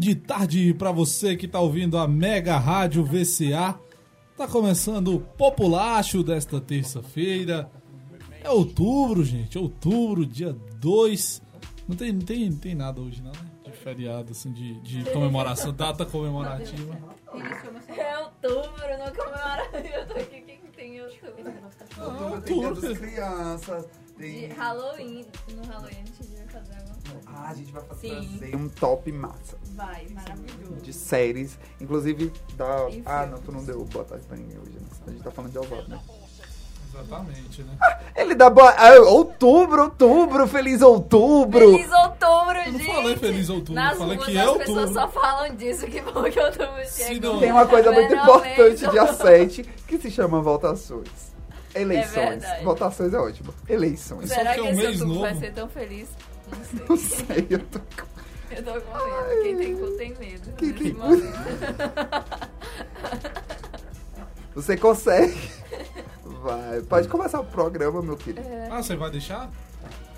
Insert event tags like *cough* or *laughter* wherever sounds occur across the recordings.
De tarde para você que tá ouvindo a Mega Rádio VCA. Tá começando o populacho desta terça-feira. É outubro, gente. Outubro, dia 2. Não tem, não tem, não tem nada hoje, não, né? De feriado, assim, de, de comemoração, data comemorativa. É outubro, não comemorativa. Eu tô aqui, quem que tem outubro? Ah, Tem dia outubro. das crianças, De tem... Halloween. No Halloween a gente vai fazer alguma coisa. Ah, a gente vai fazer Sim. trazer um top massa Vai, maravilhoso. de séries. Inclusive, da... E Ah, filmes. não, tu não deu boa tarde pra ninguém hoje, né? A gente tá falando de Oswaldo, né? Exatamente, né? Ele dá boa... Ah, outubro, outubro, feliz outubro! Feliz outubro, Eu não gente! falei feliz outubro, Nas eu falei ruas que é as pessoas outubro. só falam disso, que bom que outubro não- Tem uma coisa muito Finalmente. importante, dia 7, que se chama votações. Eleições. verdade. votações é ótimo. Eleições. Só Será que que é um esse mês vai novo. ser tão feliz? Não sei. *laughs* Não sei, eu tô... Eu tô com medo. Quem tem cu tem medo. Quem nesse tem cu-. *laughs* Você consegue. Vai. Pode começar o programa, meu querido. Ah, você vai deixar?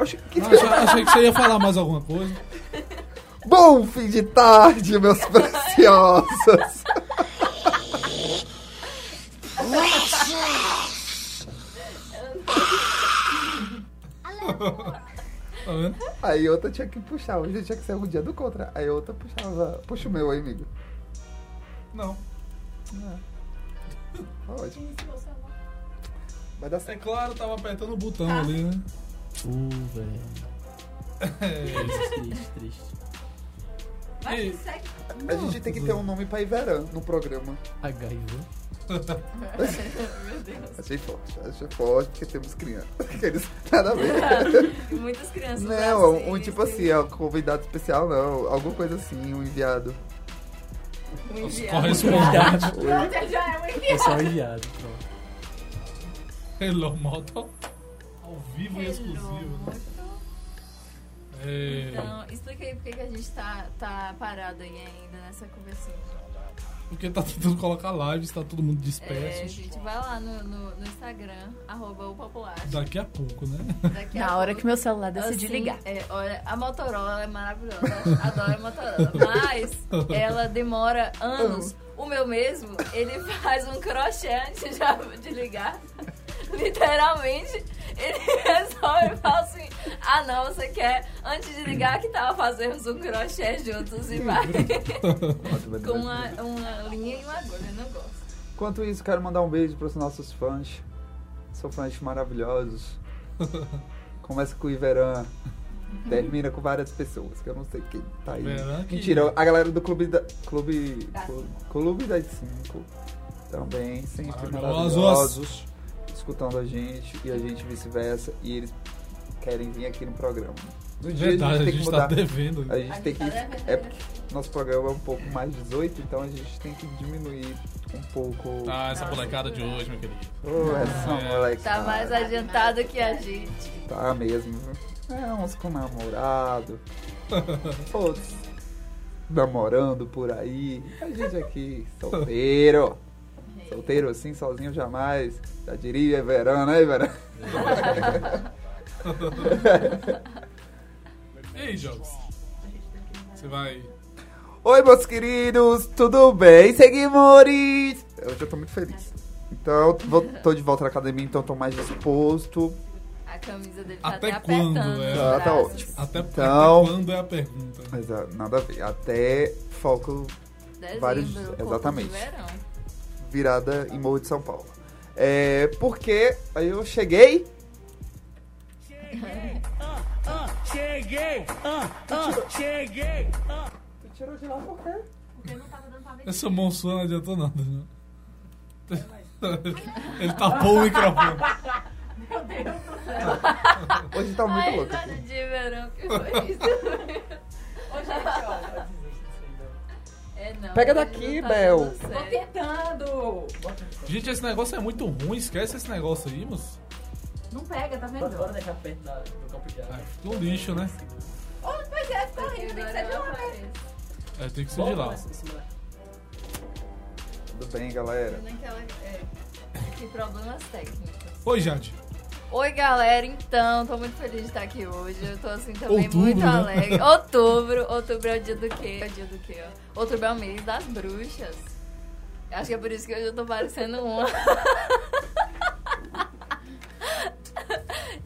Oxi, que- Ah, achei, achei que você ia falar mais alguma coisa. Bom fim de tarde, meus *laughs* preciosos. Tá *laughs* vendo? Aí outra tinha que puxar. Hoje tinha que ser o dia do contra. Aí outra puxava. Puxa o meu aí, amigo. Não. Ótimo. Vai dar É certo. claro, tava apertando o botão ali, né? Uh, velho. *laughs* É. Triste, triste. Vai, segue. A gente tem que ter um nome pra Iveran no programa. HIV. Meu Deus. Achei forte. Achei forte porque temos crianças. *laughs* Aqueles nada a ver. Muitas crianças Não, um, um tipo assim, ó, convidado especial não. Alguma coisa assim, um enviado. Um Os enviado. correspondentes. *laughs* Pronto, já é um enviado. Eu sou enviado, pronto. *laughs* Hello Moto. Ao vivo e exclusivo. né? É, Então, explica aí por que que a gente tá, tá parado aí ainda nessa conversinha. porque tá tentando colocar lives, tá todo mundo É, disperso. gente, vai lá no, no, no Instagram, arroba o popular. Daqui a pouco, né? Daqui a Na hora pouco. que meu celular decidir Assim, ligar. é, olha, a Motorola é maravilhosa. *laughs* Adoro a Motorola. Mas ela demora anos. *laughs* O meu mesmo, ele faz um crochê antes de, de ligar. *laughs* Literalmente, ele *laughs* resolve e fala assim: Ah, não, você quer, antes de ligar, que tal fazermos um crochê juntos e vai. *laughs* Com uma, uma linha e uma agulha, eu não gosto. Enquanto isso, quero mandar um beijo pros nossos fãs. São fãs maravilhosos. Começa com o Iveran. Termina com várias pessoas, que eu não sei quem tá aí. Iveran que- Mentira, a galera do Clube da. Clube. Clube, Clube das Cinco. Também, sempre Maravilhosos. maravilhosos. Escutando a gente e a gente vice-versa. E eles querem vir aqui no programa. No dia Verdade, a a gente tem que gente tá mudar. devendo. A gente A tem gente que. tá. É porque nosso programa é um pouco mais 18, então a gente tem que diminuir um pouco. Ah, essa molecada de hoje, meu querido. Ô, essa É. moleque. Tá mais adiantado que a gente. Tá mesmo. viu? É, uns com namorado. *laughs* Outros namorando por aí. A gente aqui, solteiro. Solteiro assim, sozinho jamais. Já diria verão, né, verão? E aí, Jobs? Você vai. Oi, meus queridos, tudo bem? Seguimores! Eu já tô muito feliz. Então, vou- tô de volta na academia, então tô mais disposto. A camisa dele tá Até até, quando, apertando. é? os tá braços. ótimo. Até, Então- até quando é a pergunta? Mas nada a ver. Até foco Dezembro, Vários- exatamente. de verão. Virada em Morro de São Paulo. É, porque aí eu cheguei. Cheguei! Ah, ah, cheguei! Tu tirou de lá por quê? Essa monção não adiantou nada, não. Ele tapou o microfone. Hoje tá muito Ai, louco aqui. de verão que foi isso. *laughs* É, não, Pega daqui, tá Bel. Tô tentando! Gente, esse negócio é muito ruim. Esquece esse negócio aí, moço. Não pega, tá vendo? Bora deixar perto da- do campo de água. ficou um lixo, né? Oh, pois é, fica horrível, tem que ser de lá mesmo. É, tem que ser de lá. Tudo bem, galera? Naquela, é, que problemas técnicos. Oi, Jade. Oi, galera. Então, tô muito feliz de estar aqui hoje. Eu tô assim também Outubro, muito né? alegre. *laughs* Outubro. Outubro é o dia do quê? É o dia do quê, ó? Outubro é o mês das bruxas. Acho que é por isso que hoje eu tô parecendo uma. *laughs*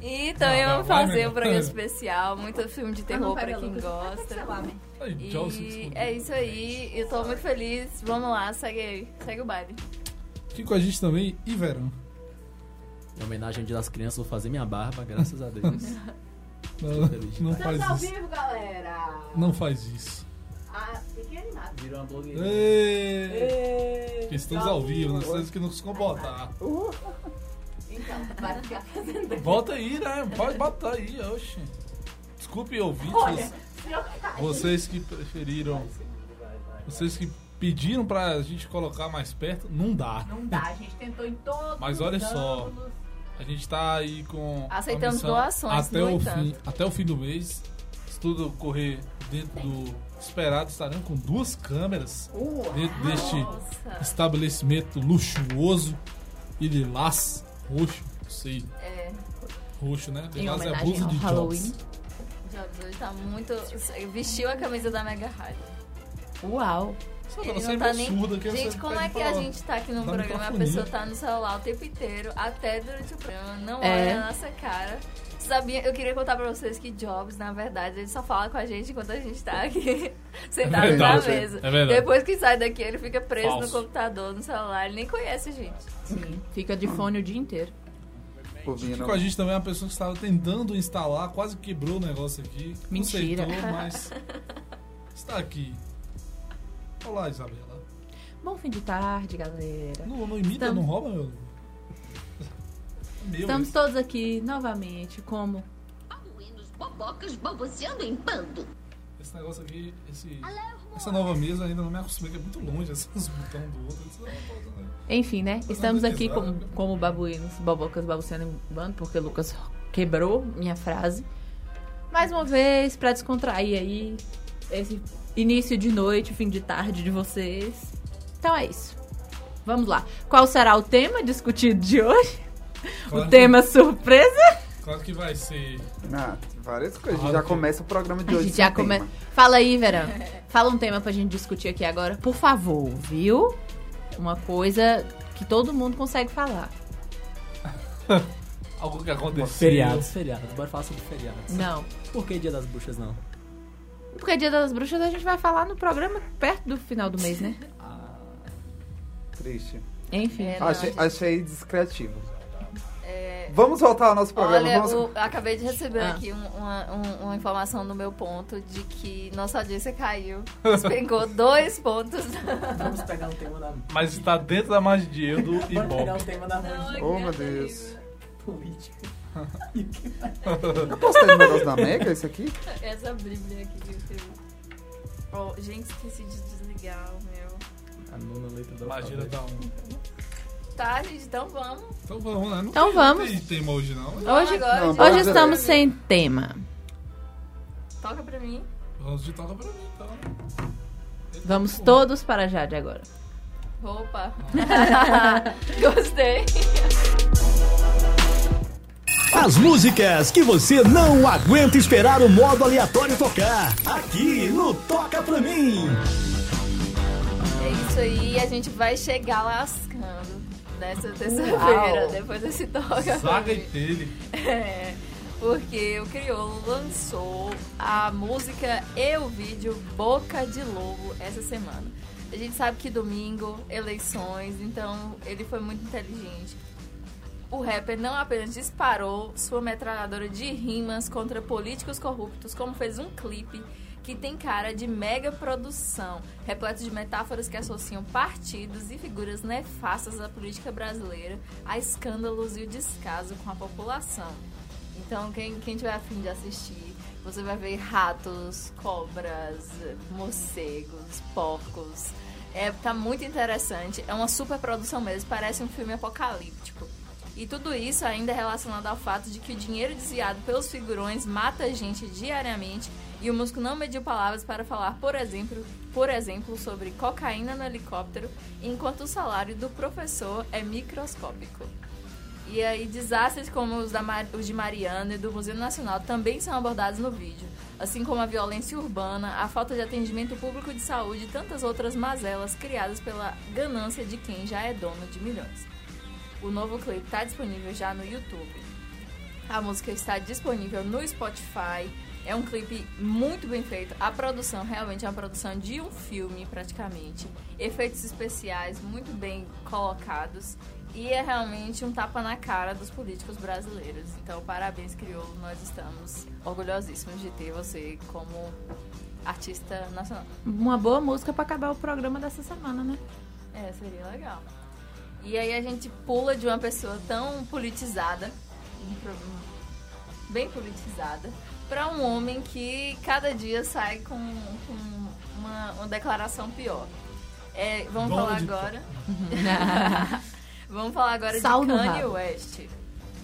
E também Não, não, vamos vai, fazer menina. um programa especial, muito filme de terror pra quem gosta. Ai, Joe se E é isso aí, eu tô muito feliz. Vamos lá, segue aí, segue o baile. Aqui com a gente também, Iverão. Em homenagem ao Dia das Crianças, vou fazer minha barba, graças a Deus. *laughs* Não, feliz. não Estamos ao faz isso. vivo, galera. Não faz isso. Ah, fiquem animados. Virou uma blogueira. Estamos ao vivo, nós temos que nos comportar. Então, vai ficar fazendo. Volta aí, né? Pode botar aí, oxe. Desculpe, ouvintes. Olha, Vocês que preferiram. Vocês que pediram pra gente colocar mais perto, não dá. não dá, a gente tentou em todos Mas os olha só. ângulos. A gente tá aí com. Aceitamos doações, até no o entanto. fim Até o fim do mês. Se tudo correr dentro do esperado, estaremos com duas câmeras dentro deste Nossa, estabelecimento luxuoso e lilás roxo. Não sei, é. roxo, né? Lilás é a blusa de Halloween. Jobs. Jobs hoje tá muito. Vestiu a camisa da Mega Rádio. Uau. Sabe, ela não tá é nem. surda. que Gente, você como pede é que a gente tá aqui no Dá programa e a pessoa tá no celular o tempo inteiro, até durante o programa, não É. olha a nossa cara. Sabia, eu queria contar pra vocês que Jobs, na verdade, ele só fala com a gente enquanto a gente tá aqui *laughs* sentado É na verdade, mesa. é verdade. Depois que sai daqui, ele fica preso Falso. no computador, no celular, ele nem conhece a gente. Sim, fica de fone o dia inteiro. Aqui Ouvindo. com a gente também é uma pessoa que estava tentando instalar, quase quebrou o negócio aqui. Mentira. Consertou, mas *laughs* está aqui. Olá, Isabela. Bom fim de tarde, galera. Não, não imita, Estamos- não rouba, meu. Meu, Estamos esse- todos aqui novamente, como Babuínos bobocas baboseando em bando. Esse negócio aqui, esse, essa nova mesa ainda não me acostumei, que é muito longe esses botões do outro. Isso pode, né? Enfim, né? Estamos aqui como, como babuínos, bobocas, babuciando em bando, porque o Lucas quebrou minha frase. Mais uma vez, pra descontrair aí esse início de noite, fim de tarde de vocês. Então é isso. Vamos lá. Qual será o tema discutido de hoje? Claro o que- tema surpresa? Claro que vai ser. Ah, várias coisas. A gente Claro já que- começa o programa de A hoje. gente já começa. Fala aí, Verão. Fala um tema pra gente discutir aqui agora. Por favor, viu? Uma coisa que todo mundo consegue falar. *laughs* Algo que aconteceu. Feriados, feriados. Bora falar sobre feriados. Não. Por que Dia das Bruxas não? Porque Dia das Bruxas a gente vai falar no programa perto do final do mês, né? *laughs* Triste. Enfim. É, não, Achei, gente. achei descriativo. É, Vamos voltar ao nosso programa. Olha, Vamos... o- acabei de receber Ah. aqui um- uma, um- uma informação no meu ponto de que nossa audiência caiu. *laughs* Despencou dois pontos. Vamos pegar um tema da Mas está dentro da magia de eu do Vamos pegar um Ibope. tema da Oh, meu Deus. política. *laughs* Eu postei no negócio da Mega, isso aqui? Essa bíblia aqui que eu escrevi. Oh, gente, esqueci de desligar o meu. A nona letra da alfabeto. da um. Tá, gente, então vamos. Então vamos, né? Não Então tem- vamos. Não tem tema hoje, não. Hoje, agora, Não, hoje estamos sem tema. Toca pra mim. Vamos de toca pra mim, então. Vamos todos para a Jade agora. Roupa. *laughs* Gostei. *laughs* As músicas que você não aguenta esperar o modo aleatório tocar. Aqui no Toca Pra Mim. É isso aí, a gente vai chegar lascando nessa terça-feira, depois desse toca. Zaga e telha. *laughs* É, porque o Criolo lançou a música e o vídeo Boca de Lobo essa semana. A gente sabe que domingo, eleições, então ele foi muito inteligente. O rapper não apenas disparou sua metralhadora de rimas contra políticos corruptos, como fez um clipe que tem cara de mega produção, repleto de metáforas que associam partidos e figuras nefastas da política brasileira a escândalos e o descaso com a população. Então, quem, quem tiver afim de assistir, você vai ver ratos, cobras, morcegos, porcos. É, tá muito interessante. É uma super produção mesmo, parece um filme apocalíptico. E tudo isso ainda é relacionado ao fato de que o dinheiro desviado pelos figurões mata a gente diariamente e o músico não mediu palavras para falar, por exemplo, por exemplo, sobre cocaína no helicóptero, enquanto o salário do professor é microscópico. E aí, desastres como os, da Mar- os de Mariana e do Museu Nacional também são abordados no vídeo, assim como a violência urbana, a falta de atendimento público de saúde e tantas outras mazelas criadas pela ganância de quem já é dono de milhões. O novo clipe está disponível já no YouTube. A música está disponível no Spotify. É um clipe muito bem feito. A produção realmente é uma produção de um filme, praticamente. Efeitos especiais muito bem colocados. E é realmente um tapa na cara dos políticos brasileiros. Então, parabéns, Crioulo. Nós estamos orgulhosíssimos de ter você como artista nacional. Uma boa música pra acabar o programa dessa semana, né? É, seria legal. E aí a gente pula de uma pessoa tão politizada, bem politizada, pra um homem que cada dia sai com, com uma, uma declaração pior. É, vamos Dono falar de- agora. *laughs* vamos falar agora Sal de Kanye rabo. West.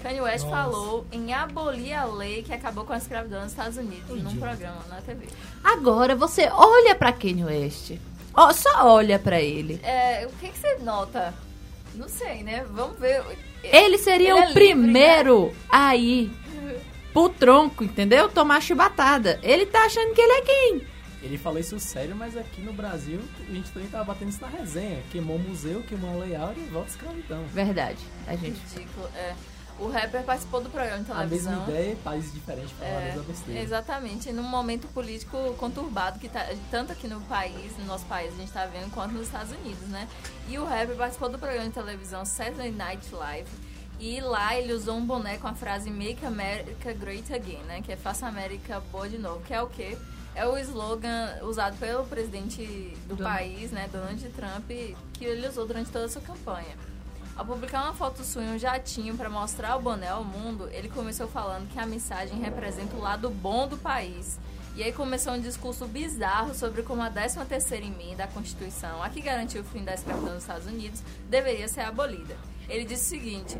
Kanye West Nossa. falou em abolir a lei que acabou com a escravidão nos Estados Unidos, num Idiota. programa na TV. Agora você olha pra Kanye West. Ó, só olha pra ele. É, o que, que você nota? Não sei, né? Vamos ver. Ele seria Ele é o livre, primeiro a ir pro tronco, entendeu? Tomar chibatada. Ele tá achando que ele é quem? Ele falou isso sério, mas aqui no Brasil a gente também tava batendo isso na resenha. Queimou o museu, queimou a layout e volta escravidão. Verdade. A gente. Ridículo, é. O rapper participou do programa de A televisão. mesma ideia, países diferentes falaram a É, mesma besteira. exatamente, num momento político conturbado que tá tanto aqui no país, no nosso país, a gente tá vendo, quanto nos Estados Unidos, né? E o rapper participou do programa de televisão Saturday Night Live. E lá ele usou um boné com a frase Make America Great Again, né? Que é Faça a América Boa de Novo. Que é o quê? É o slogan usado pelo presidente do Do- país, né? Donald Trump, que ele usou durante toda a sua campanha. Ao publicar uma foto sua em um jatinho para mostrar o boné ao mundo, ele começou falando que a mensagem representa o lado bom do país. E aí começou um discurso bizarro sobre como a 13ª emenda à Constituição, a que garantiu o fim da escravidão nos Estados Unidos, deveria ser abolida. Ele disse o seguinte: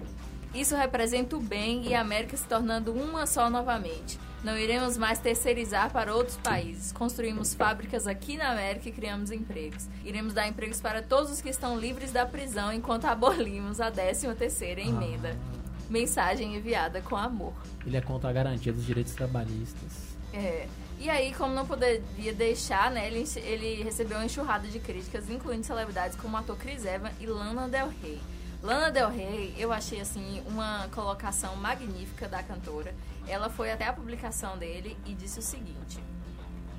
Isso representa o bem e a América se tornando uma só novamente. Não iremos mais terceirizar para outros países. Construímos fábricas aqui na América e criamos empregos. Iremos dar empregos para todos os que estão livres da prisão enquanto abolimos a 13ª emenda. Mensagem enviada com amor. Ele é contra a garantia dos direitos trabalhistas. É. E aí, como não poderia deixar, né, ele, ele recebeu uma enxurrada de críticas, incluindo celebridades como o ator Chris Evans e Lana Del Rey. Lana Del Rey, eu achei, assim, uma colocação magnífica da cantora. Ela foi até a publicação dele e disse o seguinte...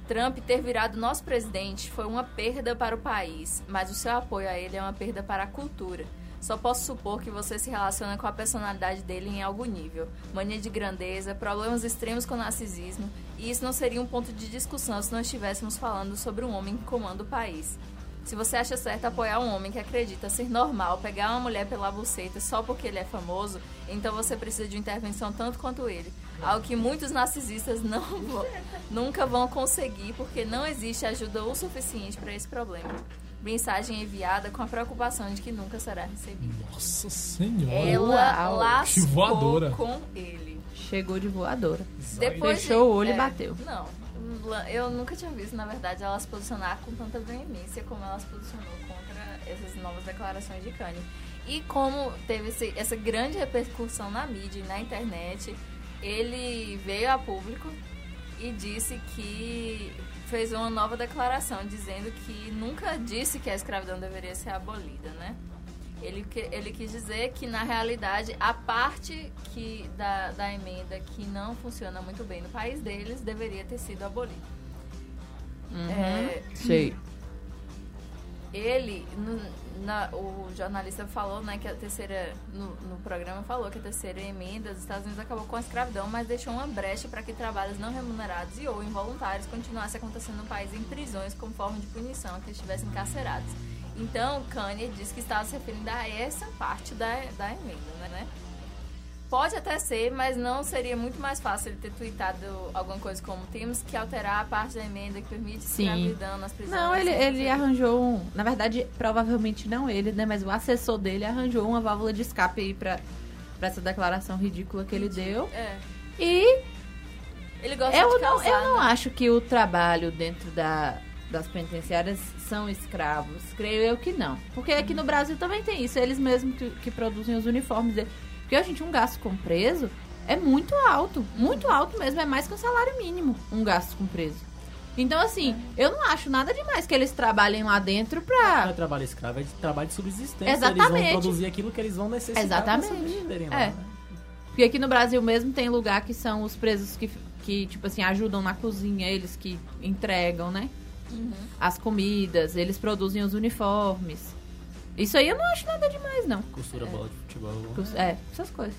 Trump ter virado nosso presidente foi uma perda para o país, mas o seu apoio a ele é uma perda para a cultura. Só posso supor que você se relaciona com a personalidade dele em algum nível. Mania de grandeza, problemas extremos com narcisismo, e isso não seria um ponto de discussão se não estivéssemos falando sobre um homem que comanda o país. Se você acha certo apoiar um homem que acredita ser normal pegar uma mulher pela buceta só porque ele é famoso, então você precisa de intervenção tanto quanto ele. Algo que muitos narcisistas não vão- *laughs* nunca vão conseguir porque não existe ajuda o suficiente para esse problema. Mensagem enviada com a preocupação de que nunca será recebida. Nossa senhora. Ela Uau, lascou que voadora. com ele. Chegou de voadora. Depois Fechou o olho é, e bateu. Não, eu nunca tinha visto, na verdade, ela se posicionar com tanta veemência como ela se posicionou contra essas novas declarações de Kanye. E como teve esse- essa grande repercussão na mídia e na internet, ele veio a público e disse que fez uma nova declaração dizendo que nunca disse que a escravidão deveria ser abolida, né? Ele, ele quis dizer que, na realidade, a parte que da, da emenda que não funciona muito bem no país deles deveria ter sido abolida. É, Sei. ele, na- o jornalista falou, né, que a terceira, no, no programa falou que a terceira emenda dos Estados Unidos acabou com a escravidão, mas deixou uma brecha para que trabalhos não remunerados e ou involuntários continuassem acontecendo no país em prisões como forma de punição a que estivessem encarcerados. Então, Kanye disse que estava se referindo a essa parte da, da emenda, né? Pode até ser, mas não seria muito mais fácil ele ter tweetado alguma coisa como temos que alterar a parte da emenda que permite Sim. escravidão nas prisões. Não, ele, etc. ele arranjou um. Na verdade, provavelmente não ele, né? Mas o assessor dele arranjou uma válvula de escape aí pra, pra essa declaração ridícula que ele deu. É. E Ele gosta eu de não, causar, eu não né? acho que o trabalho dentro da, das penitenciárias são escravos. Creio eu que não. Porque aqui no Brasil também tem isso. Eles mesmos que, que produzem os uniformes. Porque, gente, um gasto com preso é muito alto. Muito alto mesmo. É mais que um salário mínimo um gasto com preso. Então, assim, eu não acho nada demais que eles trabalhem lá dentro Não é pra. trabalho escravo, é de trabalho de subsistência. Eles Exatamente. vão produzir aquilo que eles vão necessitar Exatamente. pra lá, É. né? Porque aqui no Brasil mesmo tem lugar que são os presos que, que tipo assim, ajudam na cozinha, eles que entregam, né? As comidas, eles produzem os uniformes. Isso aí eu não acho nada demais, não. Costura bola de futebol. É, essas coisas.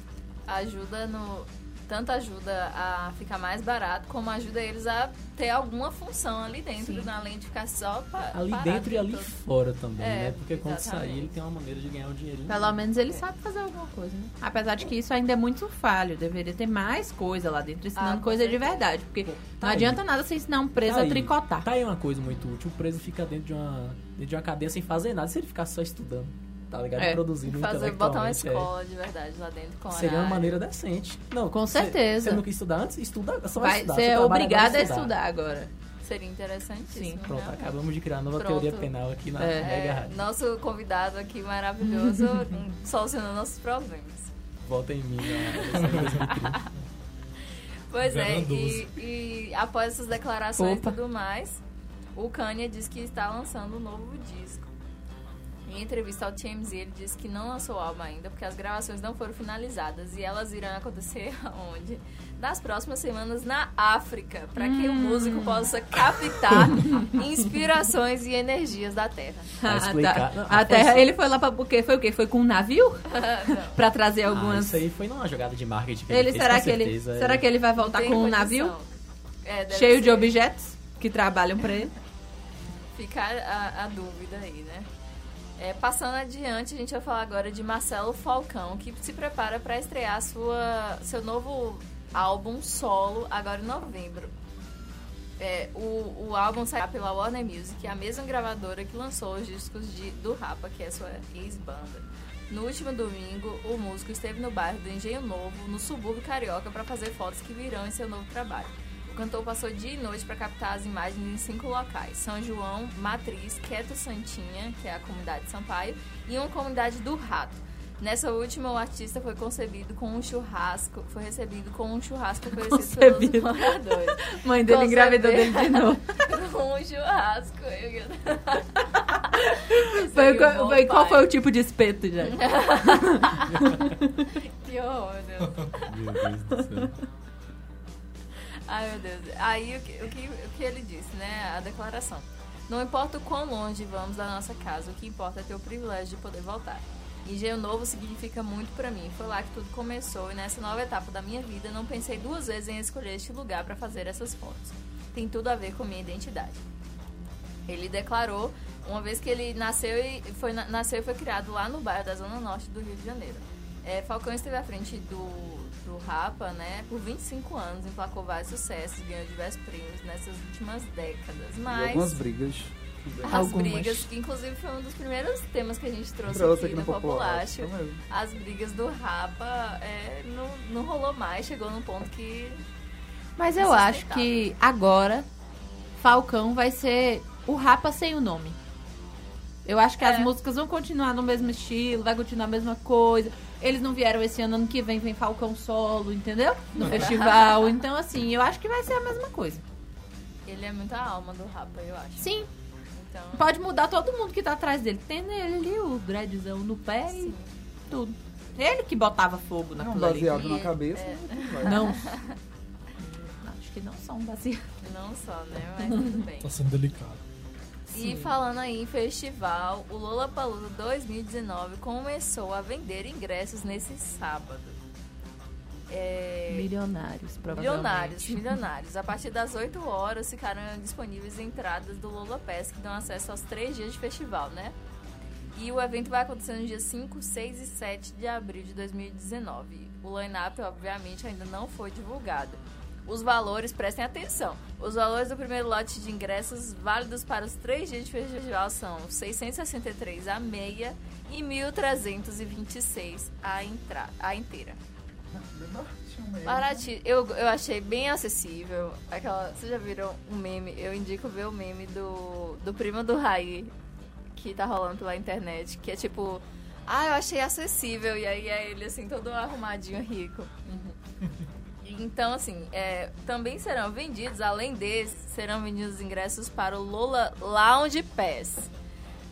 Ajuda no. Tanto ajuda a ficar mais barato, como ajuda eles a ter alguma função ali dentro, Sim. além de ficar só pa, Ali dentro e ali todo. fora também, É, né? Porque quando exatamente. sair ele tem uma maneira de ganhar um dinheirinho. Pelo menos ele sabe fazer alguma coisa, né? Apesar de que isso ainda é muito falho. Deveria ter mais coisa lá dentro, ensinando Ah, coisa de verdade. Porque Tá não aí. adianta nada você ensinar um preso Tá a aí. tricotar. Tá aí uma coisa muito útil. O preso fica dentro de uma, dentro de uma cadeia sem fazer nada. Se ele ficar só estudando, tá ligado? É. Produzindo Fazer, botar uma é. escola de verdade lá dentro com Seria uma maneira decente. Não, Com cê- certeza. Você não quis estudar antes? Estuda, só vai, Vai estudar. Você trabalha obrigado a estudar agora. Seria interessantíssimo. Sim. Pronto, realmente. acabamos de criar uma nova Pronto. teoria penal aqui na É. Mega É, Rádio. nosso convidado aqui maravilhoso, *laughs* solucionando nossos problemas. Volta em mim 2030. *laughs* Pois é, e, e após essas declarações Opa. e tudo mais, o Kanye diz que está lançando um novo disco. Em entrevista ao TMZ, ele disse que não lançou o álbum ainda, porque as gravações não foram finalizadas e elas irão acontecer *laughs* aonde? Nas próximas semanas na África, para que o Hum. músico possa captar *laughs* inspirações e energias da Terra. *laughs* Ah, explicar. tá. Não, A terra, só- ele foi lá pra o quê? Foi o quê? Foi com um navio? pra trazer Ah, algumas. isso aí foi numa jogada de marketing ele, fez, será com que ele, certeza. será que ele vai voltar Tem com um condição. navio É, cheio de ser. objetos que trabalham pra ele? Fica a, a dúvida aí, né? É, passando adiante, a gente vai falar agora de Marcelo Falcão, que se prepara para estrear sua, seu novo álbum solo agora em novembro. É, o, o álbum sairá pela Warner Music, a mesma gravadora que lançou os discos de, do Rapa, que é sua ex-banda. No último domingo, o músico esteve no bairro do Engenho Novo, no subúrbio carioca, para fazer fotos que virão em seu novo trabalho. O cantor passou dia e noite para captar as imagens em cinco locais: São João, Matriz, Quieto Santinha, que é a comunidade de Sampaio, e uma comunidade do Rato. Nessa última, o artista foi concebido com um churrasco, foi recebido com um churrasco oferecido pelos Concebido. moradores. *laughs* Mãe dele engravidou dele de novo. *laughs* Com um churrasco. Eu... Foi, um qual, foi- qual foi o tipo de espeto, já? *laughs* Que horror. Meu Deus do céu. Ai, meu Deus. Aí, o que, o, que, o que ele disse, né? A declaração. Não importa o quão longe vamos da nossa casa, o que importa é ter o privilégio de poder voltar. Engenho Novo significa muito pra mim. Foi lá que tudo começou e nessa nova etapa da minha vida não pensei duas vezes em escolher este lugar pra fazer essas fotos. Tem tudo a ver com minha identidade. Ele declarou, uma vez que ele nasceu e foi, na- nasceu e foi criado lá no bairro da Zona Norte do Rio de Janeiro. É, Falcão esteve à frente do, do Rapa, né, por 25 anos, emplacou vários sucessos, ganhou diversos prêmios nessas últimas décadas. E Mas algumas brigas. as Algumas. brigas, que inclusive foi um dos primeiros temas que a gente trouxe Trouxe aqui, aqui no no Popular. Populacho. isso mesmo. As brigas do Rapa é, não, não rolou mais, chegou num ponto que Mas eu acho que agora Falcão vai ser o Rapa sem o nome. Eu acho que as É. músicas vão continuar no mesmo estilo, vai continuar a mesma coisa. Eles não vieram esse ano, ano que vem vem Falcão solo, entendeu? No festival. Então, assim, eu acho que vai ser a mesma coisa. ele é muita alma do Rapa, eu acho. Sim, Então, pode mudar todo mundo que tá atrás dele. Tem nele ali o dreadzão no pé sim. e tudo. Ele que botava fogo É um naquilo ali. baseado na E- cabeça. é. né. Não. *laughs* Acho que não são baseados. Não só, né? Mas tudo bem. Tá sendo delicado. E falando aí em festival, o Lollapalooza 2019 começou a vender ingressos nesse sábado. É, Milionários, provavelmente. milionários, *laughs* milionários. A partir das 8 horas ficaram disponíveis entradas do Lola Pass, que dão acesso aos três dias de festival, né? E o evento vai acontecer nos dias 5, 6 e 7 de abril de 2019. O line-up, obviamente, ainda não foi divulgado. Os valores, prestem atenção. Os valores do primeiro lote de ingressos válidos para os três dias de festival são 663 a meia e 1.326 a, entra a inteira. Baratinho. Eu, eu achei bem acessível. Aquela, vocês já viram um meme? Eu indico ver o meme do, do primo do Raí, que tá rolando pela internet, que é tipo Ah, eu achei acessível. E aí é ele, assim, todo arrumadinho, rico. *laughs* Então, assim, é, também serão vendidos, além desses, serão vendidos ingressos para o Lola Lounge Pass.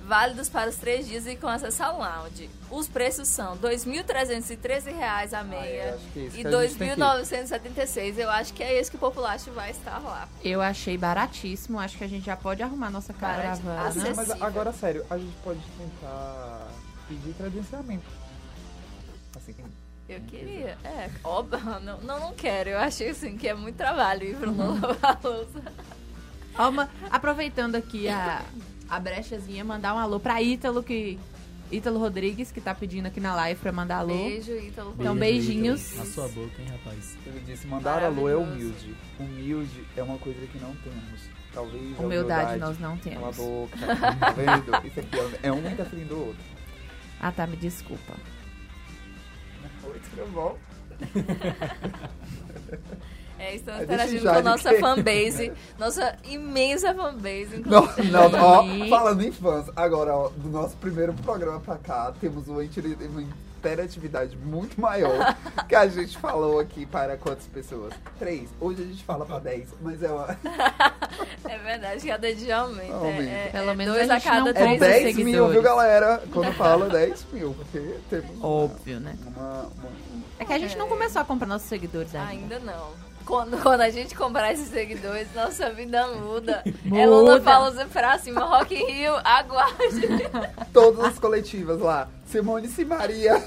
Válidos para os três dias e com acesso ao lounge. Os preços são 2.313 reais a meia acho que é isso e ir. 2.976. Eu acho que é esse que o Populacho vai estar lá. Eu achei baratíssimo. Acho que a gente já pode arrumar nossa caravana. acessível. Mas agora, sério, a gente pode tentar pedir credenciamento. Assim, Eu queria. É, óbvio. *laughs* Não, não, não quero. Eu achei, assim, que é muito trabalho ir pro Lollapalooza. Ó, uma- aproveitando aqui a, a brechazinha, mandar um alô pra Ítalo, que. Ítalo Rodrigues, que tá pedindo aqui na live pra mandar alô. Beijo, Ítalo. Então, beijinhos. Ítalo. Na sua boca, hein, rapaz. ele disse, mandar alô é humilde. Humilde é uma coisa que não temos. Talvez a Humildade nós não Cala a temos. boca. Tá vendo? Isso aqui é um interferindo o outro. Ah, tá, me desculpa. Tudo bom? É, estamos deixa interagindo com a nossa que- fanbase. Nossa imensa fanbase, Não, inclusive. não, ó, Sim. *laughs* falando em fãs, agora, ó, do nosso primeiro programa pra cá, temos uma, uma interatividade muito maior *laughs* que a gente falou aqui para quantas pessoas? Três. Hoje a gente fala pra dez, mas é uma. *laughs* É verdade, cada dia aumenta. Aumenta. É, é, Pelo é menos dois a a cada É Três três. 10 seguidores. mil, viu, galera? Quando fala 10 mil, porque temos uma- Óbvio, né? uma- uma É que a gente não começou a comprar nossos seguidores ainda. Ainda não. Quando, quando a gente comprar esses seguidores, nossa vida muda. *laughs* É Muda. Lula Palusa pra cima, Rock in Rio, aguarde. *laughs* Todas as coletivas lá. Simone e Maria.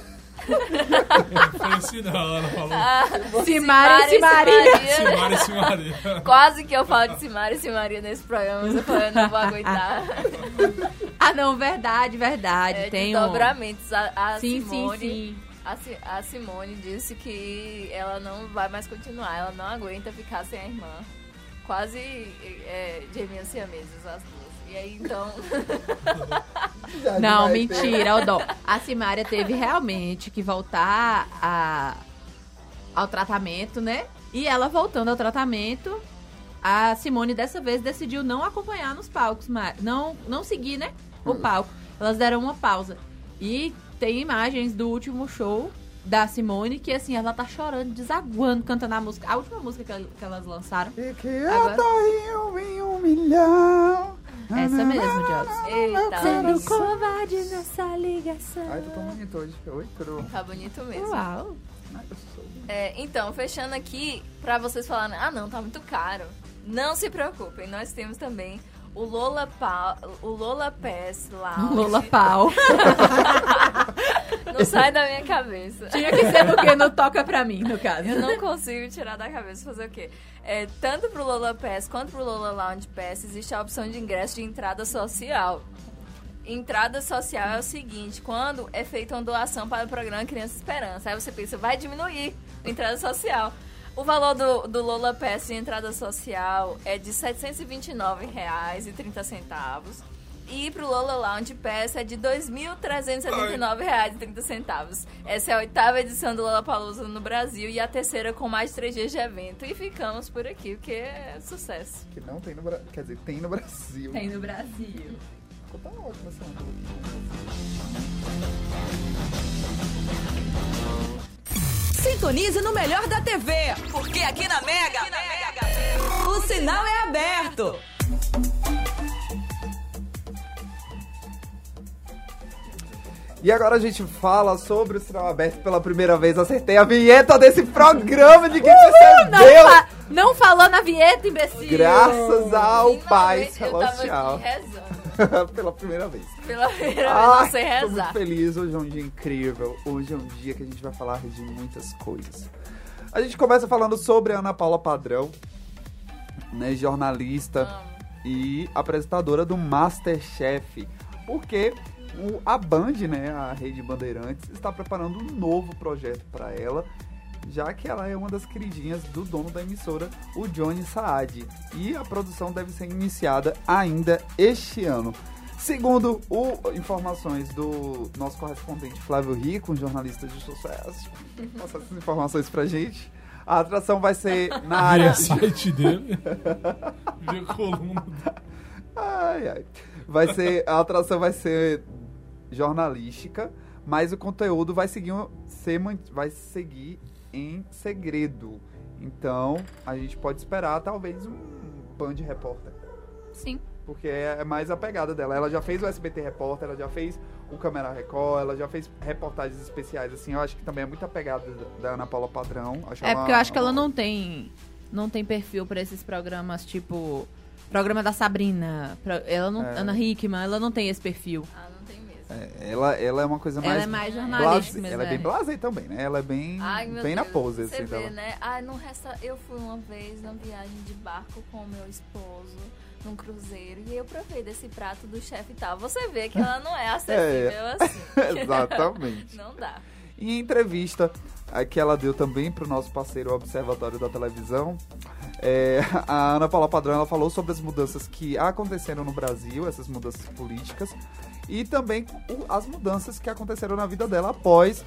Foi assim não, ela falou. Ah, Simara e Simaria. Simara e Simaria. Quase que eu falo de Simara e Simaria nesse programa, mas eu falei, eu não vou aguentar. *laughs* Ah, não, verdade, verdade. É, Tem um... desdobramentos. A, a Sim, Simone, sim, sim. A, Si- a Simone disse que ela não vai mais continuar, ela não aguenta ficar sem a irmã. Quase é, gêmeas siameses as duas. E aí, então... *laughs* Não, mentira, o dó. A Simária teve realmente que voltar a, ao tratamento, né? E ela voltando ao tratamento, a Simone dessa vez decidiu não acompanhar nos palcos, mas não, não seguir, né? O palco. Elas deram uma pausa. E tem imagens do último show da Simone que, assim, ela tá chorando, desaguando, cantando a música. A última música que, que elas lançaram. E que eu Agora- tô em um milhão. Essa mesmo. Eita, Sendo covarde nessa ligação. Ai, tu tá bonito hoje. Oi, bom? tá bonito mesmo. Uau. Ai, eu sou- É, então, fechando aqui, pra vocês falarem, ah não, tá muito caro. Não se preocupem, nós temos também o Lola, pa o Lola Pass Lounge. *laughs* Lola Pau. *laughs* Não sai da minha cabeça. Tinha que ser porque não toca pra mim, no caso. Eu não consigo tirar da cabeça fazer o quê? É, tanto pro Lola Pass quanto pro Lola Lounge Pass existe a opção de ingresso de entrada social. Entrada social é o seguinte, quando é feita uma doação para o programa Criança Esperança, aí você pensa, vai diminuir a entrada social. O valor do, do Lola Pass de entrada social é de R$ 729,30. E pro Lola Lounge Pass é de R$ 2.379,30. Essa é a oitava edição do Lola Palusa no Brasil e a terceira com mais de três dias de evento. E ficamos por aqui, porque é sucesso. Que não tem no Brasil. Quer dizer, tem no Brasil. Tem no Brasil. Ficou tá ótimo essa Sintonize no melhor da TV, porque aqui na Mega, o sinal é aberto. E agora a gente fala sobre o sinal aberto pela primeira vez. Acertei a vinheta desse programa de quem Não, percebeu. fa não falou na vinheta, imbecil. Graças ao Pai Finalmente, Celestial. *laughs* pela primeira vez. Pela *laughs* primeira vez, não sei tô muito rezar. feliz. Hoje é um dia incrível. Hoje é um dia que a gente vai falar de muitas coisas. A gente começa falando sobre a Ana Paula Padrão, né, jornalista Amo. e apresentadora do Masterchef. Porque o- a Band, né, a Rede Bandeirantes, está preparando um novo projeto para ela, já que ela é uma das queridinhas do dono da emissora, o Johnny Saad. E a produção deve ser iniciada ainda este ano. Segundo o, informações do nosso correspondente Flávio Rico, um jornalista de sucesso, passa essas informações pra gente. A atração vai ser na área. Via site dele. *laughs* Via coluna. Ai, ai. Vai ser, a atração vai ser jornalística, mas o conteúdo vai seguir, ser, vai seguir em segredo. Então, a gente pode esperar talvez um Band Repórter. Sim. Porque é mais a pegada dela. Ela já fez o SBT Repórter, ela já fez o Câmera Record, ela já fez reportagens especiais, assim. Eu acho que também é muito a pegada da Ana Paula Padrão. Acho É ela porque eu acho que ela não tem não tem perfil pra esses programas tipo programa da Sabrina, ela não É. Ana Hickman, ela não tem esse perfil. Ah, não tem mesmo. É, ela, ela é uma coisa Ela mais. é mais blase- jornalista mesmo. Ela é bem blasé também, né? Ela é bem, Ai, meu bem na Deus, pose, Você assim. vê, dela. né? Ai, no resta... Eu fui uma vez numa viagem de barco com o meu esposo num cruzeiro e eu provei desse prato do chefe e tal. Você vê que ela não é *laughs* acessível assim. *laughs* Exatamente. Não dá. Em entrevista que ela deu também para o nosso parceiro o Observatório da Televisão, é, a Ana Paula Padrão ela falou sobre as mudanças que aconteceram no Brasil, essas mudanças políticas, e também as mudanças que aconteceram na vida dela após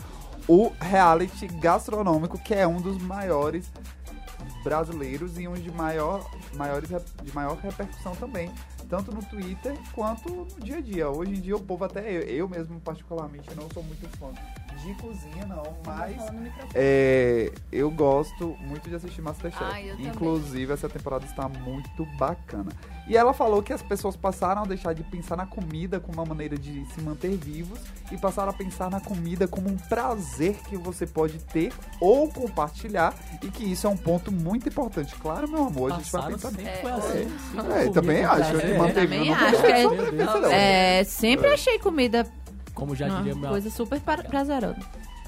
o reality gastronômico, que é um dos maiores brasileiros e um de maior, maiores, de maior repercussão também, tanto no Twitter quanto no dia a dia. Hoje em dia o povo até eu, eu mesmo particularmente não sou muito fã de cozinha não, mas é, eu gosto muito de assistir Masterchef. Ai, eu também. Inclusive essa temporada está muito bacana. E ela falou que as pessoas passaram a deixar de pensar na comida como uma maneira de se manter vivos e passaram a pensar na comida como um prazer que você pode ter ou compartilhar e que isso é um ponto muito importante. Claro, meu amor, a gente vai pensar sempre É. assim. É, comia também acho que manter também acho que é-. É, sempre achei comida Como já diria uma meu, coisa super pra- prazerosa.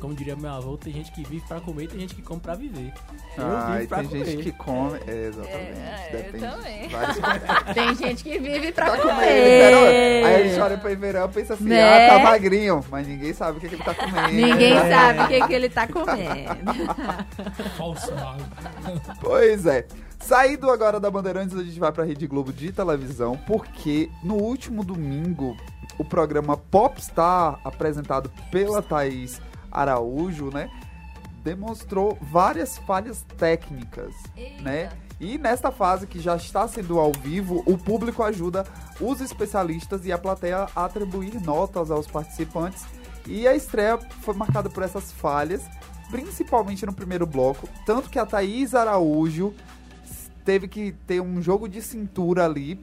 como diria meu avô, tem gente que vive pra comer e tem gente que come pra viver. Eu Ah, vivo e pra tem comer. gente que come. É, exatamente. É, eu Depende. também. vários *laughs* Tem gente que vive pra tá comer. Aí a gente olha pra verão e pensa assim, Né? ah, tá magrinho, mas ninguém sabe o que, que ele tá comendo. Ninguém É. sabe o que, que ele tá comendo. *laughs* Falso mago. *laughs* Pois é. Saindo agora da Bandeirantes, a gente vai pra Rede Globo de televisão, porque no último domingo, o programa Popstar, apresentado pela Thaís Araújo, né, demonstrou várias falhas técnicas, Eita. né? E nesta fase que já está sendo ao vivo, o público ajuda os especialistas e a plateia a atribuir notas aos participantes. E a estreia foi marcada por essas falhas, principalmente no primeiro bloco, tanto que a Thaís Araújo teve que ter um jogo de cintura ali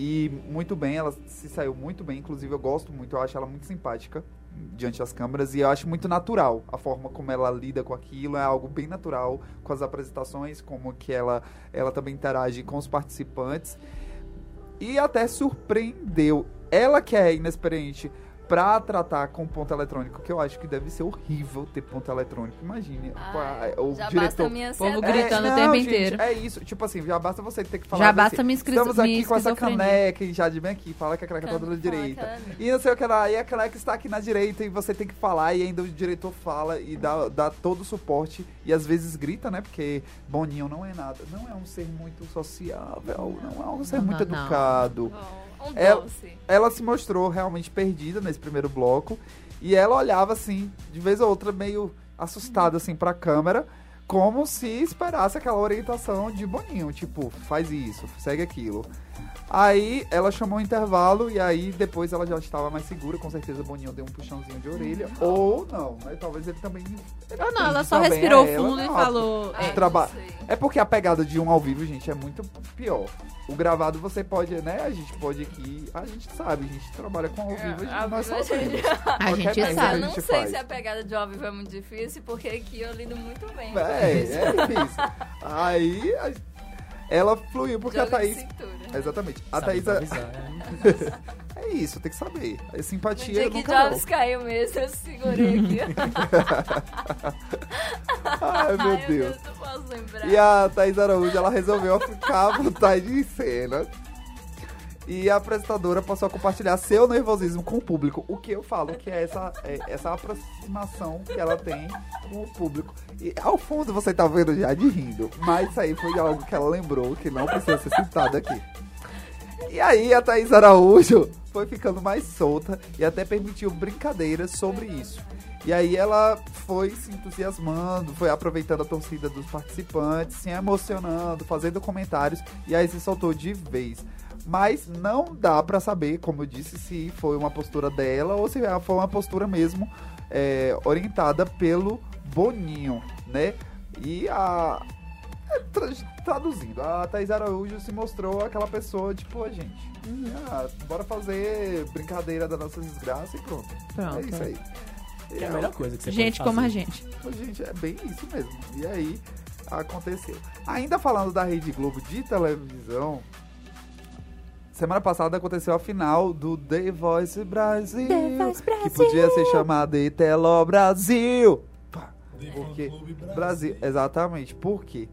e muito bem, ela se saiu muito bem, inclusive eu gosto muito, eu acho ela muito simpática diante das câmeras e eu acho muito natural a forma como ela lida com aquilo, é algo bem natural com as apresentações, como que ela ela também interage com os participantes e até surpreendeu. Ela que é inexperiente pra tratar com ponto eletrônico, que eu acho que deve ser horrível ter ponto eletrônico. Imagine, Ai, pá, o já basta diretor a minha Povo ansiedade. gritando o não, tempo gente, inteiro. É isso, tipo assim, já basta você ter que falar. Já assim, basta minha esquizo- Estamos aqui com essa caneca e já de bem aqui, fala que a caneca tá da fala direita. E não sei o que lá, e a caneca está aqui na direita e você tem que falar e ainda o diretor fala e dá, dá todo o suporte e às vezes grita, né? Porque Boninho não é nada, não é um ser muito sociável, não é um ser Não, muito não, não. educado. Oh, um doce. Ela se mostrou realmente perdida nesse primeiro bloco e ela olhava assim, de vez ou outra, meio assustada assim pra câmera, como se esperasse aquela orientação de Boninho, tipo, faz isso, segue aquilo. Aí ela chamou o intervalo e aí depois ela já estava mais segura, com certeza o Boninho deu um puxãozinho de orelha, ou não, né? Talvez ele também. ele Ou não, ela só respirou ela, fundo e falou. É, não traba- sei. é porque a pegada de um ao vivo, gente, é muito pior. O gravado você pode, né? A gente pode aqui. A gente sabe, a gente trabalha com ao vivo, a gente, nós a sabemos. gente- A gente *laughs* que sabe. eu não gente sei faz. se a pegada de ao vivo é muito difícil, porque aqui eu lido muito bem. com É, isso. é isso. *laughs* Aí a- ela fluiu porque Jogo a de Thaís. cintura. Exatamente. A Sabe Thaís. é- improvisar, né? *laughs* É isso, tem que saber. A No simpatia dia que Jobs caiu mesmo, eu segurei aqui. *laughs* Ai, meu Ai, Deus. não posso lembrar. E a Thaís Araújo, ela resolveu ficar à vontade em cena. E a apresentadora passou a compartilhar seu nervosismo com o público. O que eu falo que é essa, é essa aproximação que ela tem com o público. E ao fundo você tá vendo já de rindo. Mas isso aí foi algo que ela lembrou que não precisa ser citado aqui. E aí a Thaís Araújo foi ficando mais solta e até permitiu brincadeiras sobre isso. E aí ela foi se entusiasmando, foi aproveitando a torcida dos participantes, se emocionando, fazendo comentários e aí se soltou de vez. Mas não dá pra saber, como eu disse, se foi uma postura dela ou se ela foi uma postura mesmo é, orientada pelo Boninho, né? E a. é, tra- traduzindo, a Thais Araújo se mostrou aquela pessoa, tipo, "Ô, gente, ah, bora fazer brincadeira da nossa desgraça e pronto. Pronto. É isso aí. É a melhor coisa que você Gente pode como a gente. Gente, é bem isso mesmo. E aí, aconteceu. Ainda falando da Rede Globo de televisão, semana passada aconteceu a final do The Voice Brasil, The Voice que podia ser chamado de Telo Brasil. The Porque Clube Brasil, exatamente. Por quê?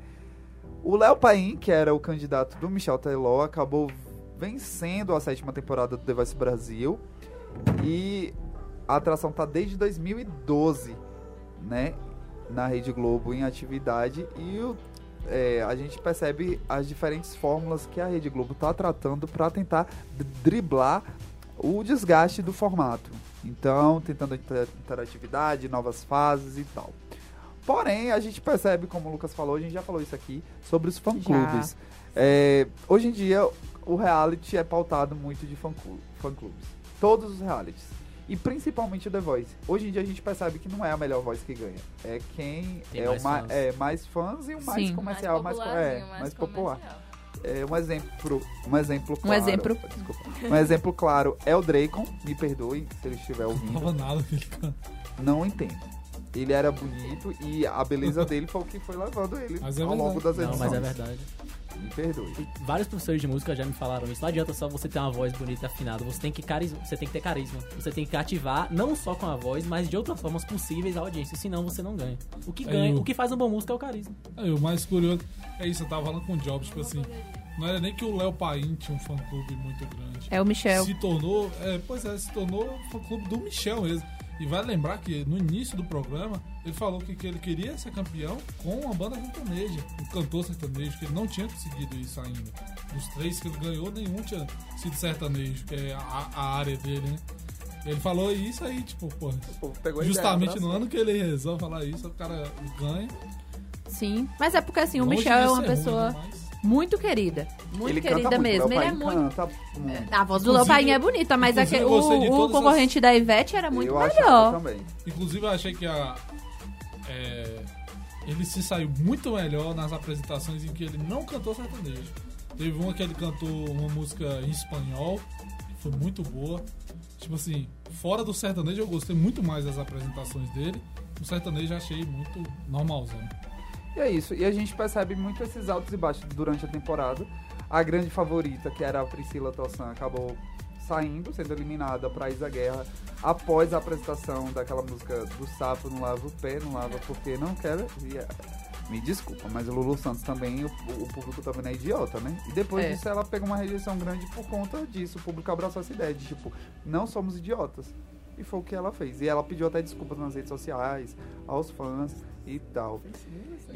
O Léo Paim, que era o candidato do Michel Teló, acabou vencendo a sétima temporada do The Voice Brasil. E a atração tá desde 2012, né? Na Rede Globo em atividade. E o- é, a gente percebe as diferentes fórmulas que a Rede Globo tá tratando para tentar driblar o desgaste do formato. Então, tentando inter- interatividade, novas fases e tal. Porém, a gente percebe, como o Lucas falou, a gente já falou isso aqui, sobre os fã-clubes. É, hoje em dia, o reality é pautado muito de fã-clu- fã-clubes. Todos os realities. E principalmente o The Voice. Hoje em dia a gente percebe que não é a melhor voz que ganha. É quem Tem é mais o fãs. é, mais fãs e o mais Sim. comercial, mais, co- é, popularzinho, mais, popular. É, um exemplo, um exemplo claro. exemplo. Desculpa. Um exemplo claro é o Dracon, me perdoe se ele estiver Não ouvindo. tava nada que ele canta. Não entendo. Ele era bonito e a beleza dele foi o que foi levando ele Mas é ao longo das Não, edições. mas é verdade. Me perdoe. E vários professores de música já me falaram isso. Não adianta só você ter uma voz bonita e afinada. Você tem que carisma, você tem que ter carisma. Você tem que cativar não só com a voz, mas de outras formas possíveis a audiência. Senão você não ganha. O que É, ganha, eu- o que faz uma boa música é o carisma. Aí, o mais curioso é isso, eu tava falando com o Jobs, tipo assim, não era nem que o Léo Paim tinha um fã-clube muito grande. É o Michel. Se tornou, é, pois é, se tornou o fã-clube do Michel mesmo. E vai lembrar que no início do programa, ele falou que, que ele queria ser campeão com a banda sertaneja, o cantor sertanejo, que ele não tinha conseguido isso ainda. Dos três que ele ganhou, nenhum tinha sido sertanejo, que é a, a área dele, né? Ele falou isso aí, tipo, pô, justamente no ano que ele resolve falar isso, o cara ganha. Sim. Mas é porque assim, o Longe Michel é uma ser ruim, pessoa mas- muito querida. Muito ele querida muito, mesmo. Ele é muito. Canta. A voz do Lopainha é bonita, mas aquele- o, o todas as- concorrente da Ivete era muito eu melhor. também. Inclusive, eu achei que a. é, ele se saiu muito melhor nas apresentações em que ele não cantou sertanejo. Teve uma que ele cantou uma música em espanhol, que foi muito boa. Tipo assim, fora do sertanejo eu gostei muito mais das apresentações dele. O sertanejo eu achei muito normalzão. E é isso. E a gente percebe muito esses altos e baixos durante a temporada. A grande favorita, que era a Priscila Tossan, acabou saindo, sendo eliminada para Isa Guerra após a apresentação daquela música do Sapo Não Lava o Pé, Não Lava Porque Não Quer. E, é, me desculpa, mas o Lulu Santos também, o, o público também não é idiota, né? E depois É. disso ela pegou uma rejeição grande por conta disso. O público abraçou essa ideia de, tipo, não somos idiotas. E foi o que ela fez. E ela pediu até desculpas nas redes sociais, aos fãs e tal.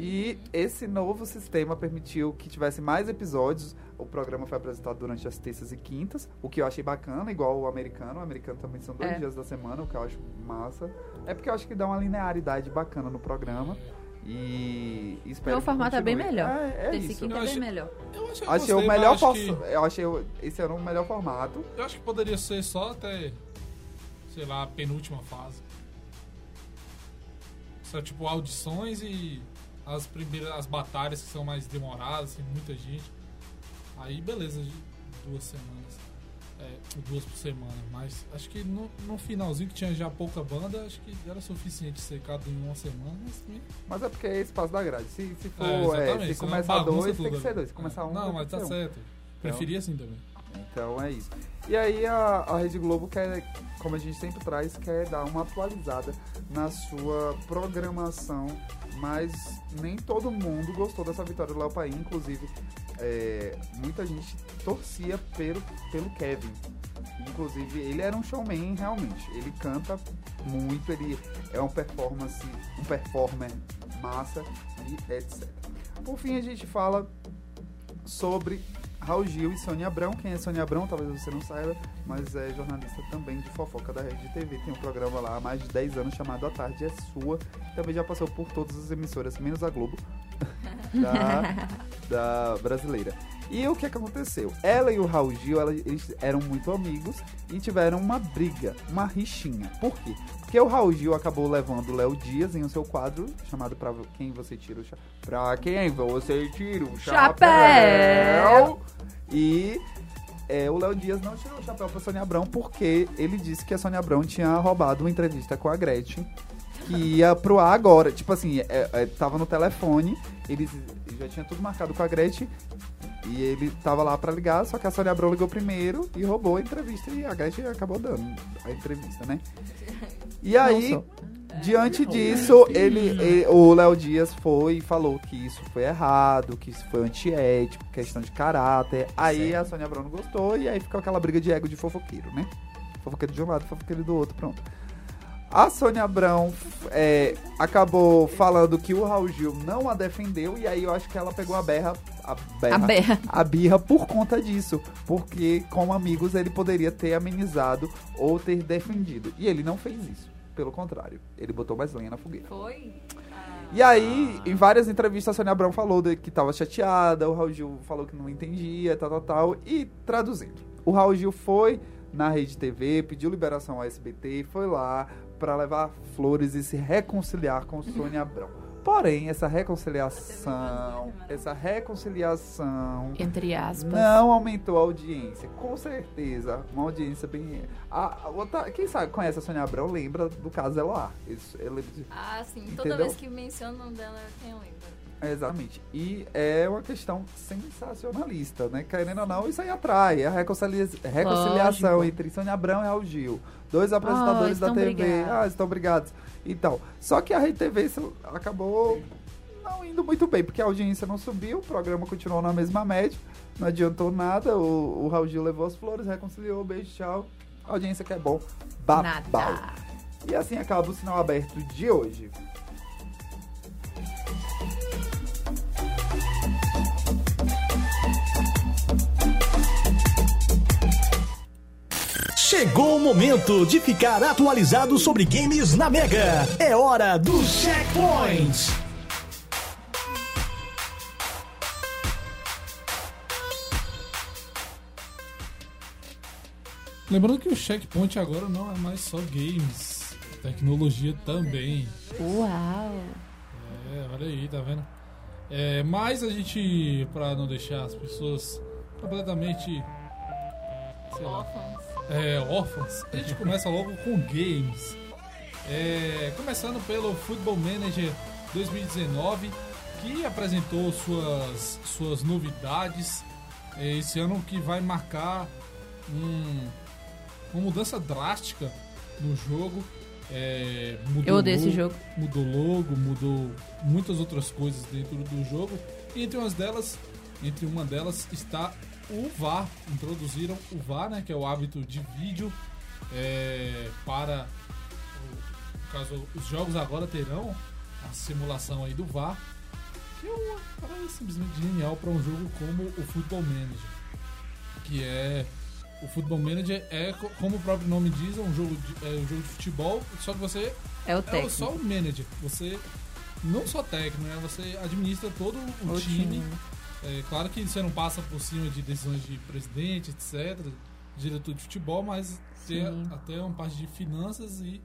E esse novo sistema permitiu que tivesse mais episódios. O programa foi apresentado durante as terças e quintas, o que eu achei bacana, igual o americano. O americano também são dois É. dias da semana, o que eu acho massa. É porque eu acho que dá uma linearidade bacana no programa. E espero O que formato é bem melhor. É, é Esse isso. quinto Eu é bem achei- melhor. Eu achei, Achei o gostei, melhor mas acho que- posso- Eu achei o- esse era o melhor formato. Eu acho que poderia ser só até, sei lá, a penúltima fase. Só tipo audições e as primeiras as batalhas que são mais demoradas, tem muita gente. Aí beleza, duas semanas. É, duas por semana. Mas acho que no, no finalzinho que tinha já pouca banda, acho que era suficiente ser cada em uma semana. Mas também- Mas é porque é espaço da grade. Se, se for, É, é, se começar bagunça dois, tem que ser dois. Se começar um, Não, mas tá ser um. certo. Preferia assim também. Então é isso. E aí a, a Rede Globo quer, como a gente sempre traz, quer dar uma atualizada na sua programação, mas nem todo mundo gostou dessa vitória do Léo Paim, inclusive é, muita gente torcia pelo, pelo Kevin. Inclusive, ele era um showman realmente. Ele canta muito, ele é um performance, um performer massa e etc. Por fim, a gente fala sobre Raul Gil e Sônia Abrão. Quem é Sônia Abrão, talvez você não saiba, mas é jornalista também de fofoca da Rede TV. Tem um programa lá há mais de 10 anos chamado A Tarde é Sua. Também já passou por todas as emissoras, menos a Globo, *laughs* da, da brasileira. E o que, é que aconteceu? Ela e o Raul Gil, ela- eles eram muito amigos e tiveram uma briga, uma rixinha. Por quê? Porque o Raul Gil acabou levando o Léo Dias em o seu quadro chamado Pra Quem Você Tira o Chapéu. Pra quem você tira o chapéu. E é, o Léo Dias não tirou o chapéu pra Sônia Abrão porque ele disse que a Sônia Abrão tinha roubado uma entrevista com a Gretchen que ia pro ar agora. Tipo assim, é, é, tava no telefone, ele já tinha tudo marcado com a Gretchen e ele tava lá pra ligar, só que a Sônia Abrão ligou primeiro e roubou a entrevista e a Gretchen acabou dando a entrevista, né? E aí. Diante disso, ele, e- o Léo Dias foi e falou que isso foi errado, que isso foi antiético, questão de caráter. Aí a Sônia Abrão não gostou e aí ficou aquela briga de ego de fofoqueiro, né? Fofoqueiro de um lado, fofoqueiro do outro, pronto. A Sônia Abrão é, acabou falando que o Raul Gil não a defendeu e aí eu acho que ela pegou a berra, a berra, A berra. a birra por conta disso, porque como amigos ele poderia ter amenizado ou ter defendido. E ele não fez isso, pelo contrário, ele botou mais lenha na fogueira. Foi? Ah, E aí, em várias entrevistas, a Sônia Abrão falou de- que tava chateada, o Raul Gil falou que não entendia, tal, tal, tal. E traduzindo, o Raul Gil foi na Rede TV, pediu liberação ao SBT, foi lá pra levar flores e se reconciliar com Sônia Abrão. *laughs* Porém, essa reconciliação, essa reconciliação Entre aspas. não aumentou a audiência. Com certeza, uma audiência bem. A, a outra, quem sabe conhece a Sônia Abrão lembra do caso Eloá. Isso, eu lembro de- Ah, sim. Toda Entendeu? vez que menciono o nome dela, quem lembra? Exatamente. E é uma questão sensacionalista, né? Querendo ou não, isso aí atrai. É a reconcilia- reconciliação Lógico. entre Sônia Abrão e Raul Gil. Dois apresentadores Ah, da TV. brigados. Ah, estão brigados. Então, só que a Rede TV acabou não indo muito bem, porque a audiência não subiu, o programa continuou na mesma média, não adiantou nada. O, o Raul Gil levou as flores, reconciliou, beijo, tchau. A audiência que é bom, babau. Nada. E assim acaba o sinal aberto de hoje. Chegou o momento de ficar atualizado sobre games na Mega. É hora do Checkpoint. Lembrando que o checkpoint agora não é mais só games, tecnologia também. Uau. É, olha aí, tá vendo? É, mas a gente, pra não deixar as pessoas completamente sei lá. É, órfãos, a gente começa logo com games. É, começando pelo Football Manager 2019, que apresentou suas, suas novidades. É, esse ano que vai marcar um- uma mudança drástica no jogo. É, mudou Eu odeio o esse logo- jogo. Mudou logo, mudou muitas outras coisas dentro do jogo. E entre umas delas, entre uma delas está o VAR. Introduziram o VAR, né, que é o hábito de vídeo é, para o- caso os jogos agora terão a simulação aí do VAR, que é uma parada simplesmente genial para um jogo como o Football Manager, que é o Football Manager é co- como o próprio nome diz, é um jogo de, é um jogo de futebol, só que você É o é técnico. só o manager. Você não só técnico, né? Você administra todo o, O time. time. É claro que você não passa por cima de decisões de presidente, etc., diretor de futebol, mas tem até uma parte de finanças e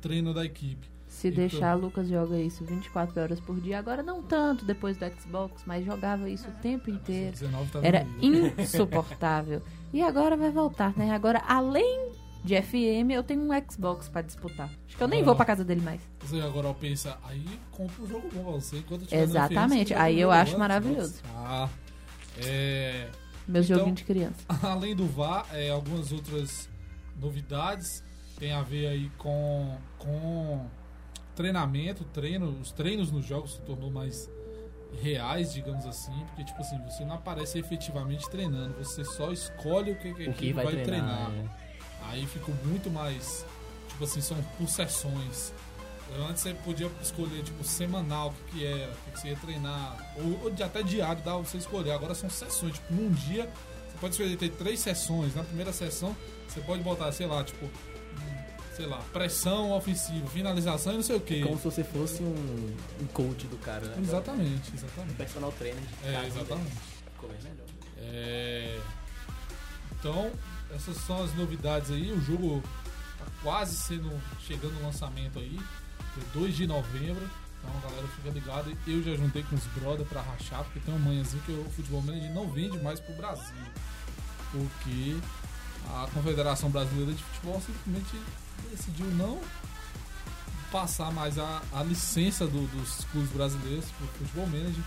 treino da equipe. Se Então- deixar, Lucas joga isso 24 horas por dia. Agora não tanto depois do Xbox, mas jogava isso o tempo inteiro. 19 tá Era insuportável. E agora vai voltar, né? Agora, além de FM, eu tenho um Xbox pra disputar. Acho que eu nem Ah. vou pra casa dele mais. Você agora pensa, aí compra um jogo bom pra você enquanto tiver Exatamente, FM, aí eu acho bom, maravilhoso. Ah, é... Meus Então- joguinhos de criança. *laughs* Além do VAR, é, algumas outras novidades tem a ver aí com, com treinamento, treino, os treinos nos jogos se tornou mais reais, digamos assim, porque tipo assim, você não aparece efetivamente treinando, você só escolhe o que, que, a O que equipe vai, treinar. né? Aí ficou muito mais, tipo assim, são por sessões. Antes você podia escolher, tipo, semanal, o que, que era, o que, que você ia treinar, ou, ou até diário dava pra você escolher. Agora são sessões, tipo, num dia você pode escolher ter três sessões. Na primeira sessão você pode botar, sei lá, tipo, sei lá, pressão ofensiva, finalização e não sei o que. Como se você fosse um, um coach do cara, né? Exatamente, Um exatamente. personal trainer de É, exatamente. Ficou bem melhor. É, Então, essas são as novidades aí. O jogo tá quase sendo chegando no lançamento aí, dia 2 de novembro. Então, galera fica ligada. Eu já juntei com os brother pra rachar, porque tem uma manhãzinha que o futebol manager não vende mais pro Brasil. Porque a Confederação Brasileira de Futebol simplesmente decidiu não passar mais a, a licença do- dos clubes brasileiros pro futebol manager.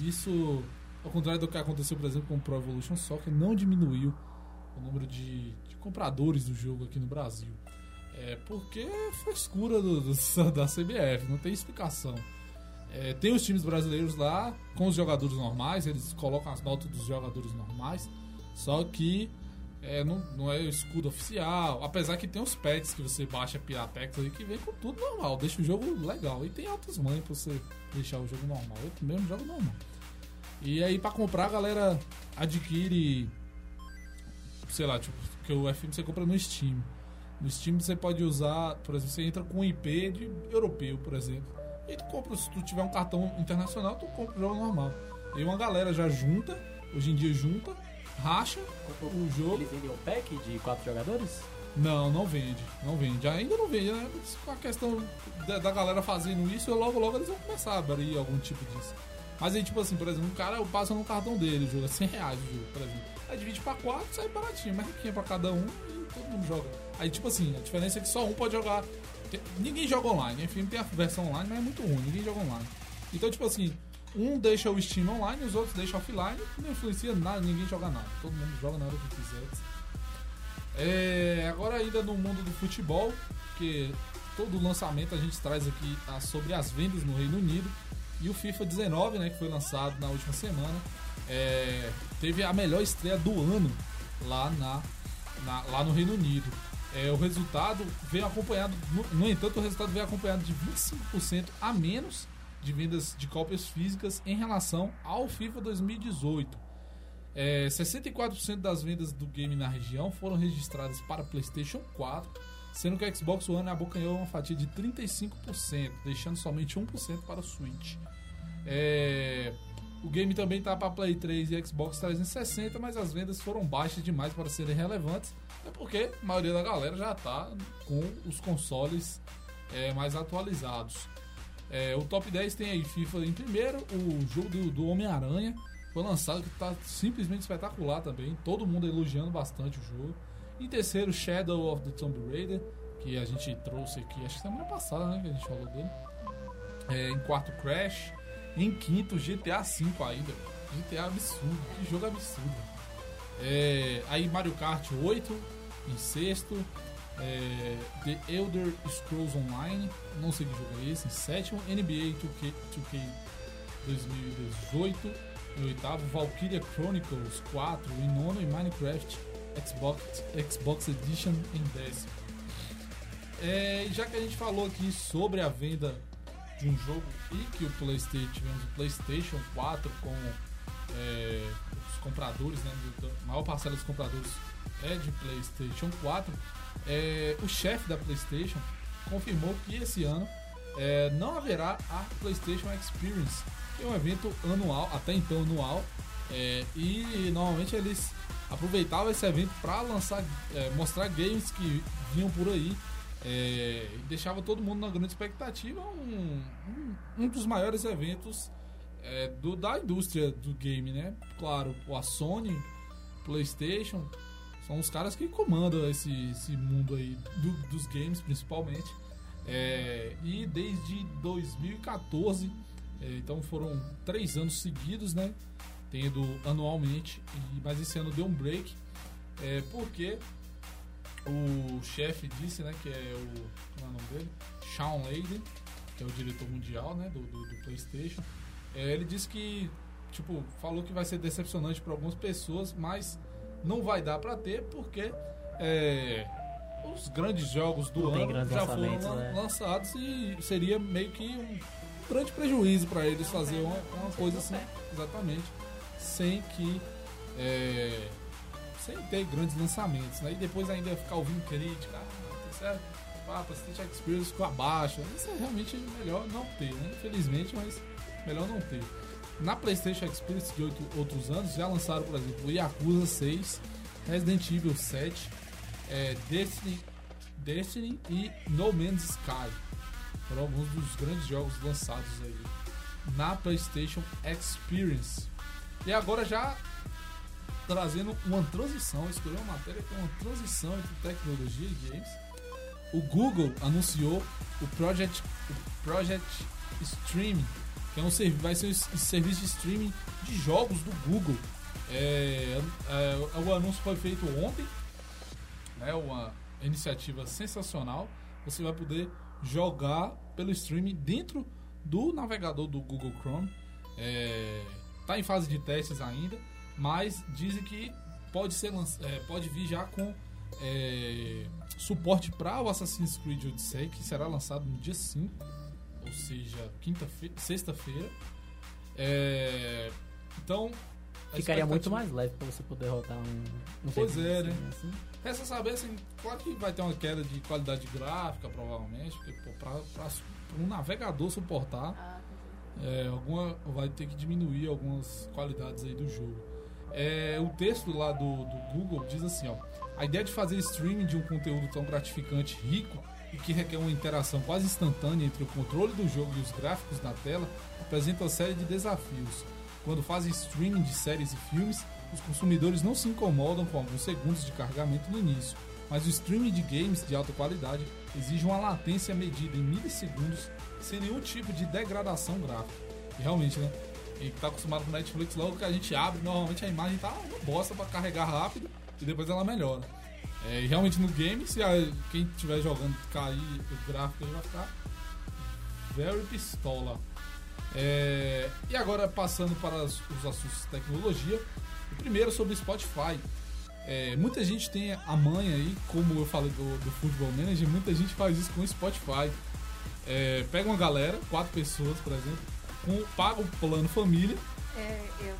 Isso, ao contrário do que aconteceu, por exemplo, com o Pro Evolution Soccer, não diminuiu o número de, de compradores do jogo aqui no Brasil. É porque é frescura do, do- *laughs* da CBF, não tem explicação. É, tem os times brasileiros lá com os jogadores normais, eles colocam as notas dos jogadores normais, só que é, não, não é o escudo oficial. Apesar que tem os packs que você baixa Piratex aí que vem com tudo normal, deixa o jogo legal. E tem altas mães pra você deixar o jogo normal. Eu mesmo jogo normal. E aí pra comprar a galera adquire, sei lá, tipo, que o FM você compra no Steam. No Steam você pode usar, por exemplo, você entra com um IP de europeu, por exemplo. E tu compra, se tu tiver um cartão internacional, tu compra o jogo normal. E uma galera já junta, hoje em dia junta, racha o jogo. Eles vendem um pack de quatro jogadores? Não, não vende. Não vende. Ainda não vende, né? Com a questão da, da galera fazendo isso, logo logo eles vão começar a abrir algum tipo disso. Mas aí, tipo assim, por exemplo, um cara passa no cartão dele, joga 100 reais o jogo, por exemplo. Aí divide pra quatro, sai baratinho, mais riquinho pra cada um e todo mundo joga. Aí, tipo assim, a diferença é que só um pode jogar. Ninguém joga online, enfim, tem a versão online, mas é muito ruim, ninguém joga online. Então, tipo assim, um deixa o Steam online, os outros deixam offline, não influencia nada, ninguém joga nada. Todo mundo joga na hora que quiser. É, agora ainda no mundo do futebol, que todo lançamento a gente traz aqui ah, sobre as vendas no Reino Unido. E o FIFA 19, né, que foi lançado na última semana, é, teve a melhor estreia do ano lá, na, na- lá no Reino Unido. É, o resultado veio acompanhado, no, no entanto, o resultado veio acompanhado de 25% a menos de vendas de cópias físicas em relação ao FIFA 2018. É, 64% das vendas do game na região foram registradas para PlayStation 4, sendo que o Xbox One abocanhou uma fatia de 35%, deixando somente 1% para o Switch. É, o game também está para Play 3 e Xbox 360, mas as vendas foram baixas demais para serem relevantes, é porque a maioria da galera já está com os consoles é, mais atualizados. É, o top 10 tem aí FIFA em primeiro, o jogo do, do Homem-Aranha foi lançado que tá simplesmente espetacular também, todo mundo elogiando bastante o jogo. Em terceiro, Shadow of the Tomb Raider, que a gente trouxe aqui, acho que semana passada, né, que a gente falou dele. É, em quarto, Crash. Em quinto, GTA V ainda. GTA absurdo, que jogo absurdo. É, aí Mario Kart 8 em sexto. É, The Elder Scrolls Online, não sei que jogo é esse, em sétimo. NBA 2K, 2K 2018 em oitavo. Valkyria Chronicles 4 em nono. E Minecraft Xbox, Xbox Edition em décimo. É, já que a gente falou aqui sobre a venda de um jogo e que o PlayStation tivemos o PlayStation 4 com é, os compradores, né, a maior parcela dos compradores é de PlayStation 4. é, o chefe da PlayStation confirmou que esse ano é, não haverá a PlayStation Experience, que é um evento anual, até então anual, é, e normalmente eles aproveitavam esse evento para lançar, é, mostrar games que vinham por aí é, deixava todo mundo na grande expectativa. Um, um, um dos maiores eventos é, do, da indústria do game, né? Claro, a Sony, PlayStation, são os caras que comandam esse, esse mundo aí do- dos games, principalmente. É, e desde 2014, é, então foram três anos seguidos, né? Tendo anualmente, mas esse ano deu um break, é, porque o chefe disse, né, que é o. Como é o nome dele? Sean Layden, que é o diretor mundial, né, do, do, do PlayStation. É, ele disse que, tipo, falou que vai ser decepcionante para algumas pessoas, mas não vai dar para ter porque é, os grandes jogos do Não ano já foram né? lançados e seria meio que um grande prejuízo para eles fazer uma, uma coisa assim, exatamente, sem que é, sem ter grandes lançamentos, né? E depois ainda ficar ouvindo crítica, ah, tá certo? Ah, PlayStation Experience ficou abaixo. Isso é realmente melhor não ter, né? Infelizmente, mas melhor não ter. na PlayStation Experience de outros anos já lançaram, por exemplo, Yakuza 6, Resident Evil 7, é, Destiny, Destiny e No Man's Sky. Foram alguns dos grandes jogos lançados aí na PlayStation Experience. E agora já trazendo uma transição, escolhi uma matéria que é uma transição entre tecnologia e games. O Google anunciou o Project, o Project Streaming, que é um, vai ser s- serviço de streaming de jogos do Google. É, é, o anúncio foi feito ontem, é uma iniciativa sensacional. Você vai poder jogar pelo streaming dentro do navegador do Google Chrome. Está em fase de testes ainda, mas dizem que pode, ser, é, pode vir já com é, suporte para o Assassin's Creed Odyssey, que será lançado no dia 5, ou seja, quinta-feira, sexta-feira. É, então, Ficaria muito mais leve pra você poder rodar um, um Pois é, assim, né? assim. Resta saber, assim, claro que vai ter uma queda de qualidade gráfica, provavelmente, porque pra um navegador suportar, Ah, é, alguma, vai ter que diminuir algumas qualidades aí do jogo. É, o texto lá do, do Google diz assim, ó, a ideia de fazer streaming de um conteúdo tão gratificante, rico e que requer uma interação quase instantânea entre o controle do jogo e os gráficos na tela apresenta uma série de desafios. Quando fazem streaming de séries e filmes, os consumidores não se incomodam com alguns segundos de carregamento no início, mas o streaming de games de alta qualidade exige uma latência medida em milissegundos sem nenhum tipo de degradação gráfica. E realmente, né? Quem tá acostumado com Netflix, logo que a gente abre, normalmente a imagem tá uma bosta pra carregar rápido e depois ela melhora. É, e realmente no game, se a- quem estiver jogando cair o gráfico aí vai ficar very pistola. É, e agora passando para os, os assuntos de tecnologia, o primeiro sobre Spotify. É, muita gente tem a manha aí, como eu falei do, do Football Manager, muita gente faz isso com Spotify. É, pega uma galera, quatro pessoas, por exemplo, paga o plano família. é, eu, eu.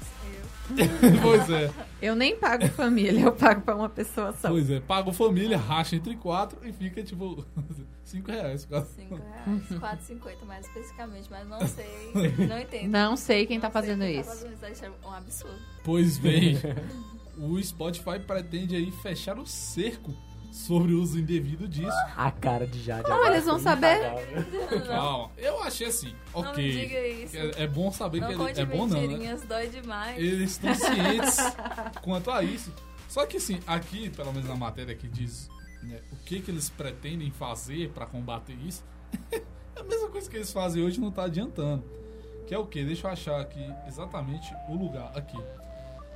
*laughs* pois é, Eu nem pago família, eu pago pra uma pessoa só. pois é, paga o família, racha entre quatro e fica tipo *laughs* 5 reais. por causa- 5 reais, 4,50 mais especificamente, mas não sei, não entendo. Não sei quem tá Não sei fazendo quem isso. Tá fazendo isso, isso é um absurdo. Pois bem, o Spotify pretende aí fechar o cerco sobre o uso indevido disso. *laughs* A cara de Jade. Não, agora eles vão saber. *laughs* Calma, eu achei assim, Não me ok. diga isso. É, é bom saber Não que ele, é bom não, né? dói demais. Eles estão cientes *laughs* quanto a isso. Só que assim, aqui, pelo menos na matéria que diz né, o que, que eles pretendem fazer para combater isso, é a mesma coisa que eles fazem hoje não tá adiantando. Que é o que? Deixa eu achar aqui exatamente o lugar aqui.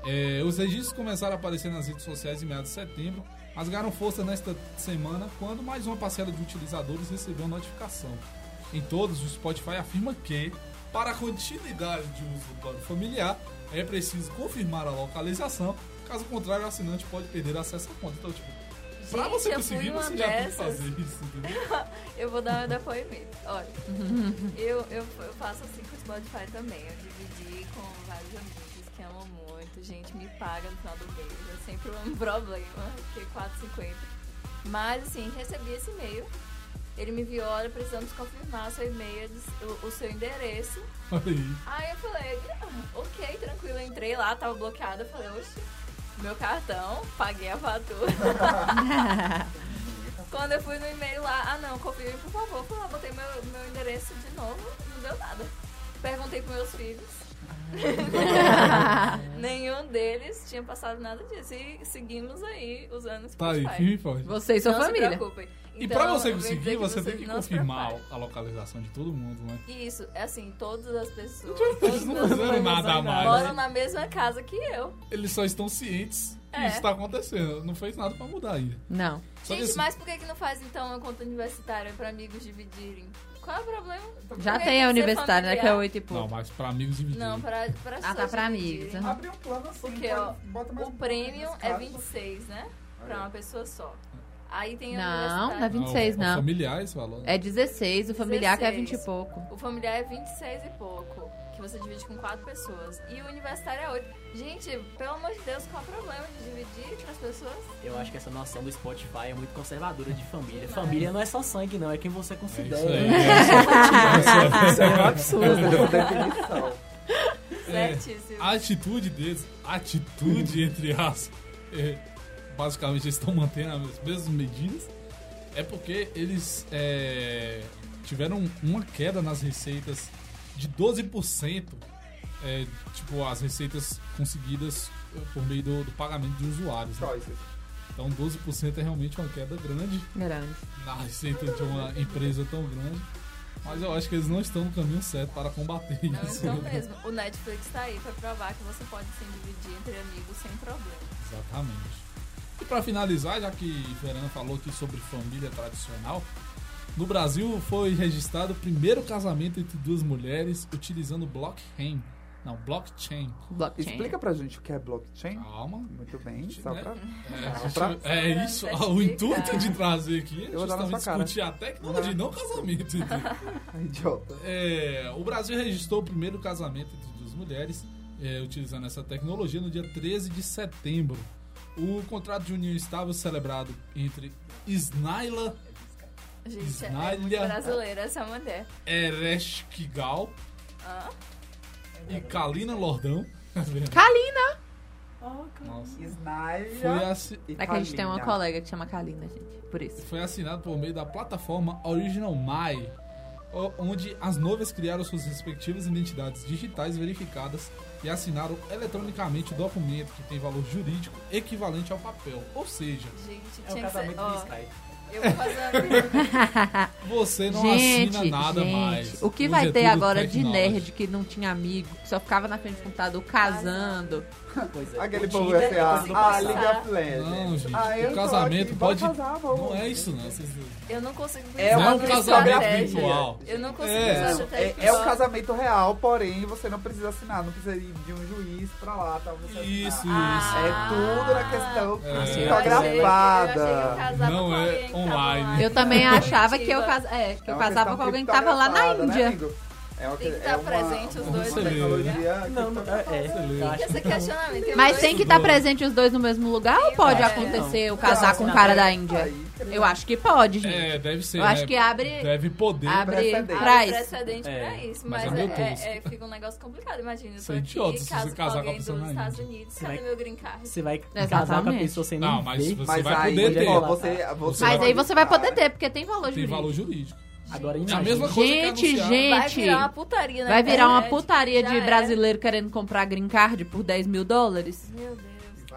É, os registros começaram a aparecer nas redes sociais em meados de setembro, mas ganharam força nesta semana quando mais uma parcela de utilizadores recebeu notificação. Em todos, o Spotify afirma que, para a continuidade de uso do plano familiar, é preciso confirmar a localização, caso contrário, o assinante pode perder acesso à conta. Então, tipo, pra Gente, você eu conseguir, você já tem que dessas. fazer isso, entendeu? *laughs* Eu vou dar meu depoimento. Olha, eu, eu, eu faço assim com o Spotify também. Eu dividi com vários amigos que amam muito. Gente, me paga no final do mês. É sempre um *laughs* problema, porque 4,50. Mas, assim, recebi esse e-mail. Ele me enviou, olha, precisamos confirmar seu e-mail, o, o seu endereço. Aí. Aí eu falei, ah, ok, tranquilo. Eu entrei lá, tava bloqueado. Eu falei, oxe, meu cartão, paguei a fatura. *laughs* Quando eu fui no e-mail lá, ah não, confirme por favor. Fui lá, botei meu, meu endereço de novo, não deu nada. Perguntei pros meus filhos. *laughs* Nenhum deles tinha passado nada disso. E seguimos aí usando o Tá aí, firme e forte. Você e sua não família. se preocupem. E Então, pra você eu vou dizer conseguir, você tem que confirmar a localização de todo mundo, né? Isso, é assim, todas as pessoas. Eles não nada a mais. Moram na mesma casa que eu. Eles só estão cientes que É. isso tá acontecendo. Não fez nada pra mudar ainda. Não. Só Gente, assim, mas por que, que não faz então uma conta universitária pra amigos dividirem? Qual é o problema? Já Por que tem a universitária, né? Que é oito e pouco. Não, mas pra amigos dividirem. Não, pra, pra Ah, tá pra amigos. aham. Abre um plano assim, Porque, ó, bota mais o premium pouco é nesse caso. 26, né? Pra uma pessoa só. Aí tem a Não, universitária. não é 26, o- não. O familiar, esse valor. É 16, o familiar que é 20 e 16. pouco. O familiar é 26 e pouco, que você divide com quatro pessoas. E o universitário é 8. Gente, pelo amor de Deus, qual é o problema de dividir entre as pessoas? Eu acho que essa noção do Spotify é muito conservadora de família. Família não é só sangue, não, é quem você É considera. *laughs* isso aí. Isso é um absurdo definição. É, Certíssimo. a atitude deles, atitude entre aspas, é, basicamente eles estão mantendo as mesmas medidas, é porque eles é, tiveram uma queda nas receitas de 12%, é, tipo, as receitas conseguidas por meio do, do pagamento de usuários. né? Então 12% é realmente uma queda grande Grande. na receita de uma empresa tão grande. Mas eu acho que eles não estão no caminho certo para combater Não, isso. então *laughs* mesmo. O Netflix tá aí pra provar que você pode se dividir entre amigos sem problema. Exatamente. E para finalizar, já que Fernanda falou aqui sobre família tradicional, no Brasil foi registrado o primeiro casamento entre duas mulheres utilizando blockchain. Não, blockchain. Blockchain. Explica pra gente o que é blockchain. Calma. Muito bem, só Né? pra... É, Só pra- é isso, Pra o intuito de trazer aqui é Eu justamente discutir a tecnologia, não o casamento. *laughs* Idiota. É, o Brasil registrou o primeiro casamento entre duas mulheres é, utilizando essa tecnologia no dia 13 de setembro. O contrato de união estável celebrado entre Snaila Gente, é, é muito brasileira essa mulher. Ereshkigal Hã? e Kalina Lordão. Kalina! Nossa. Foi, assi- É que a gente tem uma colega que chama Kalina, gente. Por isso. foi assinado por meio da plataforma Original My, onde as noivas criaram suas respectivas identidades digitais verificadas e assinaram eletronicamente o documento que tem valor jurídico equivalente ao papel. Ou seja, Gente, É ser. casamento do Skype. Eu vou fazer *laughs* você não gente, assina nada gente, mais. o que Hoje vai é ter agora de nerd que não tinha amigo, que só ficava na frente do computador casando? Pois é. Aquele povo ser é a, coisa do a of Legends. Não, gente. Ah, eu o casamento aqui, pode. casar. Não é isso, não. Eu não consigo É é um casamento virtual. Eu não consigo É. É, é o casamento real, porém você não precisa assinar, não precisa ir de um juiz pra lá, tá? Você Isso, assinar. isso. É tudo na questão É. Eu achei- eu achei que Não é online. lá Eu também achava que eu, casa... é, que É eu uma casava com alguém que tava lá na né, Índia. É uma, Tem que é estar uma- presente os dois tecnologia Não, não, é, é, questionamento. Mas tem que estar presente os dois no mesmo lugar ou pode É. acontecer eu Não. casar com um cara da Índia? Aí, Eu acho que pode, gente. É, deve ser. Eu acho né? que abre, Deve poder. abre precedente. pra Abre isso. precedente É. pra isso, Mas mas, é é, é- é- fica um negócio complicado. Imagina, eu Isso tô é aqui idiota se você casar com a alguém pessoa dos Estados. Unidos, Você cadê vai- meu green card? Você vai casar com a Exatamente. pessoa sem Não, nem mas ver. você Mas vai aí, poder ter. ó, você, você Mas pode- aí você vai poder ter, porque tem valor Tem jurídico. valor jurídico. Agora É a mesma coisa Gente, que anunciar. Vai gente. virar uma putaria, né? Vai virar uma putaria de brasileiro querendo comprar green card por 10 mil dólares? Meu Deus.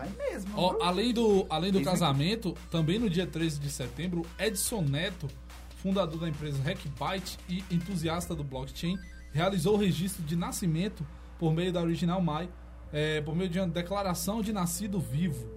Vai mesmo. Ó, além do, além do casamento, também no dia 13 de setembro, Edson Neto, fundador da empresa Hackbyte e entusiasta do blockchain, realizou o registro de nascimento por meio da Original My, é, por meio de uma declaração de nascido vivo,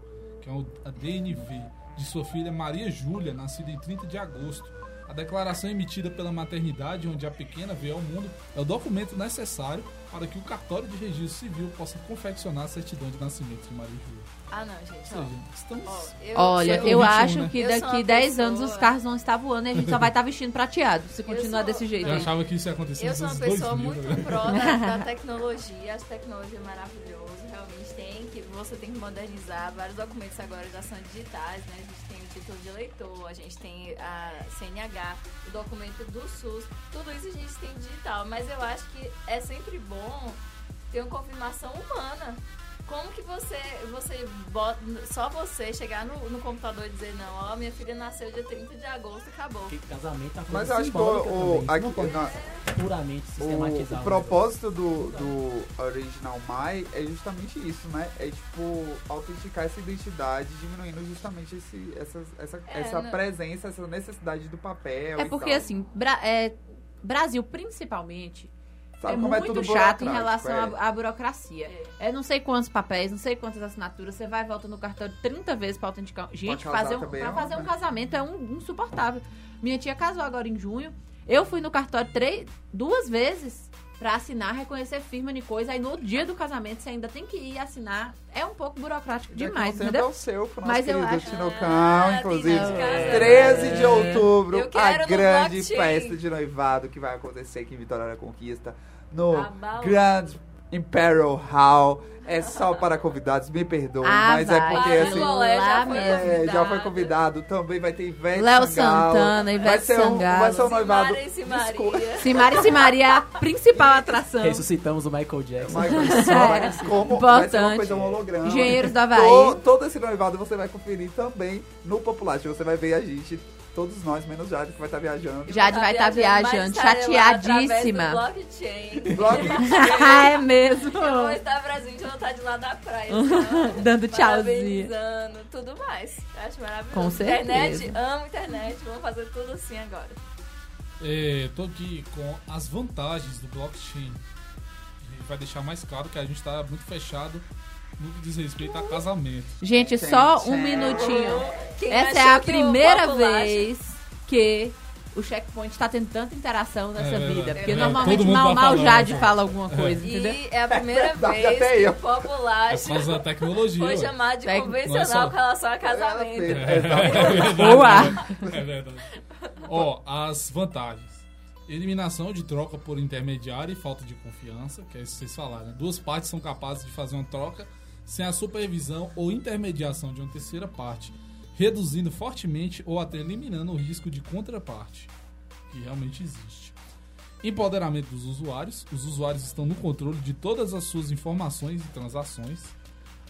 que é o- a DNV, de sua filha Maria Júlia, nascida em 30 de agosto. A declaração emitida pela maternidade, onde a pequena veio ao mundo, é o documento necessário para que o cartório de registro civil possa confeccionar a certidão de nascimento de Maria Júlia. Ah, não, gente. Ou Ó, seja, estamos... eu, Olha, eu 21, acho né? que Eu daqui uma 10 pessoa- anos os carros vão estar voando e a gente só vai estar vestindo prateado, se continuar sou- desse jeito. Eu aí. achava que isso ia acontecer Eu sou uma pessoa 2000, muito né? pró da, da *laughs* tecnologia, acho tecnologia maravilhoso, realmente tem que, você tem que modernizar, vários documentos agora já são digitais, né, a gente tem o título de eleitor, a gente tem a CNH, o documento do SUS, tudo isso a gente tem digital, mas eu acho que é sempre bom ter uma confirmação humana. Como que você, você bota, só você chegar no, no computador e dizer, não, ó, minha filha nasceu dia 30 de agosto, acabou. Porque casamento é uma Mas eu acho que o, também. Aqui- não na- puramente o, sistematizar. o propósito do, do Original My é justamente isso, né? É tipo autenticar essa identidade, diminuindo justamente esse, essa, essa, É, essa não- presença, essa necessidade do papel. É e porque tal. assim, Bra- é, Brasil principalmente Sabe é como muito tudo chato em relação é. à, à burocracia. É. não sei quantos papéis, não sei quantas assinaturas, você vai e volta no cartório 30 vezes pra autenticar. Gente, fazer um, pra é fazer um casamento é um insuportável. Minha tia casou agora em junho, eu fui no cartório três, duas vezes pra assinar, reconhecer firma de coisa, aí no dia do casamento você ainda tem que ir assinar. É um pouco burocrático demais, sempre entendeu? é o seu, pro nosso Mas eu querido acho- Tinocão, Ah, inclusive. tem de casa. 13 de outubro, Eu quero a no grande festa de noivado que vai acontecer aqui em Vitória da Conquista. No A balada. Grand Imperial Hall. É só para convidados, me perdoem, Ah, mas é vai. porque Mas assim. Lolé já foi É, É, já foi convidado. Também vai ter Ivete Léo Sangalo. Santana, vai Ivete ser um, Sangalo. Vai ser um noivado. Simaria e. Simaria. Simari Simari é a principal atração. Ressuscitamos o Michael Jackson. Mas só como vai ser uma Importante. coisa um holograma. Engenheiros do Havaí. To- todo esse noivado você vai conferir também no Popular. Você vai ver a gente, todos nós, menos Jade, que vai estar viajando. Jade vai estar mas viajando, chateadíssima. blockchain. Blog *laughs* é mesmo. Eu vou estar presente, eu vou estar de lá da praia. *laughs* ó, Dando tchauzinho. Tudo mais. Eu acho maravilhoso. Com certeza. Internet, amo internet, vou fazer tudo assim agora. É, tô aqui com as vantagens do blockchain. Vai deixar mais claro que a gente tá muito fechado no que diz respeito a casamento. Gente, só um Gente. minutinho. Quem Essa é a primeira vez que o checkpoint tá tendo tanta interação nessa É vida. Porque É, normalmente todo mundo mal mal Jade né? fala alguma coisa, entendeu? E é a primeira *laughs* vez que o Popular É por tecnologia. foi chamado de Tec- convencional é só- com relação a casamento. É, É Boa! É verdade. *laughs* Ó, as vantagens. Eliminação de troca por intermediário e falta de confiança, que é isso que vocês falaram. né? Duas partes são capazes de fazer uma troca sem a supervisão ou intermediação de uma terceira parte, reduzindo fortemente ou até eliminando o risco de contraparte, que realmente existe. Empoderamento dos usuários. Os usuários estão no controle de todas as suas informações e transações.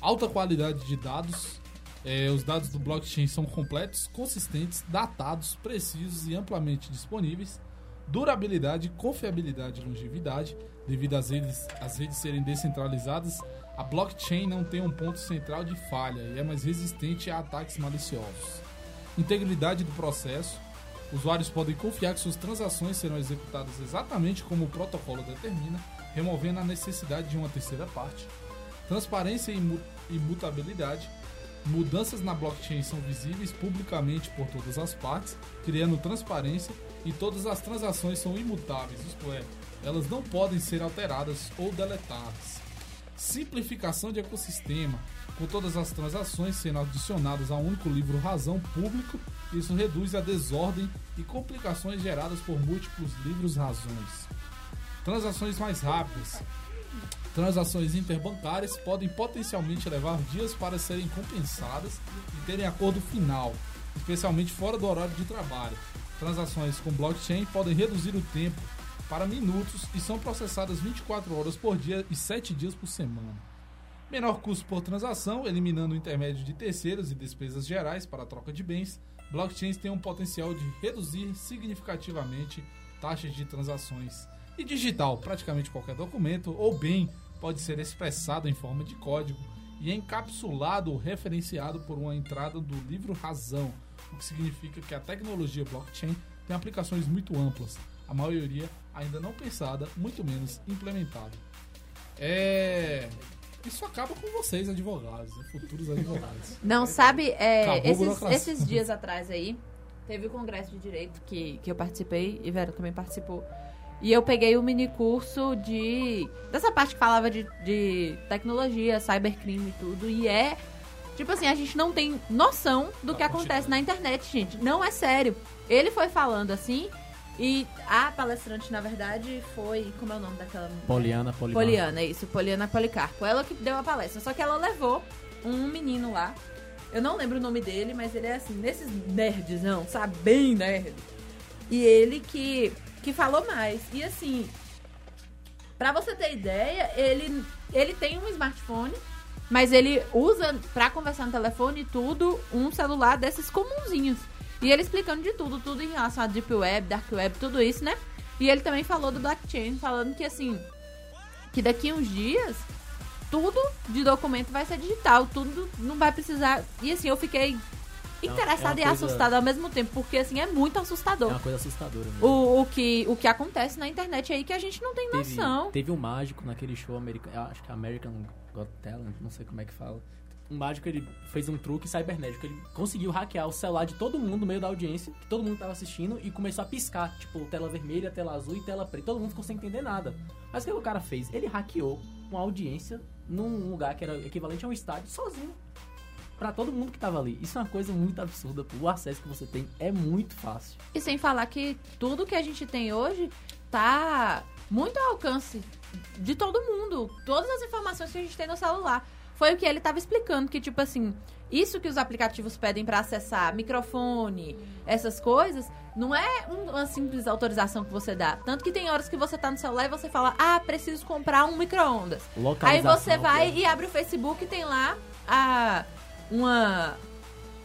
Alta qualidade de dados. É, os dados do blockchain são completos, consistentes, datados, precisos e amplamente disponíveis. Durabilidade, confiabilidade e longevidade. Devido às redes, às redes serem descentralizadas, a blockchain não tem um ponto central de falha e é mais resistente a ataques maliciosos. Integridade do processo. Usuários podem confiar que suas transações serão executadas exatamente como o protocolo determina, removendo a necessidade de uma terceira parte. Transparência e imutabilidade. Mudanças na blockchain são visíveis publicamente por todas as partes, criando transparência e todas as transações são imutáveis, isto é, elas não podem ser alteradas ou deletadas. Simplificação de ecossistema. Com todas as transações sendo adicionadas a um único livro razão público, isso reduz a desordem e complicações geradas por múltiplos livros razões. Transações mais rápidas. Transações interbancárias podem potencialmente levar dias para serem compensadas e terem acordo final, especialmente fora do horário de trabalho. Transações com blockchain podem reduzir o tempo para minutos e são processadas 24 horas por dia e 7 dias por semana. Menor custo por transação, eliminando o intermédio de terceiros e despesas gerais para a troca de bens. Blockchains têm um potencial de reduzir significativamente taxas de transações. E digital, praticamente qualquer documento ou bem pode ser expressado em forma de código e encapsulado ou referenciado por uma entrada do livro razão, o que significa que a tecnologia blockchain tem aplicações muito amplas, a maioria ainda não pensada, muito menos implementada. É. Isso acaba com vocês, advogados, né? futuros advogados. *laughs* Não, sabe, é, esses, esses *laughs* dias atrás aí, teve o congresso de direito que, que eu participei, e Vera também participou. E eu peguei o mini curso de. dessa parte que falava de, de tecnologia, cybercrime e tudo. E é. Tipo assim, a gente não tem noção do que Ah, acontece na internet, gente. Não é sério. Ele foi falando assim. E a palestrante, na verdade, foi. Como é o nome daquela mulher? Poliana, Poliana. Poliana, isso, Poliana Policarpo. Ela que deu a palestra. Só que ela levou um menino lá. Eu não lembro o nome dele, mas ele é assim, nesses nerdzão, sabe? Bem nerd. E ele que, que falou mais. E assim, pra você ter ideia, ele, ele tem um smartphone, mas ele usa pra conversar no telefone e tudo, um celular desses comunzinhos. E ele explicando de tudo, tudo em relação a Deep Web, Dark Web, tudo isso, né? E ele também falou do blockchain, falando que assim, que daqui uns dias tudo de documento vai ser digital, tudo não vai precisar. E assim, eu fiquei É interessada e coisa- assustada ao mesmo tempo, porque assim é muito É assustador. uma coisa assustadora mesmo. O, o, que, o que acontece na internet aí que a gente não tem Teve, noção. teve um mágico naquele show americano, acho que é American Got Talent, não sei como é que fala. Um mágico, ele fez um truque cibernético, ele conseguiu hackear o celular de todo mundo no meio da audiência, que todo mundo tava assistindo, e começou a piscar, tipo, tela vermelha, tela azul e tela preta. Todo mundo ficou sem entender nada. Mas o que o cara fez? Ele hackeou uma audiência num lugar que era equivalente a um estádio sozinho. Pra todo mundo que tava ali. Isso é uma coisa muito absurda. O acesso que você tem é muito fácil. E sem falar que tudo que a gente tem hoje tá muito ao alcance de todo mundo. Todas as informações que a gente tem no celular. Foi o que ele tava explicando, que tipo assim, isso que os aplicativos pedem para acessar microfone, essas coisas, não é um- uma simples autorização que você dá. Tanto que tem horas que você tá no celular e você fala, ah, preciso comprar um micro-ondas. Aí você vai é- e abre o Facebook e tem lá a, uma,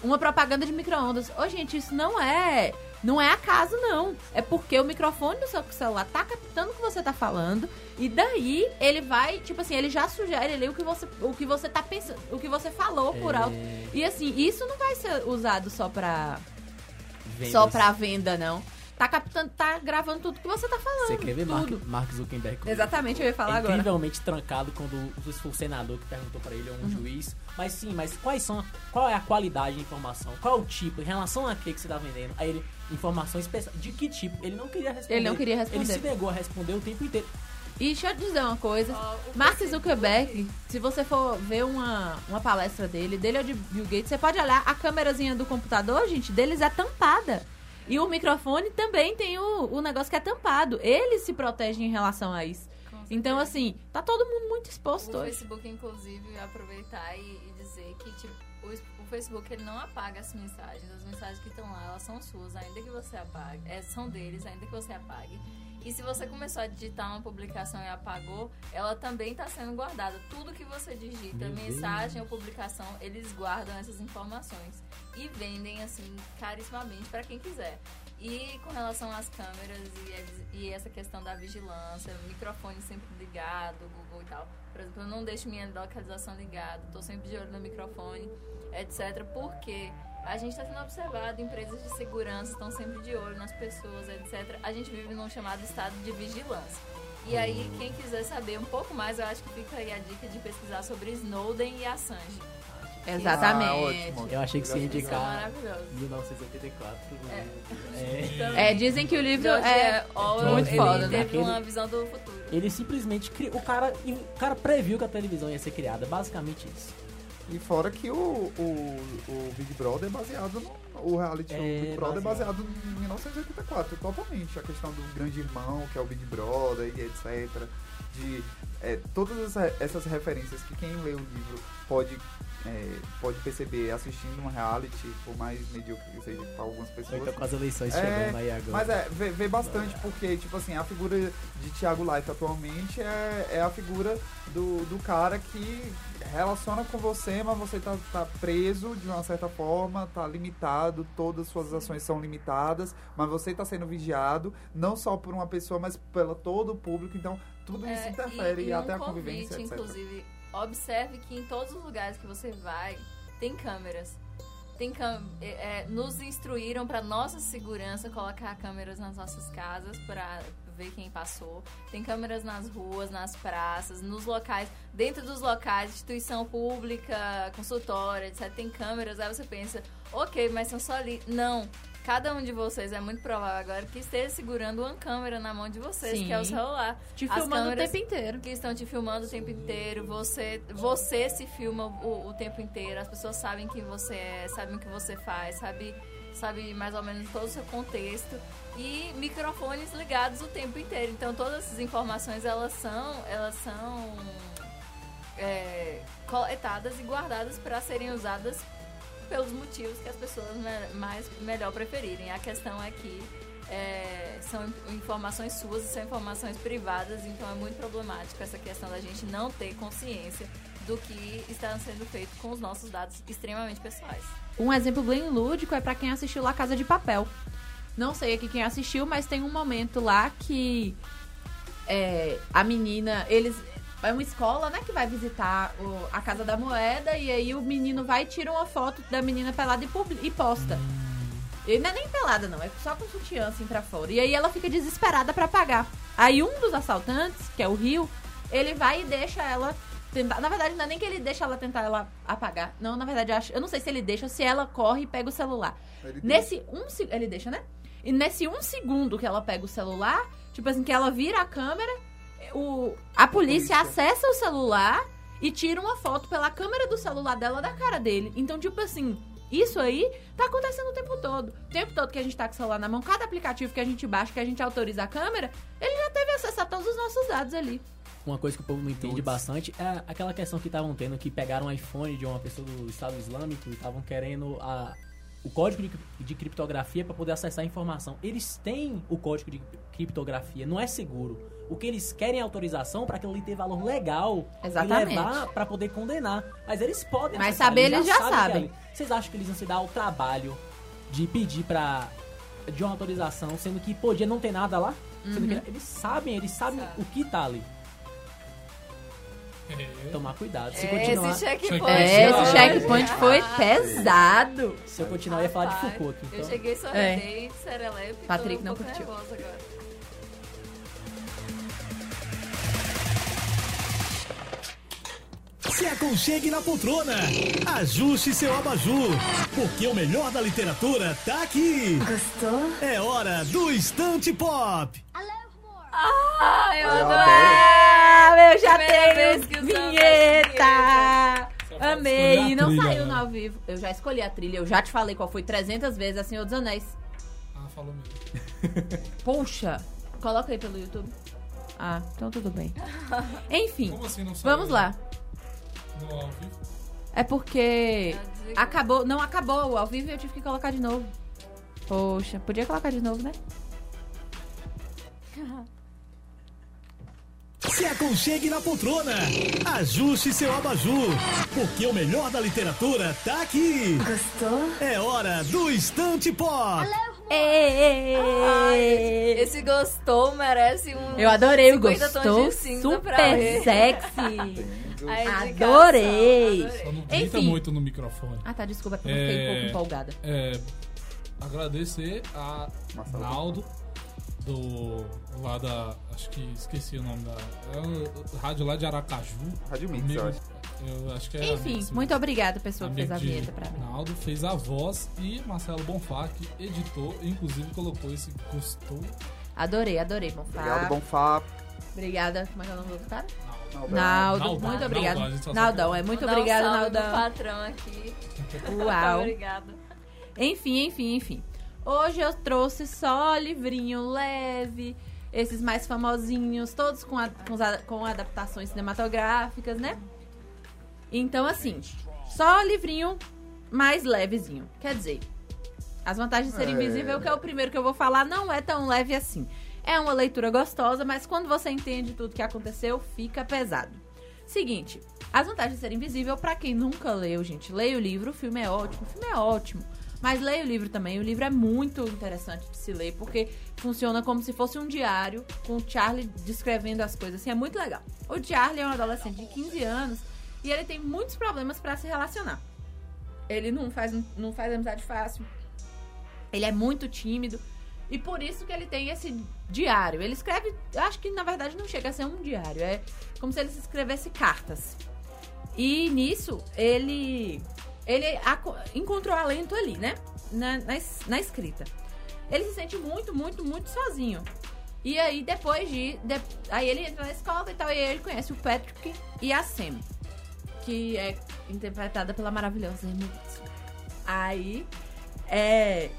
uma propaganda de micro-ondas. Ô, gente, isso não é. Não é acaso, não. É porque o microfone do seu celular tá captando o que você tá falando. E daí ele vai, tipo assim, ele já sugere ali o que você, o que você tá pensando, o que você falou por É. alto. E assim, isso não vai ser usado só pra, vendas. só pra venda, não. Tá captando, tá gravando tudo que você tá falando. Você quer ver Mark. Mark Zuckerberg? Exatamente, eu ia falar é agora. incrivelmente trancado quando o, foi o senador que perguntou pra ele, ou Uhum. um juiz. Mas sim, mas quais são, qual é a qualidade de informação? Qual é o tipo, em relação a que que você tá vendendo? Aí ele, informações especiais, de que tipo? Ele não queria responder. Ele não queria responder. Ele se negou a responder o tempo inteiro. E deixa eu te dizer uma coisa. Ó, o Mark Facebook- Zuckerberg, se você for ver uma, uma palestra dele, dele ou de Bill Gates, você pode olhar a câmerazinha do computador, gente, deles é tampada. E o microfone também tem o, o negócio que é tampado. Eles se protegem em relação a isso. Então, assim, tá todo mundo muito exposto O hoje. Facebook, inclusive, aproveitar e, e dizer que, tipo, o, o Facebook, ele não apaga as mensagens. As mensagens que estão lá, elas são suas, ainda que você apague. É, são deles, ainda que você apague. E se você começou a digitar uma publicação e apagou, ela também está sendo guardada. Tudo que você digita, Meu mensagem ou publicação, eles guardam essas informações. E vendem, assim, carissimamente para quem quiser. E com relação às câmeras e, e essa questão da vigilância, microfone sempre ligado, Google e tal. Por exemplo, eu não deixo minha localização ligada, tô sempre de olho no microfone, etc. Porque a gente está sendo observado, empresas de segurança estão sempre de olho nas pessoas, etc. A gente vive num chamado estado de vigilância. E aí, quem quiser saber um pouco mais, eu acho que fica aí a dica de pesquisar sobre Snowden e Assange. Exatamente. Ah, ótimo. Eu achei que São indicar maravilhosos. 1984. É. Também. *laughs* É, dizem que o livro George é Orwell, muito ele foda, né? teve uma visão do futuro. Ele simplesmente criou. O cara, o cara previu que a televisão ia ser criada. Basicamente isso. E fora que o, o, o Big Brother é baseado no. O reality show É, Big Brother baseado. é baseado em 1984, totalmente. A questão do grande irmão, que é o Big Brother e etc. De é, todas essa- essas referências que quem lê o livro pode, é, pode perceber assistindo um reality, por mais medíocre que seja para algumas pessoas. Então, com as eleições É, chegando aí agora. Mas é, vê, vê bastante porque, tipo assim, a figura de Thiago Life atualmente é, é a figura do, do cara que relaciona com você, mas você tá, tá preso de uma certa forma, tá limitado, todas as suas ações são limitadas, mas você tá sendo vigiado, não só por uma pessoa, mas pelo todo o público, então tudo isso É, interfere, e, e, até um a convivência, convite, etc. inclusive, observe que em todos os lugares que você vai, tem câmeras. Tem cam é, é, nos instruíram para nossa segurança colocar câmeras nas nossas casas para ver quem passou. Tem câmeras nas ruas, nas praças, nos locais, dentro dos locais, instituição pública, consultório, etc. Tem câmeras, aí você pensa, ok, mas são só ali. Não. Cada um de vocês é muito provável agora que esteja segurando uma câmera na mão de vocês, Sim. que é o celular. te As filmando o tempo inteiro. que estão te filmando o tempo inteiro, você, você se filma o, o tempo inteiro, as pessoas sabem quem você é, sabem o que você faz, sabe, sabe mais ou menos todo o seu contexto e microfones ligados o tempo inteiro. Então todas essas informações elas são, elas são é, coletadas e guardadas para serem usadas pelos motivos que as pessoas mais melhor preferirem. A questão é que é, são in- informações suas são informações privadas, então é muito problemático essa questão da gente não ter consciência do que está sendo feito com os nossos dados extremamente pessoais. Um exemplo bem lúdico é pra quem assistiu La Casa de Papel. Não sei aqui quem assistiu, mas tem um momento lá que é, a menina, eles é uma escola, né, que vai visitar o- a casa da moeda e aí o menino vai e tira uma foto da menina pelada e, e posta. E não é nem pelada não, é só com sutiã assim pra fora. E aí ela fica desesperada pra pagar. Aí um dos assaltantes, que é o Rio, ele vai e deixa ela tentar. Na verdade, não é nem que ele deixa ela tentar ela apagar. Não, na verdade, eu, acho, eu não sei se ele deixa ou se ela corre e pega o celular. Ele Nesse um se- ele deixa, né? E nesse um segundo que ela pega o celular, tipo assim, que ela vira a câmera, o, a polícia, polícia. acessa o celular e tira uma foto pela câmera do celular dela da cara dele. Então, tipo assim, isso aí tá acontecendo o tempo todo. O tempo todo que a gente tá com o celular na mão, cada aplicativo que a gente baixa, que a gente autoriza a câmera, ele já teve acessar todos os nossos dados ali. Uma coisa que o povo não entende bastante é aquela questão que estavam tendo, que pegaram um iPhone de uma pessoa do Estado Islâmico e estavam querendo a, o código de, de criptografia para poder acessar a informação. Eles têm o código de criptografia, não é seguro. O que eles querem é autorização para aquilo ali ter valor legal Exatamente. e levar para poder condenar. Mas eles podem Mas saber eles já é sabem. ali. Vocês acham que eles vão se dar o trabalho de pedir para de uma autorização, sendo que podia não ter nada lá? Sendo Uhum. que eles sabem, eles sabem o que tá ali. É. Tomar cuidado. Se É, continuar, esse checkpoint. É, esse checkpoint foi pesado. se eu continuar, eu ia falar de Foucault aqui. Eu Então. cheguei sorridente, serelepe. tô Patrick um não curtiu. nervosa agora. Se aconchegue na poltrona. Ajuste seu abajur. Porque o melhor da literatura tá aqui. Gostou? É hora do Estante Pop. Ah, eu. Ah, eu já tenho vinheta. Amei. E não trilha, saiu né? no ao vivo. Eu já escolhi a trilha. Eu já te falei qual foi 300 vezes a Senhor dos Anéis. Ah, falou mesmo. *laughs* Poxa. Coloca aí pelo YouTube. Ah, então tudo bem. *laughs* Enfim, Como assim não saiu? vamos lá. No ao vivo? É porque acabou, não acabou o ao vivo e eu tive que colocar de novo. Poxa, podia colocar de novo, né? *laughs* Se aconchegue na poltrona. Ajuste seu abajur. Porque o melhor da literatura tá aqui. Gostou? É hora do Estante Pop. Ai, esse gostou merece um. Eu adorei o 50 tons gostou. Super sexy. *laughs* A indicação, Adorei. Só não grita Enfim. muito no microfone. Ah, tá, desculpa, é porque eu fiquei um É. pouco empolgada. É, agradecer a Marcelo. Naldo do lá da acho que esqueci o nome da é o rádio lá de Aracaju Rádio Mix, Amigo- eu acho. eu acho que é Enfim, Mix muito mesmo. obrigada, pessoa que fez a vinheta pra mim. Naldo fez a voz e Marcelo Bonfá que editou inclusive colocou esse gostou Adorei, adorei, bom Obrigado, bom Fá. Obrigada. Como é que é o nome do outro cara? Naldo. Naldo, Naldão, muito Naldão, só Naldão, sabe- é muito Mandar um Naldão. patrão aqui. Uau. *laughs* Obrigada. Enfim, enfim, enfim. Hoje eu trouxe só livrinho leve, esses mais famosinhos, todos com, a- com, a- com adaptações cinematográficas, né? Então, assim, só livrinho mais levezinho. Quer dizer, As Vantagens de Ser É. Invisível, que é o primeiro que eu vou falar, não é tão leve assim. É uma leitura gostosa, mas quando você entende tudo que aconteceu, fica pesado. Seguinte, As Vantagens de Ser Invisível, pra quem nunca leu, gente, leia o livro, o filme é ótimo, o filme é ótimo. Mas leia o livro também, o livro é muito interessante de se ler, porque funciona como se fosse um diário, com o Charlie descrevendo as coisas, assim, é muito legal. O Charlie é um adolescente de 15 anos, e ele tem muitos problemas pra se relacionar. Ele não faz, não faz amizade fácil, ele é muito tímido, e por isso que ele tem esse diário. Ele escreve, acho que na verdade não chega a ser um diário, é como se ele escrevesse cartas. E nisso, ele ele encontrou alento ali, né? Na, na, na escrita. Ele se sente muito, muito, muito sozinho. E aí, depois de, de- Aí ele entra na escola e tal, e aí ele conhece o Patrick e a Sam. Que é interpretada pela maravilhosa Watson. Aí. É.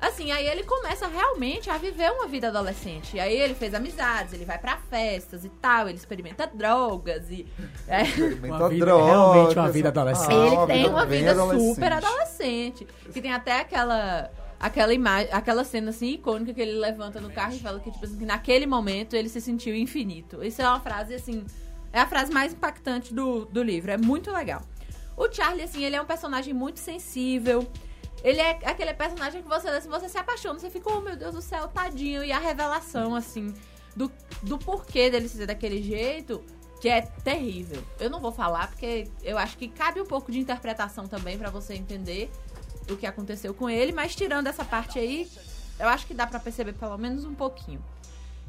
Assim, aí ele começa realmente a viver uma vida adolescente. E aí ele fez amizades, ele vai pra festas e tal, ele experimenta drogas e. é, Experimenta Uma vida- drogas. realmente uma vida adolescente. Ah, ele tem uma vida adolescente. super adolescente. Que tem até aquela aquela imagem, aquela cena assim icônica que ele levanta no carro e fala que tipo assim, que naquele momento ele se sentiu infinito. Isso é uma frase assim, é a frase mais impactante do, do livro, é muito legal. O Charlie assim, ele é um personagem muito sensível. Ele é aquele personagem que você assim, você se apaixona, você fica, oh meu Deus do céu, tadinho. E a revelação, assim, do, do porquê dele ser daquele jeito, que é terrível. Eu não vou falar, porque eu acho que cabe um pouco de interpretação também pra você entender o que aconteceu com ele, mas tirando essa parte aí, eu acho que dá pra perceber pelo menos um pouquinho.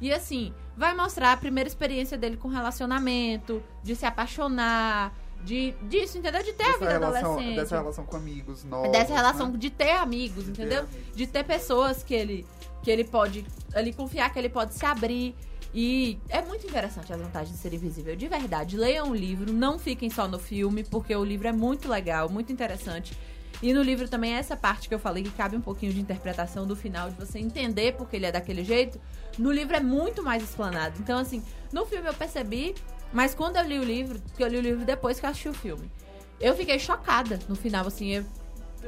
E assim, vai mostrar a primeira experiência dele com relacionamento, de se apaixonar, de disso, entendeu? De ter a Dessa vida relação, adolescente. dessa relação com amigos novos. Dessa relação né? de ter amigos, De ter entendeu? amigos. De ter pessoas que ele, que ele pode ali confiar, que ele pode se abrir. E é muito interessante as vantagens de ser invisível. De verdade, leiam o livro, não fiquem só no filme, porque o livro é muito legal, muito interessante. E no livro também é essa parte que eu falei que cabe um pouquinho de interpretação do final, de você entender porque ele é daquele jeito. No livro é muito mais explanado. Então, assim, no filme eu percebi, mas quando eu li o livro, porque eu li o livro depois que eu assisti o filme, eu fiquei chocada no final, assim, eu,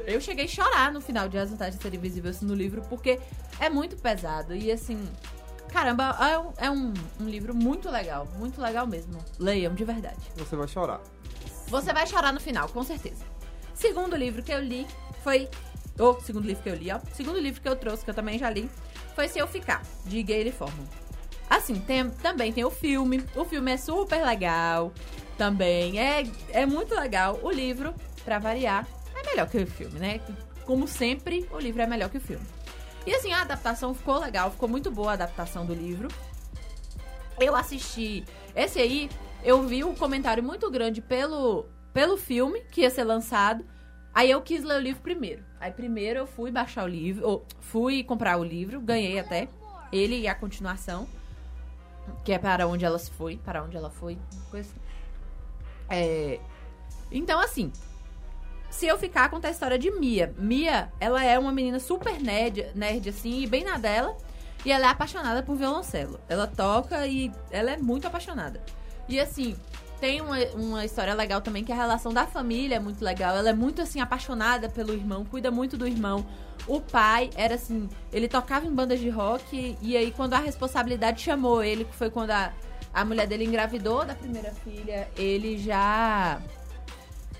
eu cheguei a chorar no final de As Vantagens de Ser Invisível assim, no livro, porque é muito pesado. E assim, caramba, é um, é um, um livro muito legal, muito legal mesmo. Leiam, de verdade. Você vai chorar. Você vai chorar no final, com certeza. Segundo livro que eu li foi. O segundo livro que eu li, ó. Segundo livro que eu trouxe, que eu também já li, foi Se Eu Ficar, de Gayle Forman. Assim, tem, também tem o filme. O filme é super legal. Também é, é muito legal. O livro, pra variar, é melhor que o filme, né? Como sempre, o livro é melhor que o filme. E assim, a adaptação ficou legal, ficou muito boa a adaptação do livro. Eu assisti. Esse aí, eu vi um comentário muito grande pelo, pelo filme que ia ser lançado. Aí eu quis ler o livro primeiro. Aí primeiro eu fui baixar o livro, ou fui comprar o livro, ganhei até ele e a continuação, que é para onde ela se foi, para onde ela foi, coisa assim. É, então assim, se eu ficar conta a história de Mia. Mia, ela é uma menina super nerd, nerd assim, e bem na dela, e ela é apaixonada por violoncelo. Ela toca e ela é muito apaixonada. E assim, tem uma, uma história legal também, que a relação da família é muito legal. Ela é muito, assim, apaixonada pelo irmão, cuida muito do irmão. O pai era assim, ele tocava em bandas de rock, e aí quando a responsabilidade chamou ele, que foi quando a, a mulher dele engravidou da primeira filha, ele já.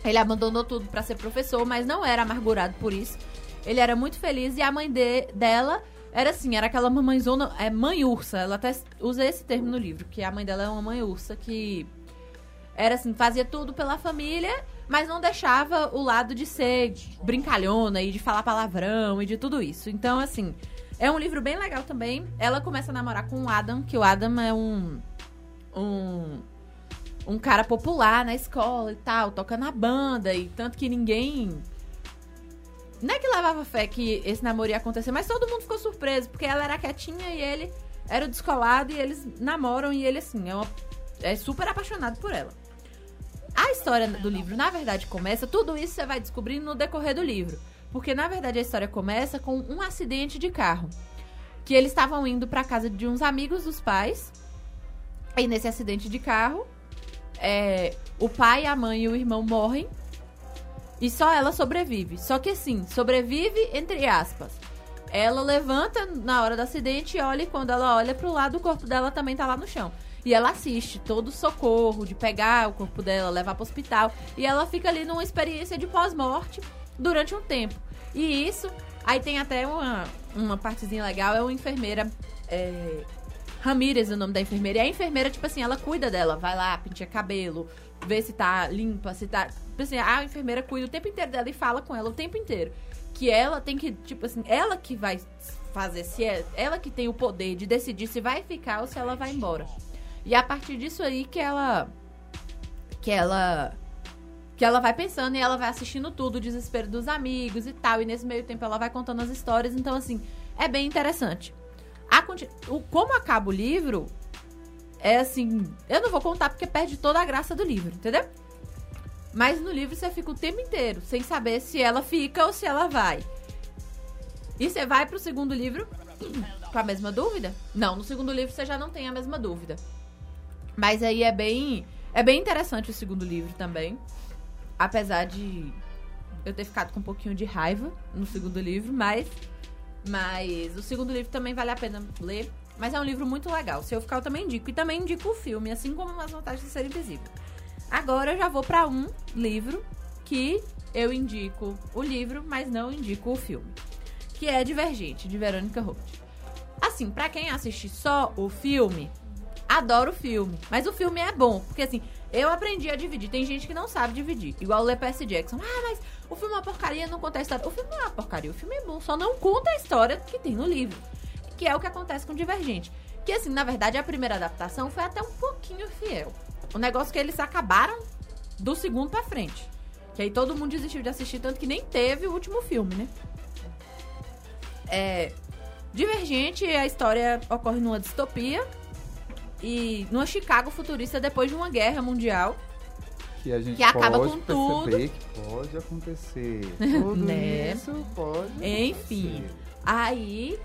Ele abandonou tudo para ser professor, mas não era amargurado por isso. Ele era muito feliz e a mãe de, dela era assim, era aquela mamãezona, é mãe ursa. Ela até usa esse termo no livro, que a mãe dela é uma mãe ursa que era assim, fazia tudo pela família, mas não deixava o lado de ser brincalhona e de falar palavrão e de tudo isso. Então, assim, é um livro bem legal também. Ela começa a namorar com o Adam, que o Adam é um. um. um cara popular na escola e tal, toca na banda, e tanto que ninguém. Não é que levava fé que esse namoro ia acontecer, mas todo mundo ficou surpreso, porque ela era quietinha e ele era o descolado e eles namoram e ele, assim, é, uma, é super apaixonado por ela. A história do livro, na verdade, começa. Tudo isso você vai descobrindo no decorrer do livro. Porque, na verdade, a história começa com um acidente de carro. Que eles estavam indo para casa de uns amigos dos pais. E nesse acidente de carro, é, o pai, a mãe e o irmão morrem. E só ela sobrevive. Só que assim, sobrevive entre aspas. Ela levanta na hora do acidente e olha, e quando ela olha pro lado, o corpo dela também tá lá no chão. E ela assiste todo o socorro de pegar o corpo dela, levar para o hospital. E ela fica ali numa experiência de pós-morte durante um tempo. E isso, aí tem até uma, uma partezinha legal, é uma enfermeira. É, Ramírez, o nome da enfermeira. E a enfermeira, tipo assim, ela cuida dela, vai lá, pinta cabelo, vê se tá limpa, se tá. Tipo assim, a enfermeira cuida o tempo inteiro dela e fala com ela o tempo inteiro. Que ela tem que, tipo assim, ela que vai fazer, se é ela que tem o poder de decidir se vai ficar ou se ela vai embora. E a partir disso aí que ela. Que ela. Que ela vai pensando e ela vai assistindo tudo, o desespero dos amigos e tal. E nesse meio tempo ela vai contando as histórias. Então, assim, é bem interessante. A, o, como acaba o livro, é assim. Eu não vou contar porque perde toda a graça do livro, entendeu? Mas no livro você fica o tempo inteiro sem saber se ela fica ou se ela vai. E você vai pro segundo livro com a mesma dúvida? Não, no segundo livro você já não tem a mesma dúvida. Mas aí é bem. É bem interessante o segundo livro também. Apesar de eu ter ficado com um pouquinho de raiva no segundo livro, mas. Mas o segundo livro também vale a pena ler. Mas é um livro muito legal. Se eu ficar, eu também indico. E também indico o filme, assim como as vantagens de ser invisível. Agora eu já vou para um livro que eu indico o livro, mas não indico o filme. Que é Divergente, de Verônica Roth. Assim, para quem assiste só o filme, adoro o filme. Mas o filme é bom, porque assim, eu aprendi a dividir. Tem gente que não sabe dividir. Igual o Lepes Jackson. Ah, mas o filme é uma porcaria, não conta a história. O filme não é uma porcaria, o filme é bom, só não conta a história que tem no livro. Que é o que acontece com Divergente. Que assim, na verdade, a primeira adaptação foi até um pouquinho fiel. O negócio que eles acabaram do segundo pra frente. Que aí todo mundo desistiu de assistir, tanto que nem teve o último filme, né? É. Divergente, a história ocorre numa distopia, e numa Chicago futurista depois de uma guerra mundial. que a gente Que acaba pode com tudo. que pode acontecer. Tudo *laughs* Né? isso pode Enfim. acontecer. Aí.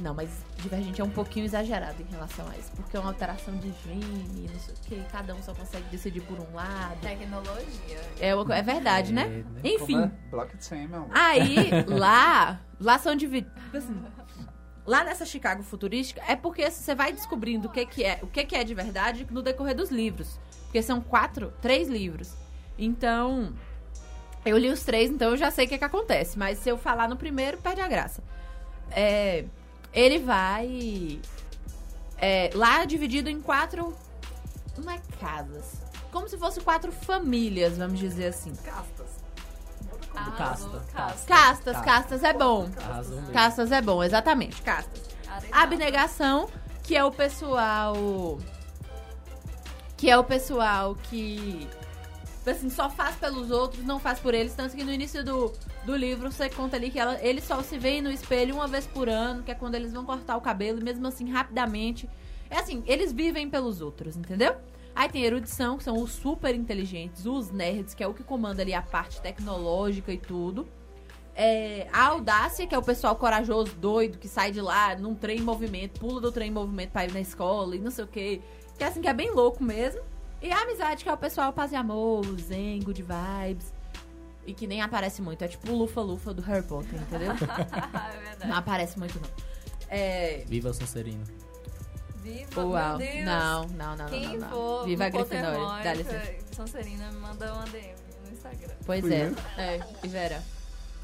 Não, mas Divergente é um pouquinho exagerado em relação a isso. Porque é uma alteração de gene, não sei o que. Cada um só consegue decidir por um lado. Tecnologia. É, é verdade, né? É, né? Enfim. Como é? Blockchain, meu. Aí, lá, lá são divididos. Assim, lá nessa Chicago futurística, é porque você vai descobrindo o que, que é, o que, que é de verdade no decorrer dos livros. Porque são quatro, três livros. Então, eu li os três, então eu já sei o que, que acontece. Mas se eu falar no primeiro, perde a graça. É, ele vai. é, lá dividido em quatro. Não é casas. Como se fosse quatro famílias, vamos dizer assim. Arrasou, casta. casta. Castas, castas é bom. Castas é bom, exatamente, castas. Abnegação, que é o pessoal. Que é o pessoal que. Assim, só faz pelos outros, não faz por eles. Tanto que no início do, do livro você conta ali que ela, eles só se veem no espelho uma vez por ano, que é quando eles vão cortar o cabelo, e mesmo assim, rapidamente. É assim, eles vivem pelos outros, entendeu? Aí tem erudição, que são os super inteligentes, os nerds, que é o que comanda ali a parte tecnológica e tudo. É, a audácia, que é o pessoal corajoso, doido, que sai de lá num trem em movimento, pula do trem em movimento pra ir na escola e não sei o que. Que é assim, que é bem louco mesmo. E a amizade, que é o pessoal paz e amor, zen, good vibes. E que nem aparece muito. É tipo o Lufa-Lufa do Harry Potter, entendeu? *laughs* é verdade. não aparece muito, não. É. Viva o Sonserino. Viva, Uau. meu Deus. Não, não, não, não. Quem não, não. for Viva a Grifinória. Dá licença. que Sonserina me manda uma DM no Instagram. Pois Fui é. eu? É, e Vera.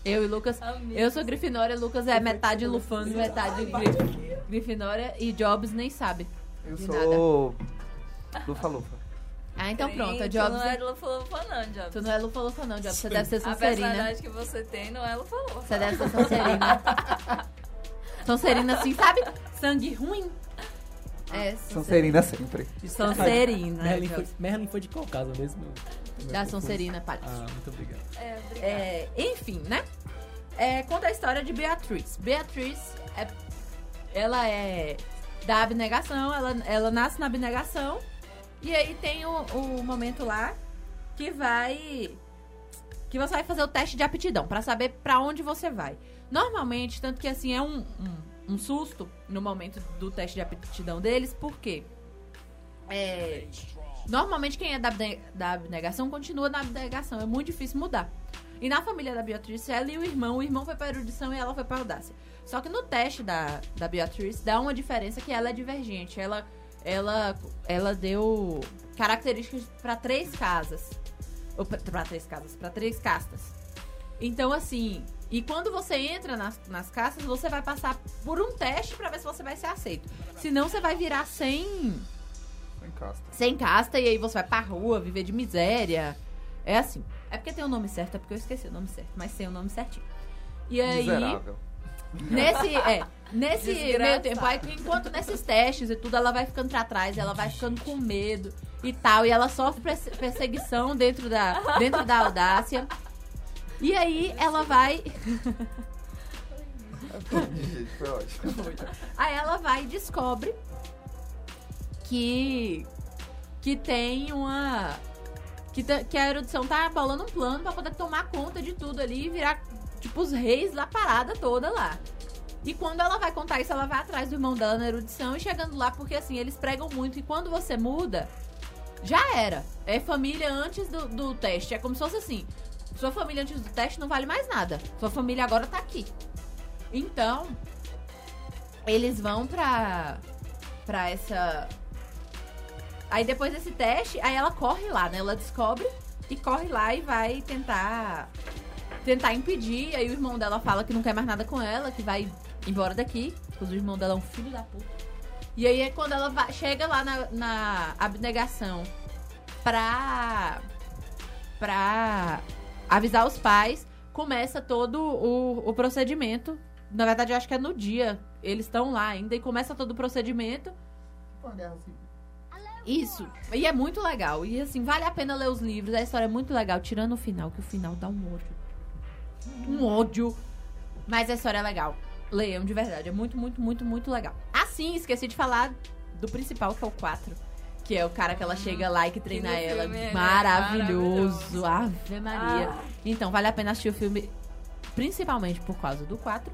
Eu e Lucas. Amigos. Eu sou Grifinória, Lucas é metade Lufano, metade Grif- Grifinória e Jobs nem sabe. Eu de sou Lufa Lufa. Ah, então pronto, a Sim, Jobs. Tu não é Lufa Lufa não, Jobs. Tu não é Lufa Lufa, não, Jobs. Você deve ser A Sonserina. personalidade que você tem não é Lufa Lufa. Você deve ser Sonserina. *laughs* Sonserina, assim, sabe? Sangue ruim. É, Sonserina sempre. Sonserina. Merlin foi, Jobs. Merlin foi de qual casa mesmo? Da Sonserina, Paty. Ah, muito obrigado. É, obrigada. É, enfim, né? É, conta a história de Beatriz. Beatriz, é, ela é da abnegação, ela, ela nasce na abnegação. E aí tem o, o momento lá que vai. Que você vai fazer o teste de aptidão pra saber pra onde você vai. Normalmente, tanto que assim, é um, um, um susto no momento do teste de aptidão deles, porque é, normalmente quem é da, da abnegação continua na abnegação. É muito difícil mudar. E na família da Beatriz, ela e o irmão, o irmão foi pra erudição e ela foi pra audácia. Só que no teste da, da Beatriz dá uma diferença que ela é divergente. Ela, ela, ela deu características pra três casas. Ou pra três casas, pra três castas. Então, assim, e quando você entra nas, nas castas, você vai passar por um teste pra ver se você vai ser aceito. Senão você vai virar sem Sem casta. sem casta e aí você vai pra rua, viver de miséria. É assim. É porque tem o nome certo, é porque eu esqueci o nome certo, mas tem o nome certinho. E aí, Miserável. nesse, é, nesse Desgraçado. meio tempo, aí, enquanto nesses testes e tudo, ela vai ficando pra trás, ela vai ficando com medo e tal, e ela sofre perse- perseguição dentro da, dentro da audácia. E aí ela vai. Foi *laughs* ótimo. Aí ela vai e descobre que que tem uma que, que a erudição tá bolando um plano pra poder tomar conta de tudo ali e virar tipo os reis da parada toda lá. E quando ela vai contar isso, ela vai atrás do irmão dela na erudição e chegando lá, porque assim, eles pregam muito e quando você muda, já era. É família antes do, do teste. É como se fosse assim: sua família antes do teste não vale mais nada. Sua família agora tá aqui. Então, eles vão pra. pra essa. Aí depois desse teste, aí ela corre lá, né? Ela descobre e corre lá e vai tentar. tentar impedir. Aí o irmão dela fala que não quer mais nada com ela, que vai embora daqui. Inclusive o irmão dela é um filho da puta. E aí é quando ela vai- chega lá na, na abnegação pra. pra avisar os pais, começa todo o, o procedimento. Na verdade, eu acho que é no dia. Eles estão lá ainda e começa todo o procedimento. Isso. E é muito legal. E assim, vale a pena ler os livros. A história é muito legal, tirando o final, que o final dá um ódio. Um ódio. Mas a história é legal. Leiam de verdade. É muito, muito, muito, muito legal. Assim, esqueci de falar do principal, que é o 4. Que é o cara que ela chega lá e que treina no ela. filme ele é maravilhoso. Ave Maria. Ah. Então, vale a pena assistir o filme, principalmente por causa do 4.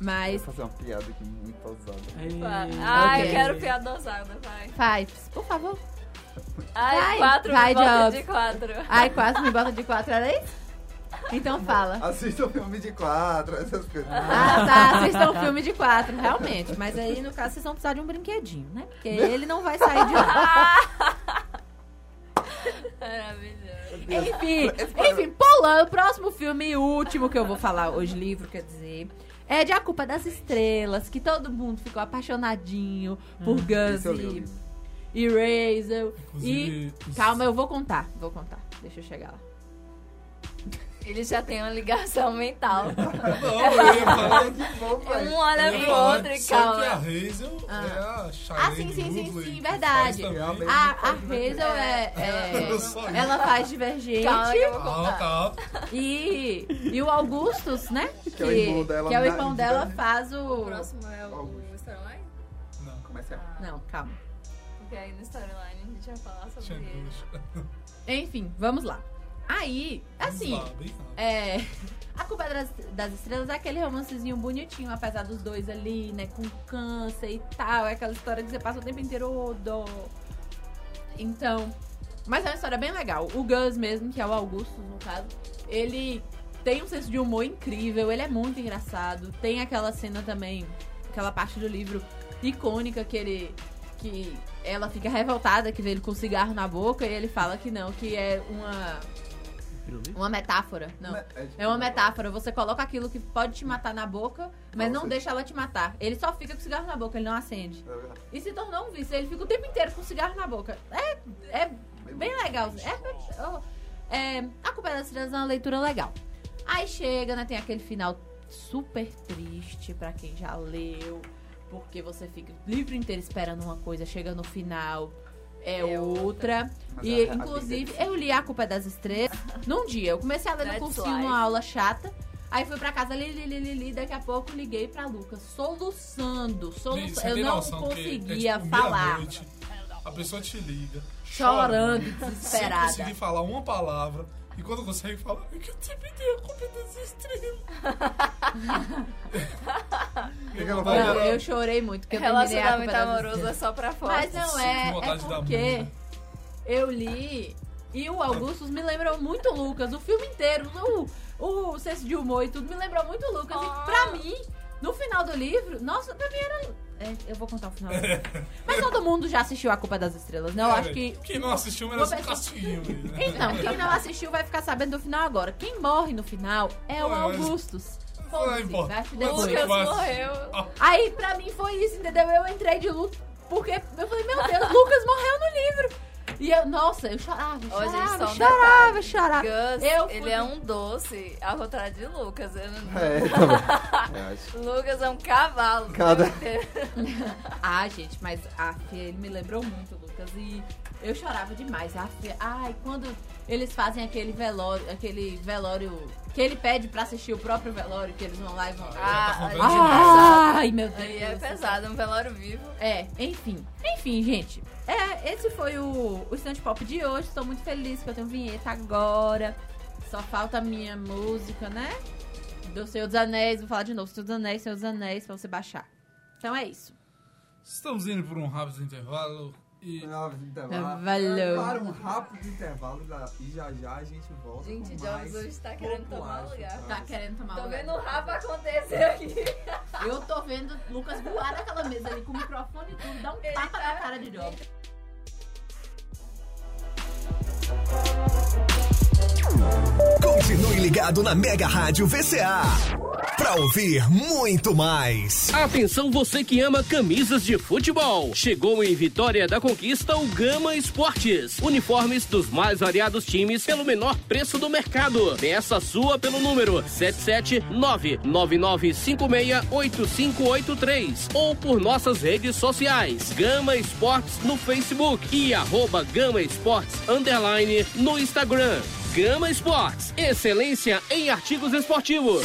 Mas Vou fazer uma piada aqui muito ousada. Vai. Ei, Ai, Ok. eu quero piada ousada, vai. faz, por favor. Ai, Vai, quatro, vai, bota de quatro. Ai, quase me bota de 4, era isso? Então fala. Assista o filme de quatro, essas coisas. Ah, tá. Assistam um filme de quatro, realmente. Mas aí, no caso, vocês vão precisar de um brinquedinho, né? Porque ele não vai sair de lá. *laughs* Maravilhoso. Enfim, enfim, pulando, o próximo filme e último que eu vou falar hoje, livro, quer dizer, é de A Culpa das Estrelas, que todo mundo ficou apaixonadinho por eu e, li. e Razel. Inclusive, E calma, eu vou contar, vou contar. Deixa eu chegar lá. Ele já tem uma ligação mental. Não, eu ia falar Que bom, *laughs* pai. Um olha pro outro e só que a calma. Hazel é a Shailene Ah, sim, sim, sim, sim, que verdade. A, a. Hazel é, *laughs* é-. Ela faz Divergente. Calma que eu vou Ah, contar. tá. E, e o Augustus, né? Que é o irmão dela que é o irmão dela, faz O o. próximo é o Augusto. Storyline? Não, Começa a... Não, calma. Porque aí no Storyline a gente vai falar sobre. *laughs* Enfim, vamos lá. Aí, assim, bem é. *laughs* A Culpa das, das Estrelas é aquele romancezinho bonitinho, apesar dos dois ali, né, com câncer e tal. É aquela história que você passa o tempo inteiro, ô, dó. Então. Mas é uma história bem legal. O Gus mesmo, que é o Augusto, no caso, ele tem um senso de humor incrível, ele é muito engraçado. Tem aquela cena também, aquela parte do livro icônica que ele. que ela fica revoltada que vê ele com cigarro na boca e ele fala que não, que é uma. Uma metáfora. Não. tipo, É uma metáfora. Você coloca aquilo que pode te matar na boca, mas não Nossa. deixa ela te matar. Ele só fica com cigarro na boca, ele não acende. E se tornou um vício. Ele fica o tempo inteiro com cigarro na boca. É, é bem legal. É, oh, é, a Culpa das Estrelas é uma leitura legal. Aí chega, né? Tem aquele final super triste pra quem já leu. Porque você fica o livro inteiro esperando uma coisa, chega no final. É, É outra. Mas E, a- a inclusive, eu li A Culpa é das Estrelas num dia. Eu comecei a ler no That's cursinho life. numa aula chata. Aí fui pra casa, li, li, li, li, li, daqui a pouco liguei pra Lucas, soluçando, soluçando. Eu não que conseguia é, tipo, falar. meia-noite, A pessoa te liga, Chorando, Sem desesperada. conseguir falar uma palavra. E quando consegue falar, é que eu sempre tenho a culpa das estrelas. *laughs* O que que ela Não, eu chorei muito, porque eu terminei a Relacionamento Culpa das amoroso é só pra fora. Mas não Sinto é, é vontade porque eu li e o Augustus me lembrou muito o Lucas. O filme inteiro, o, o senso de humor e tudo me lembrou muito o Lucas. Ah. E pra mim, no final do livro, nossa, pra mim era... É, eu vou contar o final. Mas todo mundo já assistiu A Culpa das Estrelas, né? Eu É, acho que... Quem não assistiu merece um castigo. *laughs* Né? Então, quem não assistiu vai ficar sabendo do final agora. Quem morre no final é o Ué, mas- Augustus. Não Foda-se, importa. vai se Mas Lucas vai- morreu. Ah, Aí, pra mim, foi isso, entendeu? Eu entrei de luto porque eu falei, meu Deus, Lucas morreu no livro. E eu, nossa, eu chorava, Ó, gente, chorava, só um chorava, chorava. Gus, Eu fui- ele é um doce, ao contrário de Lucas. Eu não- É, também. *laughs* Eu acho. Lucas é um cavalo. Cada- *laughs* Ah, gente, mas a Fia, ele me lembrou muito, Lucas. E eu chorava demais. A Fia, ai, quando eles fazem aquele velório, aquele velório que ele pede pra assistir o próprio velório, que eles vão lá e vão. já tá Ah. Ai, meu Deus. Aí é pesado, um velório vivo. É, enfim. Enfim, gente. É, esse foi o, o Stand Pop de hoje. Estou muito feliz que eu tenho vinheta agora. Só falta a minha música, né? Do Senhor dos Anéis. Vou falar de novo. Senhor dos Anéis, Senhor dos Anéis, pra você baixar. Então é isso. Estamos indo por um rápido intervalo e. Valeu. Para um rápido intervalo e já já a gente volta. Gente, Jobs mais hoje tá querendo tomar lugar. pra Tá querendo tomar Tô lugar. vendo o Rafa acontecer aqui. Eu tô vendo Lucas voar naquela mesa ali com o microfone e tudo. Dá um Ele tapa tá- na cara de Job. Continue ligado na Mega Rádio VCA pra ouvir muito mais. Atenção você que ama camisas de futebol. Chegou em Vitória da Conquista o Gama Esportes. Uniformes dos mais variados times pelo menor preço do mercado. Peça sua pelo número 77999568583 ou por nossas redes sociais. Gama Esportes no Facebook e arroba Gama Esportes Underline no Instagram. Gama Esportes, excelência em artigos esportivos.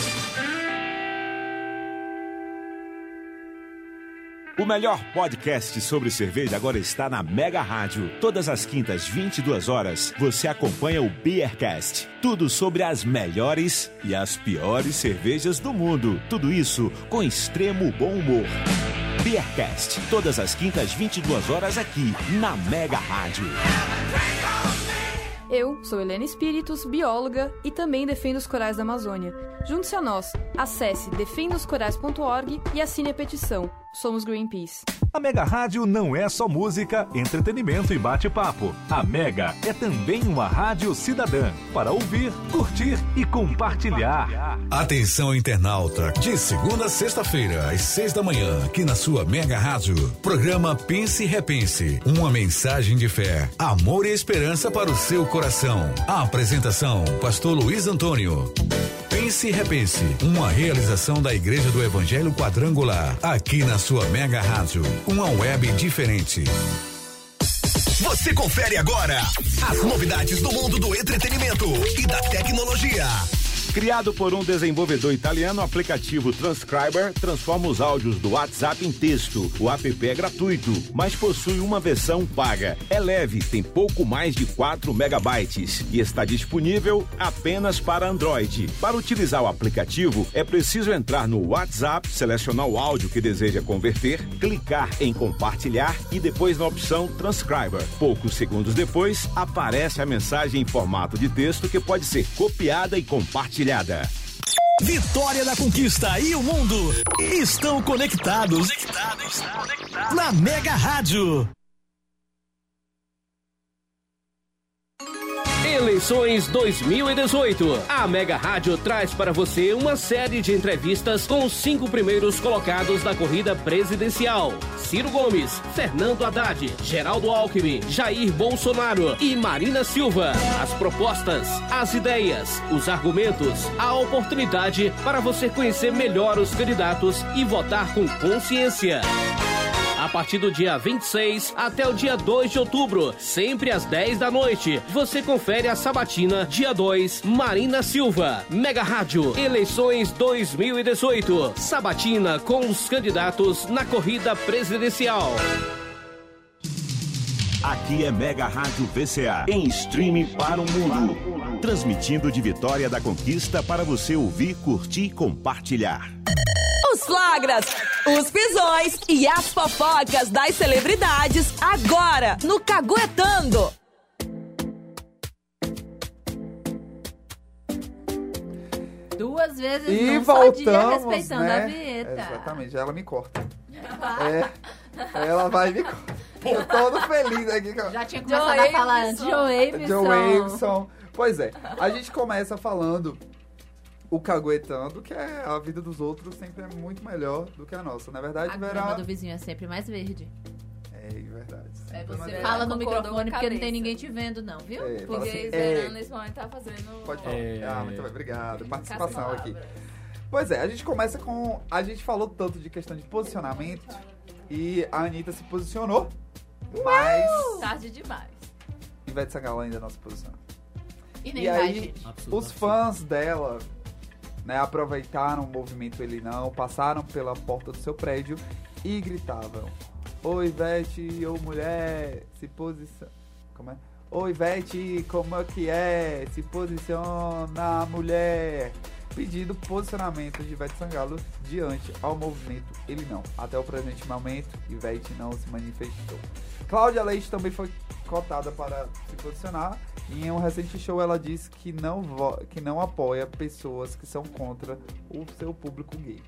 O melhor podcast sobre cerveja agora está na Mega Rádio. Todas as quintas, 22 horas, você acompanha o Beercast. Tudo sobre as melhores e as piores cervejas do mundo. Tudo isso com extremo bom humor. Beercast, todas as quintas, 22 horas aqui na Mega Rádio. Eu sou Helena Espíritos, bióloga e também defendo os corais da Amazônia. Junte-se a nós. Acesse defendaoscorais.org e assine a petição. Somos Greenpeace. A Mega Rádio não é só música, entretenimento e bate-papo. A Mega é também uma rádio cidadã para ouvir, curtir e compartilhar. Atenção internauta, de segunda a sexta-feira às seis da manhã, aqui na sua Mega Rádio, programa Pense e Repense, uma mensagem de fé, amor e esperança para o seu coração. A apresentação, Pastor Luiz Antônio. Pense e Repense, uma realização da Igreja do Evangelho Quadrangular, aqui na sua Mega Rádio, uma web diferente. Você confere agora as novidades do mundo do entretenimento e da tecnologia. Criado por um desenvolvedor italiano, o aplicativo Transcriber transforma os áudios do WhatsApp em texto. O app é gratuito, mas possui uma versão paga. É leve, tem pouco mais de 4 megabytes e está disponível apenas para Android. Para utilizar o aplicativo, é preciso entrar no WhatsApp, selecionar o áudio que deseja converter, clicar em compartilhar e depois na opção Transcriber. Poucos segundos depois, aparece a mensagem em formato de texto que pode ser copiada e compartilhada. Vitória da Conquista e o mundo estão conectados, na Mega Rádio. Eleições 2018. A Mega Rádio traz para você uma série de entrevistas com os cinco primeiros colocados da corrida presidencial: Ciro Gomes, Fernando Haddad, Geraldo Alckmin, Jair Bolsonaro e Marina Silva. As propostas, as ideias, os argumentos, a oportunidade para você conhecer melhor os candidatos e votar com consciência. A partir do dia 26 até o dia 2 de outubro, sempre às 10 da noite, você confere a sabatina dia 2, Marina Silva. Mega Rádio, eleições 2018. Sabatina com os candidatos na corrida presidencial. Aqui é Mega Rádio VCA, em streaming para o mundo. Transmitindo de Vitória da Conquista para você ouvir, curtir e compartilhar. Os flagras, os pisões e as fofocas das celebridades agora no Caguetando. Duas vezes E não só dia voltamos, respeitando né? a vinheta. Exatamente, ela me corta. É, ela vai me corta. Eu todo feliz aqui. Já tinha começado a falar antes. Joe. Joe Waveson. Pois é, a gente começa falando o caguetando, que é a vida dos outros sempre é muito melhor do que a nossa. Na verdade, A verá... grama do vizinho é sempre mais verde. É verdade. É, Sempre mais você Fala no microfone porque não tem ninguém te vendo, não, viu? É, Porque assim, é. nesse momento tá fazendo. Pode falar. É. Ah, muito bem, obrigado. Participação aqui. Pois é, a gente começa com. A gente falou tanto de questão de posicionamento e a Anitta se posicionou, mas Tarde demais. Ivete Sangalo ainda não se posicionou. E nem E vai, aí, gente. os fãs dela né, aproveitaram o movimento Ele Não, passaram pela porta do seu prédio e gritavam: Oi, Ivete, ô mulher, se posiciona. Como é? Ô, Ivete, como é que é? Se posiciona, mulher. Pedindo posicionamento de Ivete Sangalo diante ao movimento Ele Não. Até o presente momento, Ivete não se manifestou. Cláudia Leite também foi cotada para se posicionar. E em um recente show ela disse que não, que não apoia pessoas que são contra o seu público gay.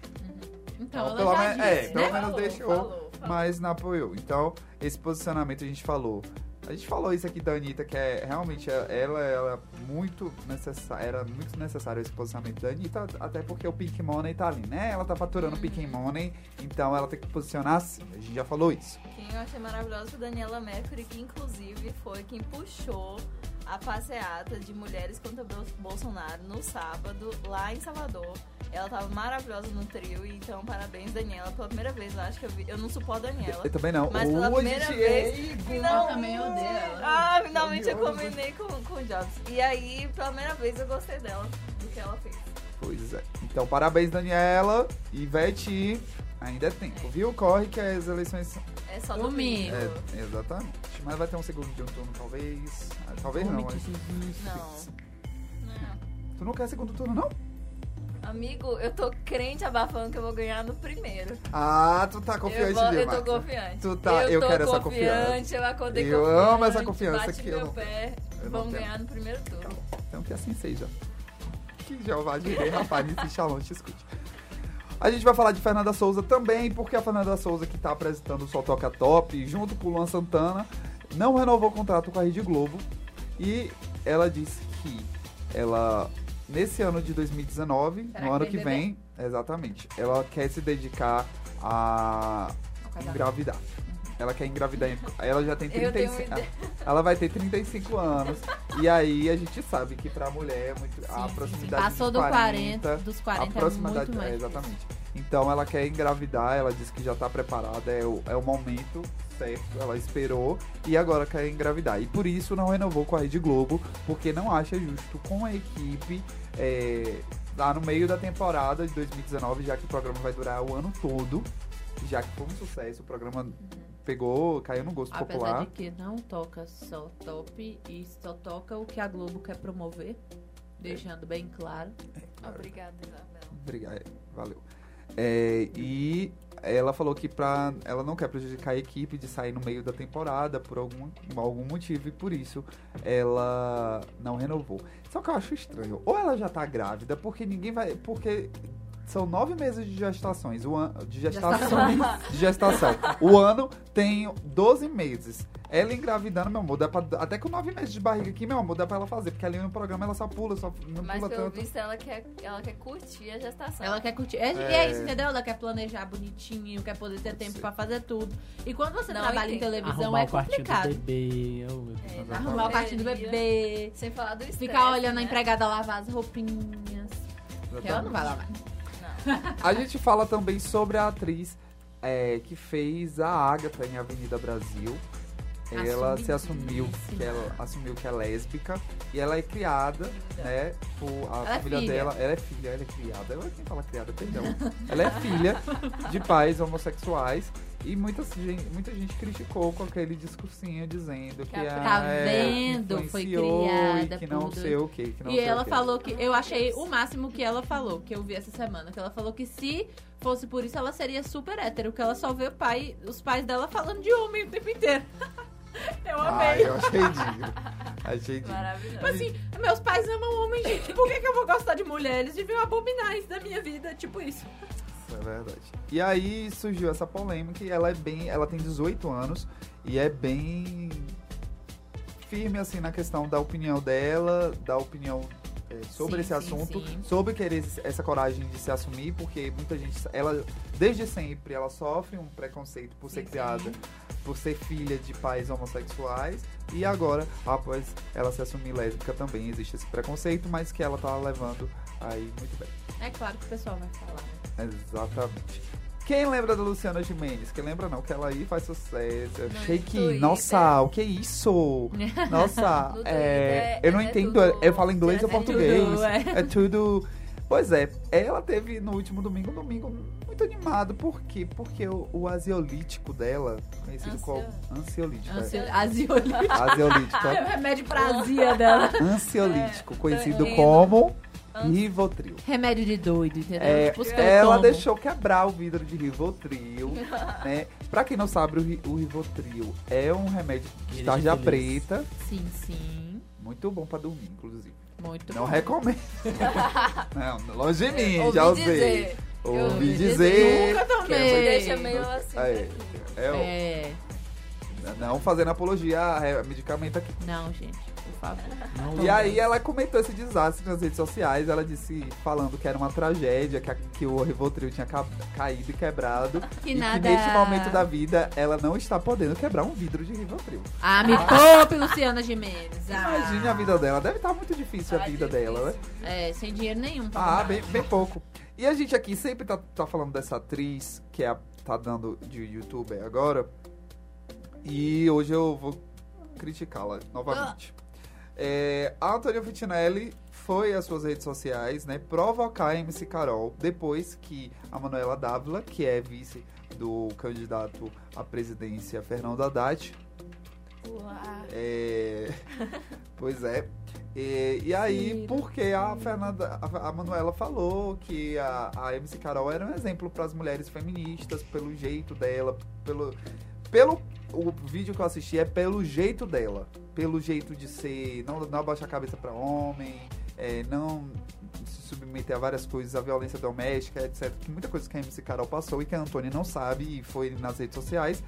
Então, ela pelo, men- é, disse, pelo né? menos Falou, deixou, falou, mas não apoiou. Então, esse posicionamento a gente falou. A gente falou isso aqui da Anitta, que é realmente é- ela era muito necessário, era muito necessário esse posicionamento da Anitta, até porque o Pink Money tá ali, né? Ela tá faturando Pink Money, então ela tem que posicionar assim. A gente já falou isso. Quem eu achei maravilhosa foi a Daniela Mercury, que inclusive foi quem puxou a passeata de mulheres contra Bol- Bolsonaro no sábado, lá em Salvador. Ela tava maravilhosa no trio, então parabéns, Daniela. Pela primeira vez, eu acho que eu vi. Eu não suporto a Daniela. Eu também não. Mas pela Hoje primeira é vez. Final... Eu também odeio ela. Ah, finalmente eu Odioso. combinei com, com o Jobs. E aí, pela primeira vez, eu gostei dela, do que ela fez. Pois é. Então, parabéns, Daniela, Ivete. Ainda é tempo, viu? Corre que as eleições. É só Domingo. É, exatamente. Mas vai ter um segundo de um turno, talvez. Ah, Talvez não. mas- Não. Tu não quer segundo turno, não? Amigo, eu tô crente abafando que eu vou ganhar no primeiro. Ah, tu tá confiante eu, vou, eu tô confiante. Tu tá, eu, tô quero essa confiança. Eu acordei Eu confiante. amo essa confiança meu eu não- pé. eu não Vamos tenho. ganhar no primeiro turno. Então que assim seja. Que Jeová direi, rapaz, nesse Shalom te escute. A gente vai falar de Fernanda Souza também, porque a Fernanda Souza, que tá apresentando o Sol Toca Top, junto com o Luan Santana, não renovou o contrato com a Rede Globo. E ela disse que ela, nesse ano de 2019, Será no que ano vem que bebê? vem, exatamente, ela quer se dedicar a engravidar. Ela quer engravidar. em- Ela já tem Eu tenho 35 uma ideia. Ela vai ter 35 anos. E aí a gente sabe que pra mulher é muito. a sim, proximidade Passou dos do 40, dos 40 a é proximidade, muito mais é, exatamente. Então ela quer engravidar, ela disse que já tá preparada, é o, é o momento certo, ela esperou e agora quer engravidar. E por isso não renovou com a Rede Globo, porque não acha justo com a equipe é, lá no meio da temporada de 2019, já que o programa vai durar o ano todo, já que foi um sucesso, o programa pegou, caiu no gosto Apesar popular. de que não toca só top e só toca o que a Globo quer promover. Deixando bem claro. Obrigada, Isabela. Obrigado, é, valeu. É, e ela falou que pra, ela não quer prejudicar a equipe de sair no meio da temporada por algum, algum motivo e por isso ela não renovou. Só que eu acho estranho. Ou ela já tá grávida, porque ninguém vai. Porque são nove meses de gestações. O ano, de gestação. de gestação. O ano tem 12 meses. Ela engravidando, meu amor, dá pra, até com nove meses de barriga aqui, meu amor, dá pra ela fazer. Porque ali no programa ela só pula, só não Mas pula pelo tanto. visto ela quer, ela quer curtir a gestação. Ela quer curtir. É, É. é isso, entendeu? Ela quer planejar bonitinho, quer poder ter tempo pra fazer tudo. E quando você Não trabalha em televisão Arrumar é o quartinho do complicado. bebê. oh, meu Deus. Arrumar o quartinho do bebê. Sem falar do estresse, Ficar olhando a né? empregada lavar as roupinhas. Que ela não vai lavar. A gente fala também sobre a atriz é, que fez a Agatha em Avenida Brasil. Ela se assumiu que ela assumiu que é lésbica e ela é criada, né? Por a Ela é família filha. dela. Ela é filha, ela é criada. Ela quem fala criada, perdão. ela é filha de pais homossexuais. E muita gente, muita gente criticou com aquele discursinho dizendo que, a Tá é, vendo? Foi influenciou criada e que não sei o que. que não E sei o ela quê. falou que. Eu achei o máximo que ela falou, que eu vi essa semana. Que ela falou que se fosse por isso, ela seria super hétero. Que ela só vê o pai, os pais dela falando de homem o tempo inteiro. *laughs* eu amei. Ai, eu achei digno. Achei digno. Tipo assim, meus pais amam homem, gente. Por que, que eu vou gostar de mulher? Eles deviam abominar isso da minha vida. Tipo isso. É verdade. E aí surgiu essa polêmica e ela é bem. Ela tem 18 anos e é bem firme assim na questão da opinião dela, da opinião é, sobre Sim, esse assunto, sim. sobre querer essa coragem de se assumir, porque muita gente, ela desde sempre ela sofre um preconceito por ser criada, por ser filha de pais homossexuais e agora após ela se assumir lésbica também existe esse preconceito, mas que ela tá levando aí muito bem. É claro que o pessoal vai falar. né? Exatamente. Quem lembra da Luciana Gimenez? Quem lembra não, que ela aí faz sucesso. Achei que, Twitter. nossa, o que é isso? *laughs* Nossa, No é, Twitter eu não é entendo, tudo- eu falo inglês ou é português. tudo, é. é tudo. Pois é, ela teve no último domingo um domingo muito animado. Por quê? Porque o, o asiolítico dela, conhecido como ansiolítico. Ansio... *laughs* é. Asiolítico. Asiolítico. É o remédio pra azia dela. Ansiolítico, conhecido como Rivotril. Remédio de doido, entendeu? É, Tipo eu ela tomo. deixou quebrar o vidro de Rivotril, *laughs* né? Pra quem não sabe, o, o Rivotril é um remédio de tarja de feliz. preta. Sim, sim. Muito bom pra dormir, inclusive. Muito não bom. recomendo. *laughs* não, longe de mim, Ouvi já usei. dizer. Ouvi ouvi dizer. Nunca que é tomei. Deixa meio assim. É, é, o- É. Não fazendo apologia a é, medicamento aqui. Não, gente, por favor. E aí ela comentou esse desastre nas redes sociais. Ela disse, falando que era uma tragédia, que, a- que o Rivotril tinha ca- caído e quebrado. Que e nada- que neste momento da vida ela não está podendo quebrar um vidro de Rivotril. Ah, me poupe, Luciana Gimenez. Ah. Imagine a vida dela. Deve estar muito difícil a vida dela, né? É, sem dinheiro nenhum Ah, bem, bem pouco. E a gente aqui sempre tá, tá falando dessa atriz que é, a- tá dando de youtuber agora. E hoje eu vou criticá-la novamente. É, a Antônia Vitinelli foi às suas redes sociais, né, provocar a MC Carol depois que a Manuela Dávila, que é vice do candidato à presidência Fernando Haddad, é, *laughs* pois é. E, e aí, porque a Fernanda, a, a Manuela falou que a, a MC Carol era um exemplo para as mulheres feministas, pelo jeito dela, pelo, pelo o vídeo que eu assisti é pelo jeito dela, pelo jeito de ser, não, não abaixar a cabeça para homem, é, não se submeter a várias coisas, a violência doméstica, etc. Que muita coisa que a MC Carol passou e que a Antônia não sabe e foi nas redes sociais.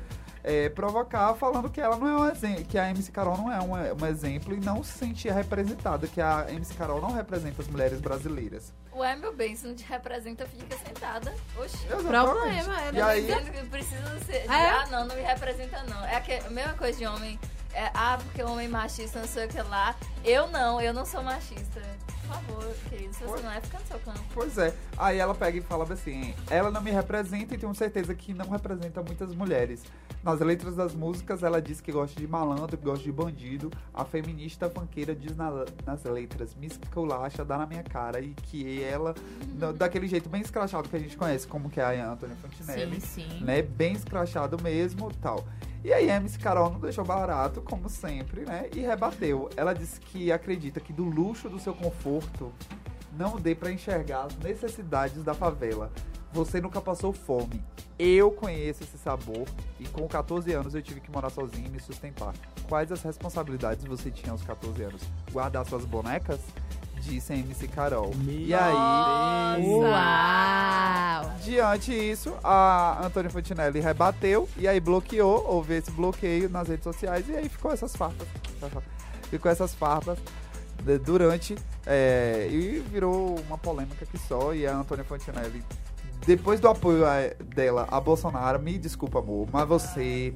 É, provocar falando que ela não é um exemplo, que a MC Carol não é um, um, exemplo e não se sentia representada, que a MC Carol não representa as mulheres brasileiras. Ué, meu bem, se não te representa, fica sentada. Oxi. Problema, é, E aí- Dizendo que precisa ser. de, É? Ah, não, não me representa, não. É a mesma coisa de homem. É, ah, porque homem machista, não sei o que lá. Eu não, eu não sou machista. Por favor, querido, se você não é, fica no seu campo. Pois é. Aí ela pega e fala assim: ela não me representa e tenho certeza que não representa muitas mulheres. Nas letras das músicas, ela diz que gosta de malandro, que gosta de bandido. A feminista funkeira diz na- nas letras: me esculacha, dá na minha cara. E que ela, no- daquele jeito bem escrachado que a gente conhece, como que é a Antônia Fontinelli. Sim, sim. Né? Bem escrachado mesmo tal. E aí a MC Carol não deixou barato, como sempre, né? E rebateu. Ela disse que acredita que do luxo do seu conforto não dê pra enxergar as necessidades da favela. Você nunca passou fome. Eu conheço esse sabor e com 14 anos eu tive que morar sozinho e me sustentar. Quais as responsabilidades você tinha aos 14 anos? Guardar suas bonecas? Disse a MC Carol. e aí, Uau! Diante disso, a Antônia Fontinelli rebateu e aí bloqueou, houve esse bloqueio nas redes sociais e aí ficou essas farpas. *laughs* Ficou essas farpas de- durante é, e virou uma polêmica que só e a Antônia Fontinelli depois do apoio a- dela a Bolsonaro, me desculpa amor, mas você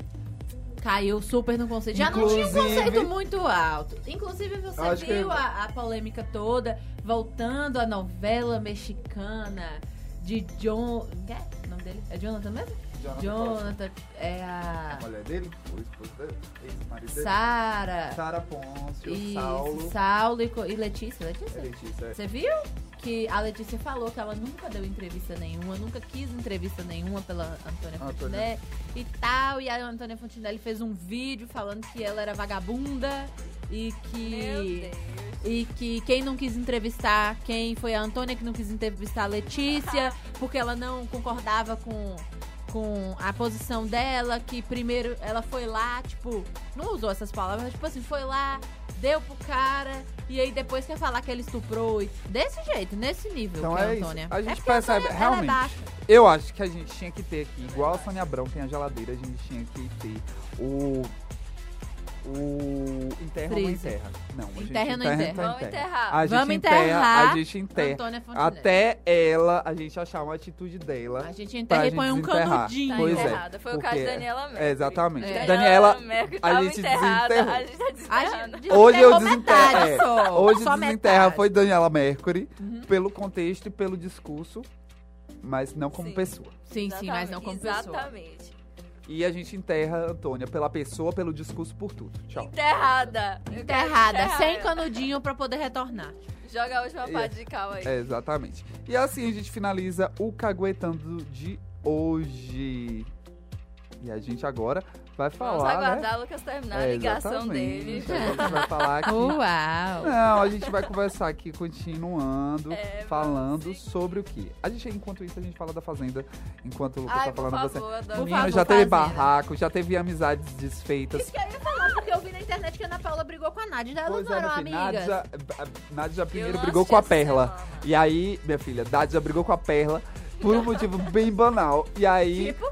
Caiu super no conceito. Já não tinha um Inclusive- conceito muito alto. Inclusive, você Acho que- viu a, a polêmica toda, voltando à novela mexicana de John. Quer? O nome dele? É Jonathan mesmo? Jonathan Jonathan. É a. a mulher dele, o esposo dele, ex-marido dele. Sara. Sara Pôncio, Isso, Saulo. Saulo e, e Letícia. Letícia? É Letícia, é. Você viu? Que a Letícia falou que ela nunca deu entrevista nenhuma, nunca quis entrevista nenhuma pela Antônia Antônia. Fontinelli e tal. E a Antônia Fontinelli fez um vídeo falando que ela era vagabunda e que. E que quem não quis entrevistar, quem foi a Antônia que não quis entrevistar a Letícia, porque ela não concordava com, com a posição dela, que primeiro ela foi lá, tipo, não usou essas palavras, mas tipo assim, foi lá, deu pro cara, e aí depois quer falar que ele estuprou. e- Desse jeito, nesse nível Então é a isso. Antônia. A É gente a percebe, Antônia, ela é realmente. baixa. eu acho que a gente tinha que ter aqui, igual a Sônia Abrão tem a geladeira, a gente tinha que ter o. O. Enterra ou não enterra? Não, a gente Enterra não enterra? Vamos enterrar. A gente Vamos enterra, enterrar a gente enterra. Até ela, a gente achar uma atitude dela. A gente enterra e põe um canudinho. Pois Tá é. enterrada. Foi o caso porque- da Daniela Mercury. É, exatamente. É. Daniela, Mercury a gente enterrada, desenterrou. a gente tá desenterrando. *laughs* Hoje eu desenterro. metade é, só, hoje só desenterra metade. foi Daniela Mercury Uhum. pelo contexto e pelo discurso, mas não como pessoa. Sim, sim, mas não como pessoa. Exatamente. E a gente enterra a Antônia pela pessoa, pelo discurso, por tudo. Tchau. Enterrada. Eu Enterrada, sem canudinho pra poder retornar. Joga a última É. parte de cal aí. É, exatamente. E assim a gente finaliza o Caguetando de hoje. E a gente agora vai falar, Vamos aguardar né? o Lucas terminar a É, ligação exatamente. dele. A gente vai falar *laughs* aqui. Uau! Não, a gente vai conversar aqui continuando, *laughs* É, falando sobre o quê? A gente, enquanto isso, a gente fala da Fazenda, enquanto o Lucas Ai, tá falando favor, você. adoro. Menino, favor, já teve Fazenda. barraco, já teve amizades desfeitas. Isso que eu ia falar, porque eu vi na internet que a Ana Paula brigou com a Nádia. Elas Pois não é, eram minha filha, amigas. Nádia, a- Nádia primeiro não brigou com a Perla. E aí, minha filha, Nádia brigou com a Perla por um motivo bem banal. E aí, tipo?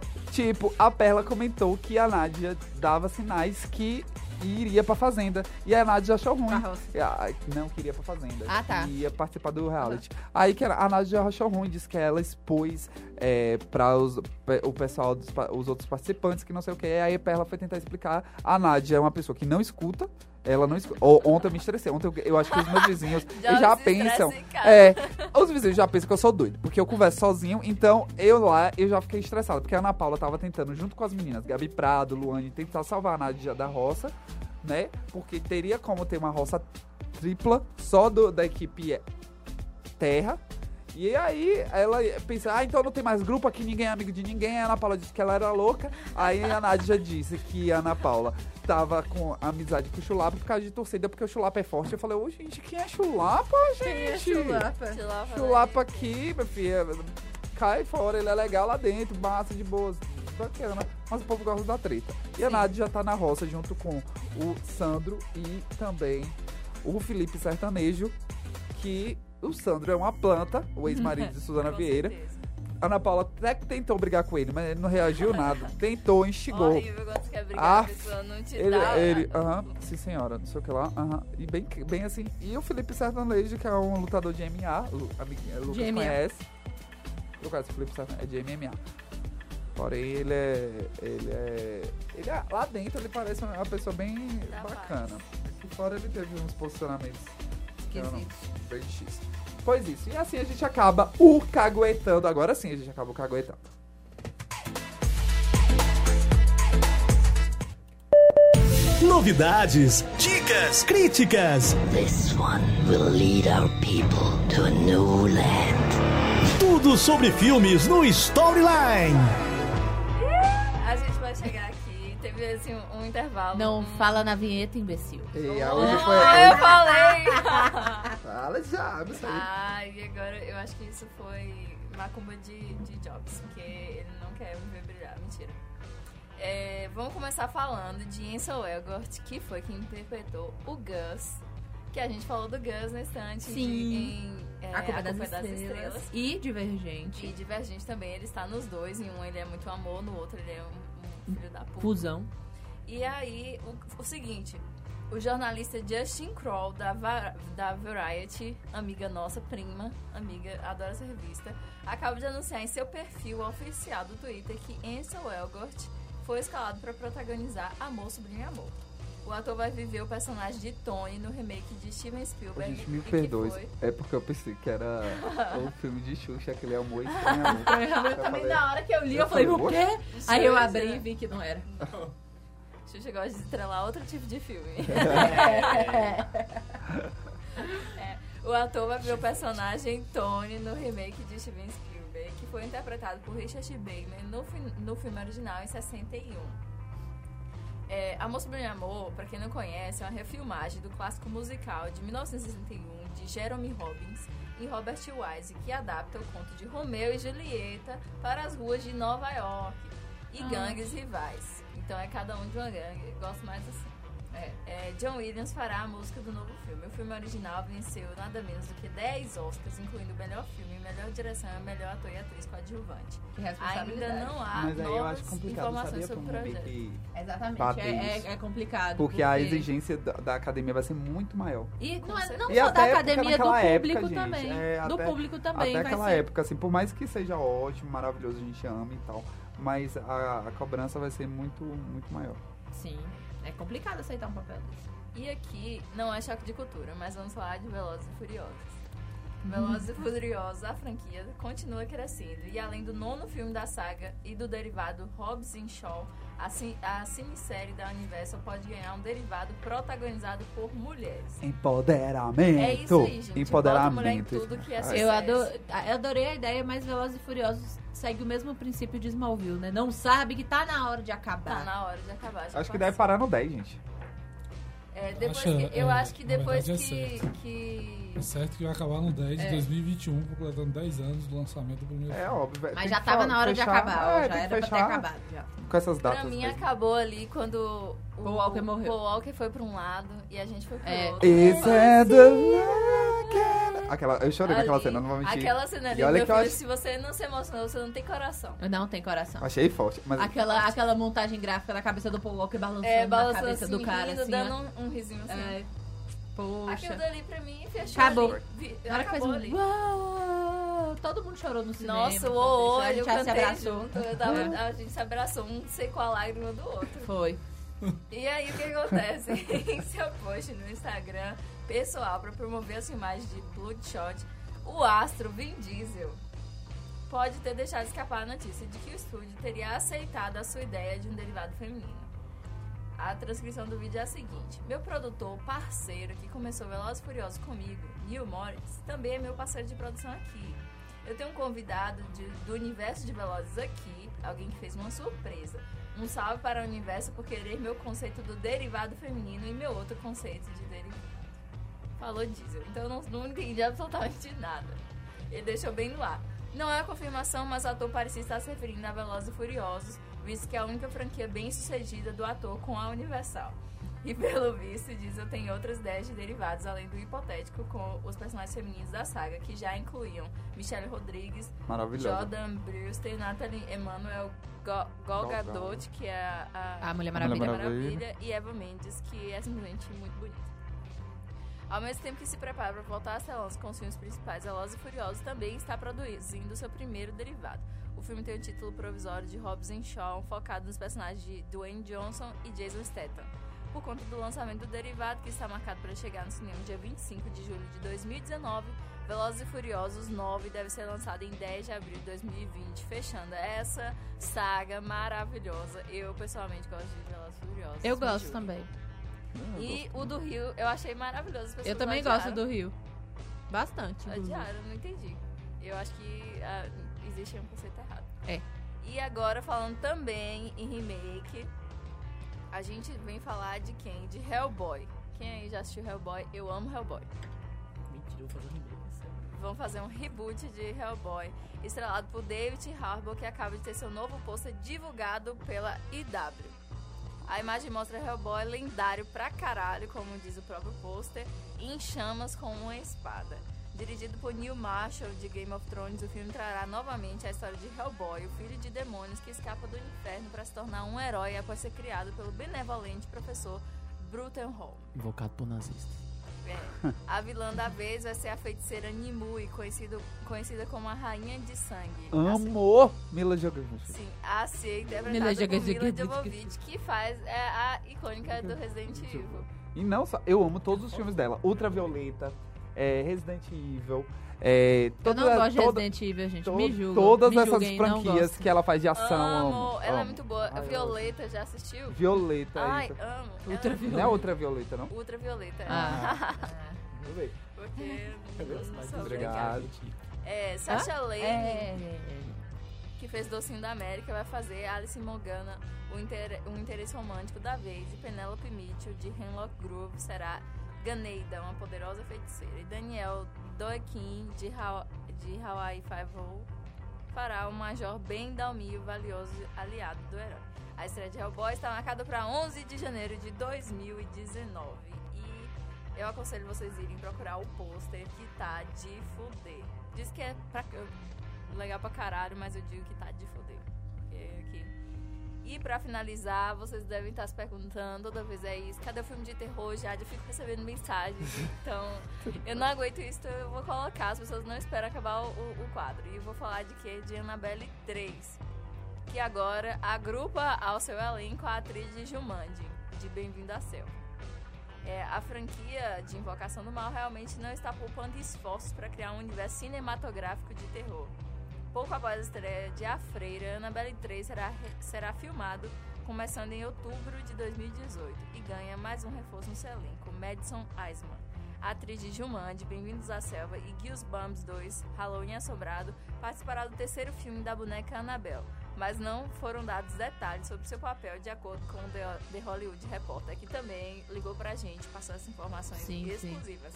A Perla comentou que a Nádia dava sinais que iria pra Fazenda. E a Nádia achou ruim. E a- Não queria pra Fazenda. Ah, tá. Ia participar do reality. Aí que a Nádia achou ruim, disse que ela expôs é, para os, o pessoal, dos, os outros participantes, que não sei o que. Aí a Perla foi tentar explicar. A Nádia é uma pessoa que não escuta. Ela não escuta. Ou, ontem eu me estressei. Ontem eu, eu acho que os meus vizinhos *laughs* Já já pensam. É, os vizinhos já pensam que eu sou doido. Porque eu converso sozinho. Então eu lá, eu já fiquei estressado. Porque a Ana Paula tava tentando, junto com as meninas, Gabi Prado, Luane, tentar salvar a Nádia da roça, né? Porque teria como ter uma roça tripla, só do, da equipe Terra. E aí ela pensa, ah, então não tem mais grupo aqui, ninguém é amigo de ninguém. A Ana Paula disse que ela era louca. Aí a Nádia disse que a Ana Paula tava com amizade com o Chulapa por causa de torcida, porque o Chulapa é forte. Eu falei, ô gente, quem é Chulapa, gente? Quem é Chulapa? Chulapa, Chulapa aqui, minha filha. Cai fora, ele é legal lá dentro, massa de boas. Bacana. Mas o povo gosta da treta. E a Nádia já tá na roça junto com o Sandro e também o Felipe Sertanejo, que o Sandro é uma planta, o *laughs* ex-marido de Suzana Vieira. Ana Paula até que tentou brigar com ele, mas ele não reagiu nada. *laughs* Tentou, instigou. Horrível quando você quer brigar, Ah, a pessoa não te ele, dá. ele, aham, sim senhora, não sei o que lá, aham, e bem, bem assim. E o Felipe Sertanejo, que é um lutador de MMA, Lu, amiguinho, Lucas De conhece. Eu conheço o Felipe Sertanejo, é de MMA. Porém, ele é, ele é, ele é, lá dentro ele parece uma pessoa bem bacana. Aqui fora ele teve uns posicionamentos bem X. Pois isso, e assim a gente acaba o caguetando, agora sim a gente acaba o caguetando. Novidades, dicas, críticas. This one will lead our people to a new land. Tudo sobre filmes no Storyline. Assim um, um intervalo. Não fala na vinheta, imbecil. E Ah, hoje foi. eu falei! *laughs* Fala já, isso aí. Ah, e agora eu acho que isso foi macumba de, de Jobs, porque ele não quer me ver brilhar. Mentira. É, vamos começar falando de Ansel Elgort, que foi quem interpretou o Gus. Que a gente falou do Gus no instante Sim. de, em é, a Culpa das, estrelas. E Divergente. E Divergente também, ele está nos dois. Em um ele é muito amor, no outro ele é um filho da puta. Fusão. E aí, o, o seguinte, o jornalista Justin Kroll, da, da Variety, amiga nossa, prima, amiga, adora essa revista, acaba de anunciar em seu perfil oficial do Twitter que Ansel Elgort foi escalado para protagonizar Amor, Sobrinho Amor. O ator vai viver o personagem de Tony no remake de Steven Spielberg. gente, me perdoe. foi- É porque eu pensei que era o *laughs* filme de Xuxa, aquele amor *laughs* estranho. amor. Eu também, na hora que eu li, eu falei, o quê? Xuxa, Aí eu né? abri e vi que não era. *laughs* Xuxa gosta de estrelar outro tipo de filme. É, o ator vai ver o personagem Tony no remake de Steven Spielberg, que foi interpretado por Richard Bateman no, fi- no filme original em 61. É, Amor Sobre Amor, pra quem não conhece, é uma refilmagem do clássico musical de 1961 de Jeremy Robbins e Robert Wise, que adapta o conto de Romeu e Julieta para as ruas de Nova York e Ah. gangues rivais. Então é cada um de uma gangue. Gosto mais assim. É, é, John Williams fará a música do novo filme. O filme original venceu nada menos do que 10 Oscars, incluindo o melhor filme, melhor direção e melhor ator e atriz coadjuvante. Que Ainda responsabilidade. não há Mas aí eu novas acho complicado, informações sabia? sobre o projeto. remake Exatamente, é, isso. é, é complicado. Porque a exigência da, da academia vai ser muito maior. E não, é, não E só até da porque academia, do naquela público época, gente, também. é, do até- público também Até vai aquela ser. época, assim, por mais que seja ótimo, maravilhoso, a gente ama e tal, mas a, a cobrança vai ser muito, muito maior. Sim, é complicado aceitar um papel desse. E aqui não é choque de cultura, mas vamos falar de Velozes e Furiosos. Velozes e *laughs* Furiosos, a franquia continua crescendo e além do nono filme da saga e do derivado Hobbs and Shaw, a, ci- a cinesérie da Universal pode ganhar um derivado protagonizado por mulheres. Empoderamento! É isso aí, gente. Mulher em Empoderamento! tudo que é Ah, sucesso. Eu, ado- eu adorei a ideia, mas Velozes e Furiosos segue o mesmo princípio de Smallville, né? Não sabe que tá na hora de acabar. Tá na hora de acabar. Acho que passou. deve parar no 10, gente. É, depois Acho, que- eu é, acho que depois é que, certo. que É certo que vai acabar no 10 de É. 2021, completando 10 anos do lançamento do primeiro É filme. óbvio, velho. Mas Tem já tava na hora de fechar- acabar, é, já era pra ter acabado já. Com essas datas. Pra mim mesmo. acabou ali quando o Paul Walker morreu. Paul Walker foi pra um lado e a gente foi pro É. outro. Esse é do... Aquela, eu chorei naquela Ali, cena, não vou mentir. Aquela cena ali, E olha meu que eu filho, acho- se você não se emocionou, você não tem coração. Não tem coração. Achei forte. Mas Aquela, aquela montagem gráfica da cabeça do Paul Walker balançando, É, na balançando cabeça assim, do cara, rindo, assim, dando ó. um, um risinho assim. É. Poxa. Aquilo dali pra mim fechou Acabou. ali. Vi- Na hora que fez um ali. uau, todo mundo chorou no cinema. Nossa, o isso, a gente se abraçou. junto. eu tava- *laughs* a gente se abraçou, um secou a lágrima do outro. Foi. E aí, o que acontece? *laughs* em seu post no Instagram pessoal para promover as filmagens de Bloodshot, o astro Vin Diesel pode ter deixado escapar a notícia de que o estúdio teria aceitado a sua ideia de um derivado feminino. A transcrição do vídeo é a seguinte: Meu produtor, parceiro, que começou Velozes e Furiosos comigo, Neil Morris, também é meu parceiro de produção aqui. Eu tenho um convidado de- do universo de Velozes aqui, alguém que fez uma surpresa. Um salve para o universo por querer meu conceito do derivado feminino e meu outro conceito de derivado. Falou diesel, então eu não, não entendi absolutamente nada. Ele deixou bem no ar. Não é a confirmação, mas o ator parecia estar se referindo a Velozes e Furiosos, visto que é a única franquia bem sucedida do ator com a Universal. E pelo visto, Diesel tem outras 10 de derivados, além do hipotético, com os personagens femininos da saga, que já incluíam Michelle Rodrigues. Jordan Brewster, Natalie Emmanuel Go- Gal Gadot, que é a, A Mulher Maravilha. Mulher Maravilha. Maravilha, e Eva Mendes, que é simplesmente muito bonita. Ao mesmo tempo que se prepara para voltar às telas com os filmes principais, Velozes e Furiosos também está produzindo seu primeiro derivado. O filme tem o título provisório de Hobbs and Shaw, focado nos personagens de Dwayne Johnson e Jason Statham. Por conta do lançamento do derivado, que está marcado para chegar no cinema dia 25 de julho de 2019, Velozes e Furiosos 9 deve ser lançado em 10 de abril de 2020, fechando essa saga maravilhosa. Eu, pessoalmente, gosto de Velozes e Furiosos. Eu gosto julguem. também. E o do Rio eu achei maravilhoso. Eu também gosto do Rio. Bastante. Odiaram, não entendi. Eu acho que ah, existe um conceito errado. É. E agora, falando também em remake, a gente vem falar de quem? De Hellboy. Quem aí já assistiu Hellboy? Eu amo Hellboy. Mentira, eu vou fazer um remake. Vão fazer um reboot de Hellboy, estrelado por David Harbour, que acaba de ter seu novo pôster divulgado pela IW. A imagem mostra Hellboy lendário pra caralho, como diz o próprio pôster, em chamas com uma espada. Dirigido por Neil Marshall, de Game of Thrones, o filme trará novamente a história de Hellboy, o filho de demônios que escapa do inferno para se tornar um herói após ser criado pelo benevolente professor Brutenholm. Invocado por nazistas. É. *laughs* A vilã da vez vai ser a feiticeira Nimue, conhecido, conhecida como a Rainha de Sangue. Amor! Mila Jovovich. Sim, a ser interpretada por Mila Jovovich. Jovovich, que faz é, a icônica do Resident Evil. E não só, eu amo todos os filmes dela. Ultravioleta, é, Resident Evil, é, Eu toda, não gosto de toda- Resident Evil, gente. to- Me julgam. Todas me essas julguem, franquias que ela faz de ação, amo, amo. ela é amo. muito boa. Ai, eu Violeta, já assistiu? Violeta, Ai, isso. amo. Ultravioleta. Não é Ultravioleta, não? Ultravioleta. Ah. *laughs* Vou ver. Porque não *laughs* sou Obrigado. É, Sasha Hã? Lane, É, é, é. que fez Docinho da América, vai fazer Alice Morgana, o inter- um interesse romântico da vez. E Penelope Mitchell, de Hemlock Grove, será Ganeida, uma poderosa feiticeira. E Daniel Doekin, de, Haw- de Hawaii Five-O, fará o Major Ben Dalmio, valioso aliado do herói. A estreia de Hellboy está marcada para 11 de janeiro de 2019. E eu aconselho vocês irem procurar o pôster que tá de fuder. Diz que é pra, legal pra caralho, mas eu digo que tá de fuder. E pra finalizar, vocês devem estar se perguntando, toda vez é isso, cadê o filme de terror já? Eu fico recebendo mensagens, então eu não aguento isso, então eu vou colocar, as pessoas não esperam acabar o, o- quadro. E vou falar de quê? De Annabelle 3, que agora agrupa ao seu elenco a atriz de Jumanji, de Bem-vindo à Selva. É, a franquia de Invocação do Mal realmente não está poupando esforços para criar um universo cinematográfico de terror. Pouco após a estreia de A Freira, Annabelle 3 será, será filmado começando em outubro de 2018 e ganha mais um reforço no seu elenco, Madison Eisman. A atriz de Jumanji, Bem-vindos à Selva e Goosebumps 2, Halloween Assobrado, participará do terceiro filme da boneca Annabelle, mas não foram dados detalhes sobre seu papel de acordo com o The, Hollywood Reporter, que também ligou pra gente, passou essas informações Sim, sim. exclusivas.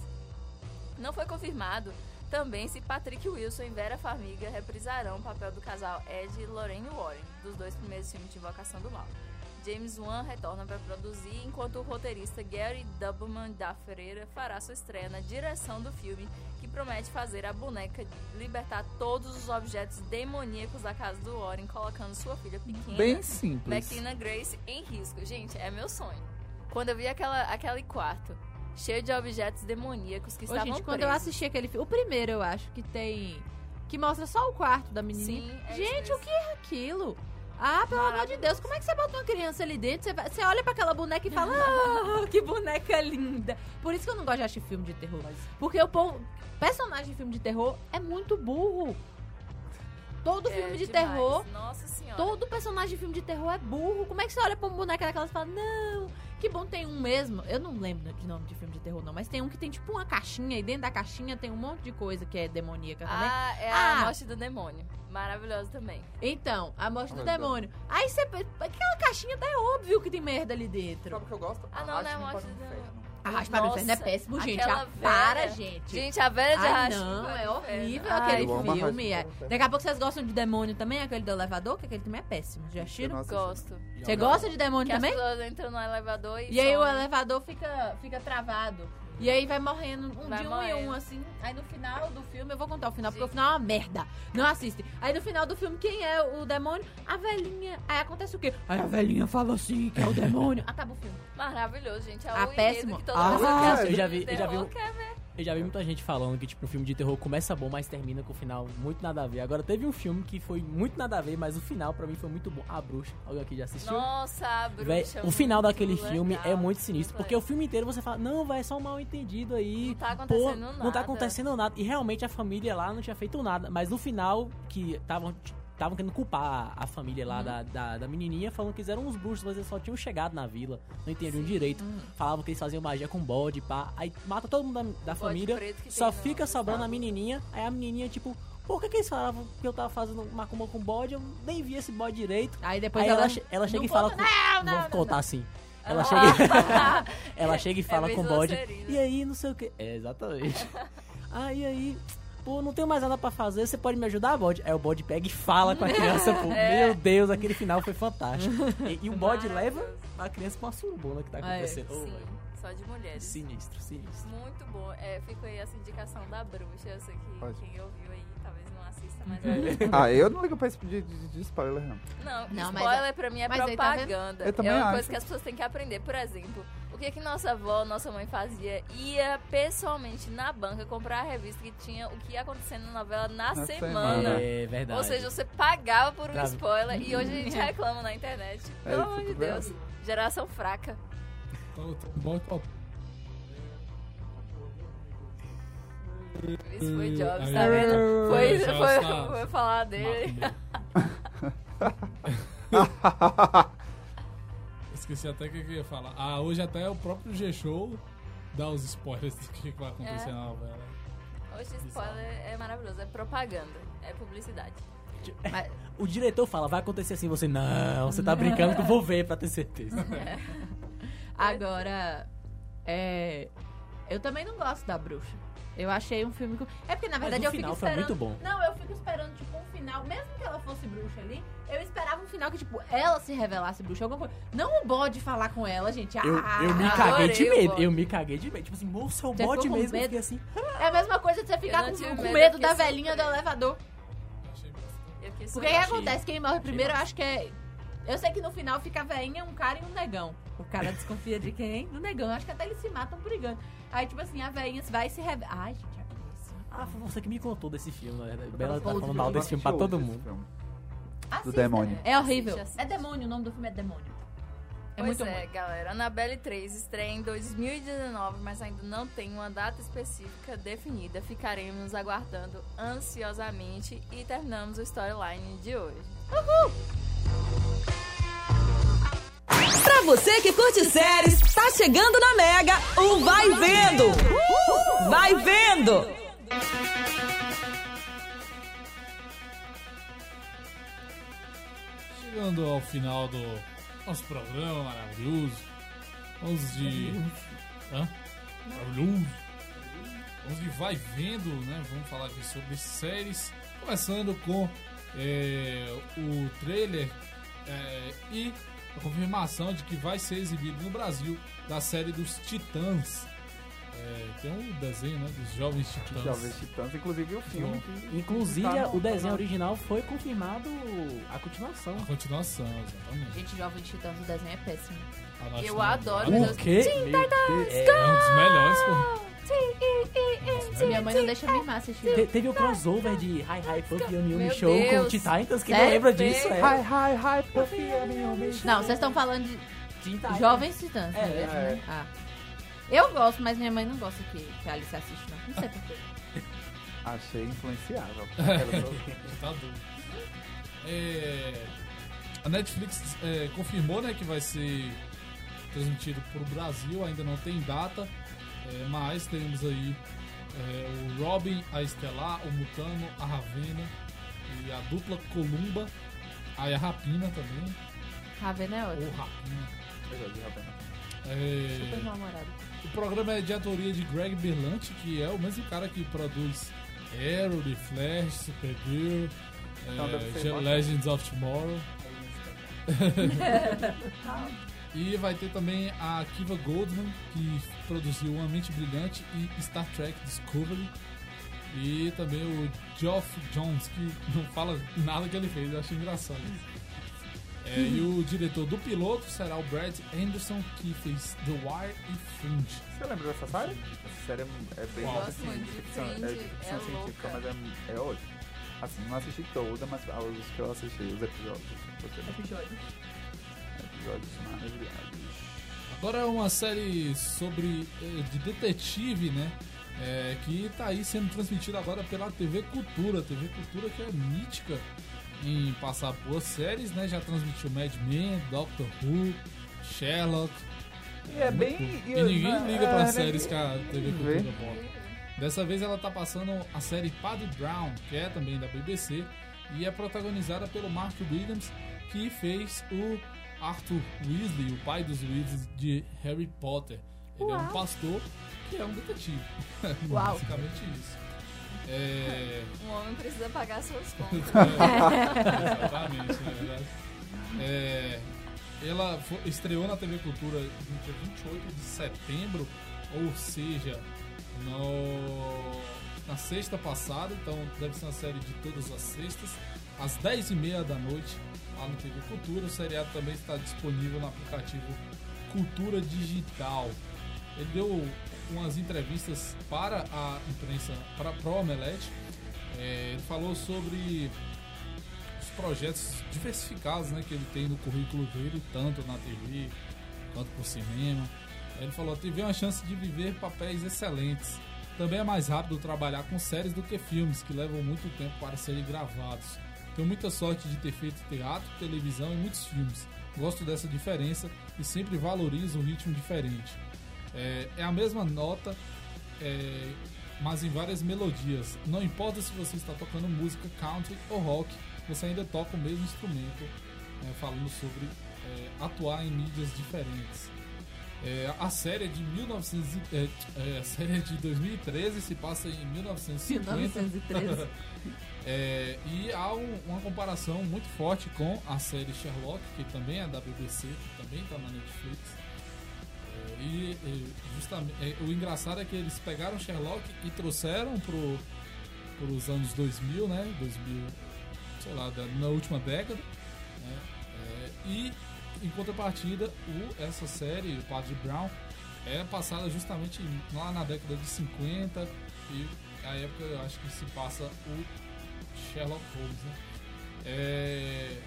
Não foi confirmado também se Patrick Wilson e Vera Farmiga reprisarão o papel do casal Ed e Lorraine Warren, dos dois primeiros filmes de Invocação do Mal. James Wan retorna para produzir, enquanto o roteirista Gary Doubleman da Freira fará sua estreia na direção do filme, que promete fazer a boneca libertar todos os objetos demoníacos da casa do Warren, colocando sua filha pequena, Bem simples. McKenna Grace, em risco. Gente, é meu sonho. Quando eu vi aquela, aquele quarto cheio de objetos demoníacos que Ô, estavam gente, quando eu assisti aquele filme, o primeiro eu acho que tem. Que mostra só o quarto da menininha. Sim, é gente, o que é aquilo? Ah, pelo amor de Deus, como é que você bota uma criança ali dentro? Você, vai- você olha pra aquela boneca e fala, ah, *laughs* que boneca linda. Por isso que eu não gosto de assistir filme de terror. Porque o povo, personagem de filme de terror é muito burro. Todo É, filme de demais. terror. Nossa senhora. Todo personagem de filme de terror é burro. Como é que você olha pra um boneco daquelas e fala, não, que bom tem um mesmo. Eu não lembro de nome de filme de terror, não, mas tem um que tem tipo uma caixinha e dentro da caixinha tem um monte de coisa que é demoníaca também. Ah, é Ah. a morte do demônio. Maravilhoso também. Então, a morte do Olha. demônio. Aí você. Aquela caixinha tá é óbvio que tem merda ali dentro. Sabe o que eu gosto? Ah, não, não é a morte do demônio. Arraste para o inferno é péssimo, gente. Ah, para, gente. Gente, a velha de Arraste não, é horrível Ai, aquele filme. É. Daqui a pouco vocês gostam de demônio também, aquele do elevador, que aquele também é péssimo. Já assistiram? Gosto. Você gosta de demônio Que também? as pessoas entram no elevador e E aí o elevador fica, fica travado. E aí vai morrendo um Vai de um em um, morrendo. assim. Aí no final do filme, eu vou contar o final, porque o final é uma merda. Não assiste. Aí no final do filme, quem é o demônio? A velhinha. Aí acontece o quê? Aí a velhinha fala assim, que é o demônio. *laughs* Acaba o filme. Maravilhoso, gente. É Ah, péssimo. que todo Ah, mundo eu quer já vi- eu já vi um- ver. Eu já vi muita gente falando que, tipo, um filme de terror começa bom, mas termina com o final muito nada a ver. Agora, teve um filme que foi muito nada a ver, mas o final pra mim foi muito bom. A Bruxa. Alguém aqui já assistiu? Nossa, a bruxa. Véi, é o final daquele legal, filme é muito sinistro, porque o filme inteiro você fala, não, vai é só um mal entendido aí. Não tá pô, acontecendo Não nada." tá acontecendo nada. E realmente a família lá não tinha feito nada. Mas no final, que estavam estavam querendo culpar a família Uhum. lá da, da, da menininha, falando que eles eram uns bruxos, mas eles só tinham chegado na vila, não entendiam direito. Uhum. Falavam que eles faziam magia com bode, pá. Aí mata todo mundo da, da família, só fica sobrando a menininha. Aí a menininha, tipo, por que, que eles falavam que eu tava fazendo macumba com bode? Eu nem vi esse bode direito. Aí depois Aí ela, ela, ela chega e fala conta, com. Não, não, Vou contar não. assim. Ela Ah. chega, *laughs* ela chega e fala bem com o bode. Sonserina. E aí, não sei o que. É, exatamente. *laughs* Aí, aí, pô, não tenho mais nada pra fazer, você pode me ajudar, bode? Aí o bode pega e fala com a *laughs* criança, pô. É. Meu Deus, aquele final foi fantástico. E, e o bode leva a criança pra uma surubona que tá É, acontecendo. Ô, Sim, velho. só de mulheres. Sinistro, sinistro. Muito bom. É, fica aí essa indicação da bruxa. Eu sei que Pode. quem ouviu aí mas Ah, eu não ligo pra esse tipo de, de, de spoiler, não. Não, Não, mas- spoiler pra mim é mas tá propaganda. Eu também é uma acho. coisa que as pessoas têm que aprender. Por exemplo, o que que nossa avó, nossa mãe fazia? Ia pessoalmente na banca comprar a revista que tinha o que ia acontecendo na novela na, Na semana. semana. É verdade. Ou seja, você pagava por um Pra- spoiler e hoje a gente *laughs* reclama na internet. É, Pelo isso amor de é Deus. Geração fraca. Então, bom, Isso foi Jobs, tá vendo? Foi, foi, tá- foi falar dele. *laughs* Esqueci até o que eu ia falar. Ah, hoje até o próprio G-Show dá os spoilers do que vai acontecer É. na novela. Hoje spoiler é maravilhoso, é propaganda, é publicidade. O diretor fala, vai acontecer assim, você, não, você tá brincando que eu vou ver pra ter certeza. *laughs* *laughs* Agora, é. Eu também não gosto da bruxa. Eu achei um filme. com- É porque, na verdade, eu fico esperando. muito bom. Não, eu fico esperando, tipo, um final. Mesmo que ela fosse bruxa ali, eu esperava um final que, tipo, ela se revelasse bruxa. Alguma coisa. Não o bode falar com ela, gente. Eu, Ah, eu me adorei caguei de medo, eu me caguei de medo. Tipo assim, moça, é o Você bode mesmo. Eu medo? assim, É a mesma coisa de você ficar com, tive com medo, eu medo da velhinha do elevador. Eu fiquei Porque o que acontece? Quem morre primeiro, eu acho que é. Eu sei que no final fica a velhinha, um cara e um negão. O cara desconfia de quem? Do negão. Acho que até eles se matam brigando. Aí, tipo assim, a velhinha vai se revela. Ai, gente, é isso. ah, foi você que me contou desse filme, na verdade. Bela tá falando mal desse filme pra todo mundo. Assista. demônio. É horrível. Assiste, assiste. É demônio, o nome do filme é demônio. É Pois muito é, ruim. galera. Annabelle 3 estreia em 2019, mas ainda não tem uma data específica definida. Ficaremos aguardando ansiosamente e terminamos o storyline de hoje. Pra você que curte séries, tá chegando na Mega o Vai Vendo. Vai Vendo. Chegando ao final do nosso programa maravilhoso. Vamos de. Hã? Maravilhoso. Vamos de vai vendo, né? Vamos falar aqui sobre séries. Começando com é, o trailer é, e a confirmação de que vai ser exibido no Brasil da série dos Titãs. É, tem um desenho, né? Dos Jovens Titãs. Jovens Titãs, inclusive o filme. que- Inclusive, tá no- o desenho tá no- original foi confirmado a continuação. A continuação, exatamente. Gente, Jovem Titãs, o desenho é péssimo. Eu adoro O quê? Teen Titans, Deus. É um dos melhores, pô. Minha mãe não deixa minha irmã assistir. Te- Teve o crossover de Hi Hi Puffy Yumi Yumi Show com Deus. o Titans, quem não lembra disso? É. Hi, hi, hi, Puffy, Yummy, Yummy. Não, vocês estão falando de Teen Titans. Jovens Titãs, É, não é é. né? Ah. Eu gosto, mas minha mãe não gosta que, que a Alice assiste, não. Não sei porquê. *laughs* Achei influenciável. *laughs* Tá duro. É, a Netflix é, confirmou né, que vai ser transmitido para o Brasil, ainda não tem data, é, mas temos aí é, o Robin, a Estelar, o Mutano, a Ravena e a dupla Columba, aí a Rapina também. Ravena é ótimo. Ou Rapina. Super É, namorado. o programa é de autoria de Greg Berlanti, que é o mesmo cara que produz Arrow, The Flash, Supergirl, Então é. Legends of Tomorrow. *laughs* *laughs* *laughs* e vai ter também a Kiva Goldman, que produziu Uma Mente Brilhante e Star Trek Discovery. E também o Geoff Jones, que *laughs* não fala nada que ele fez, eu achei engraçado. É, e o diretor do piloto será o Brad Anderson, que fez The Wire e Fringe. Você lembra dessa série? Essa série é, é bem Qual? assim, de ficção, é de ficção é científica, louca. mas é, é ótimo. Assim, não assisti toda, mas os que eu assisti, os episódios. Episódios. Episódios maravilhosos. Agora é uma série sobre eh, de detetive, né? É, que tá aí sendo transmitida agora pela TV Cultura. TV Cultura que é mítica em passar boas séries, né? Já transmitiu Mad Men, Doctor Who, Sherlock. E é bem- muito- e E ninguém não- liga é, pra né, séries que a TV. Cultura bota. Dessa vez ela tá passando a série Padre Brown, que é também da BBC, e é protagonizada pelo Mark Williams, que fez o Arthur Weasley, o pai dos Weasley de Harry Potter. Ele é um Uau. pastor que é um detetive. *laughs* Uau. Basicamente isso. É... Um homem precisa pagar suas *laughs* contas. É, exatamente, na verdade. É, ela fo- estreou na TV Cultura no dia 28 de setembro, ou seja, no, na sexta passada, então deve ser uma série de todas as sextas, às 10h30 da noite, lá no TV Cultura. O seriado também está disponível no aplicativo Cultura Digital. Ele deu umas entrevistas para a imprensa, para Pro Omelete. É, ele falou sobre os projetos diversificados né, que ele tem no currículo dele, tanto na TV quanto por cinema. Ele falou: é uma chance de viver papéis excelentes. Também é mais rápido trabalhar com séries do que filmes, que levam muito tempo para serem gravados. Tenho muita sorte de ter feito teatro, televisão e muitos filmes. Gosto dessa diferença e sempre valorizo um ritmo diferente. É, é a mesma nota, é, mas em várias melodias. Não importa se você está tocando música country ou rock, você ainda toca o mesmo instrumento, né, falando sobre é, atuar em mídias diferentes. É, a série de 1900, e- é, é, a série de 2013, se passa em 1950. 1913. *laughs* É, e há um- uma comparação muito forte com a série Sherlock, que também é da BBC, que também está na Netflix. É, e e justamente, é, o engraçado é que eles pegaram Sherlock e trouxeram pro, pros anos 2000, né? 2000, sei lá, da- na última década. né? É, e em contrapartida, o, essa série, o Padre Brown, é passada justamente lá na década de 50 e a época eu acho que se passa o Sherlock Holmes, né? É,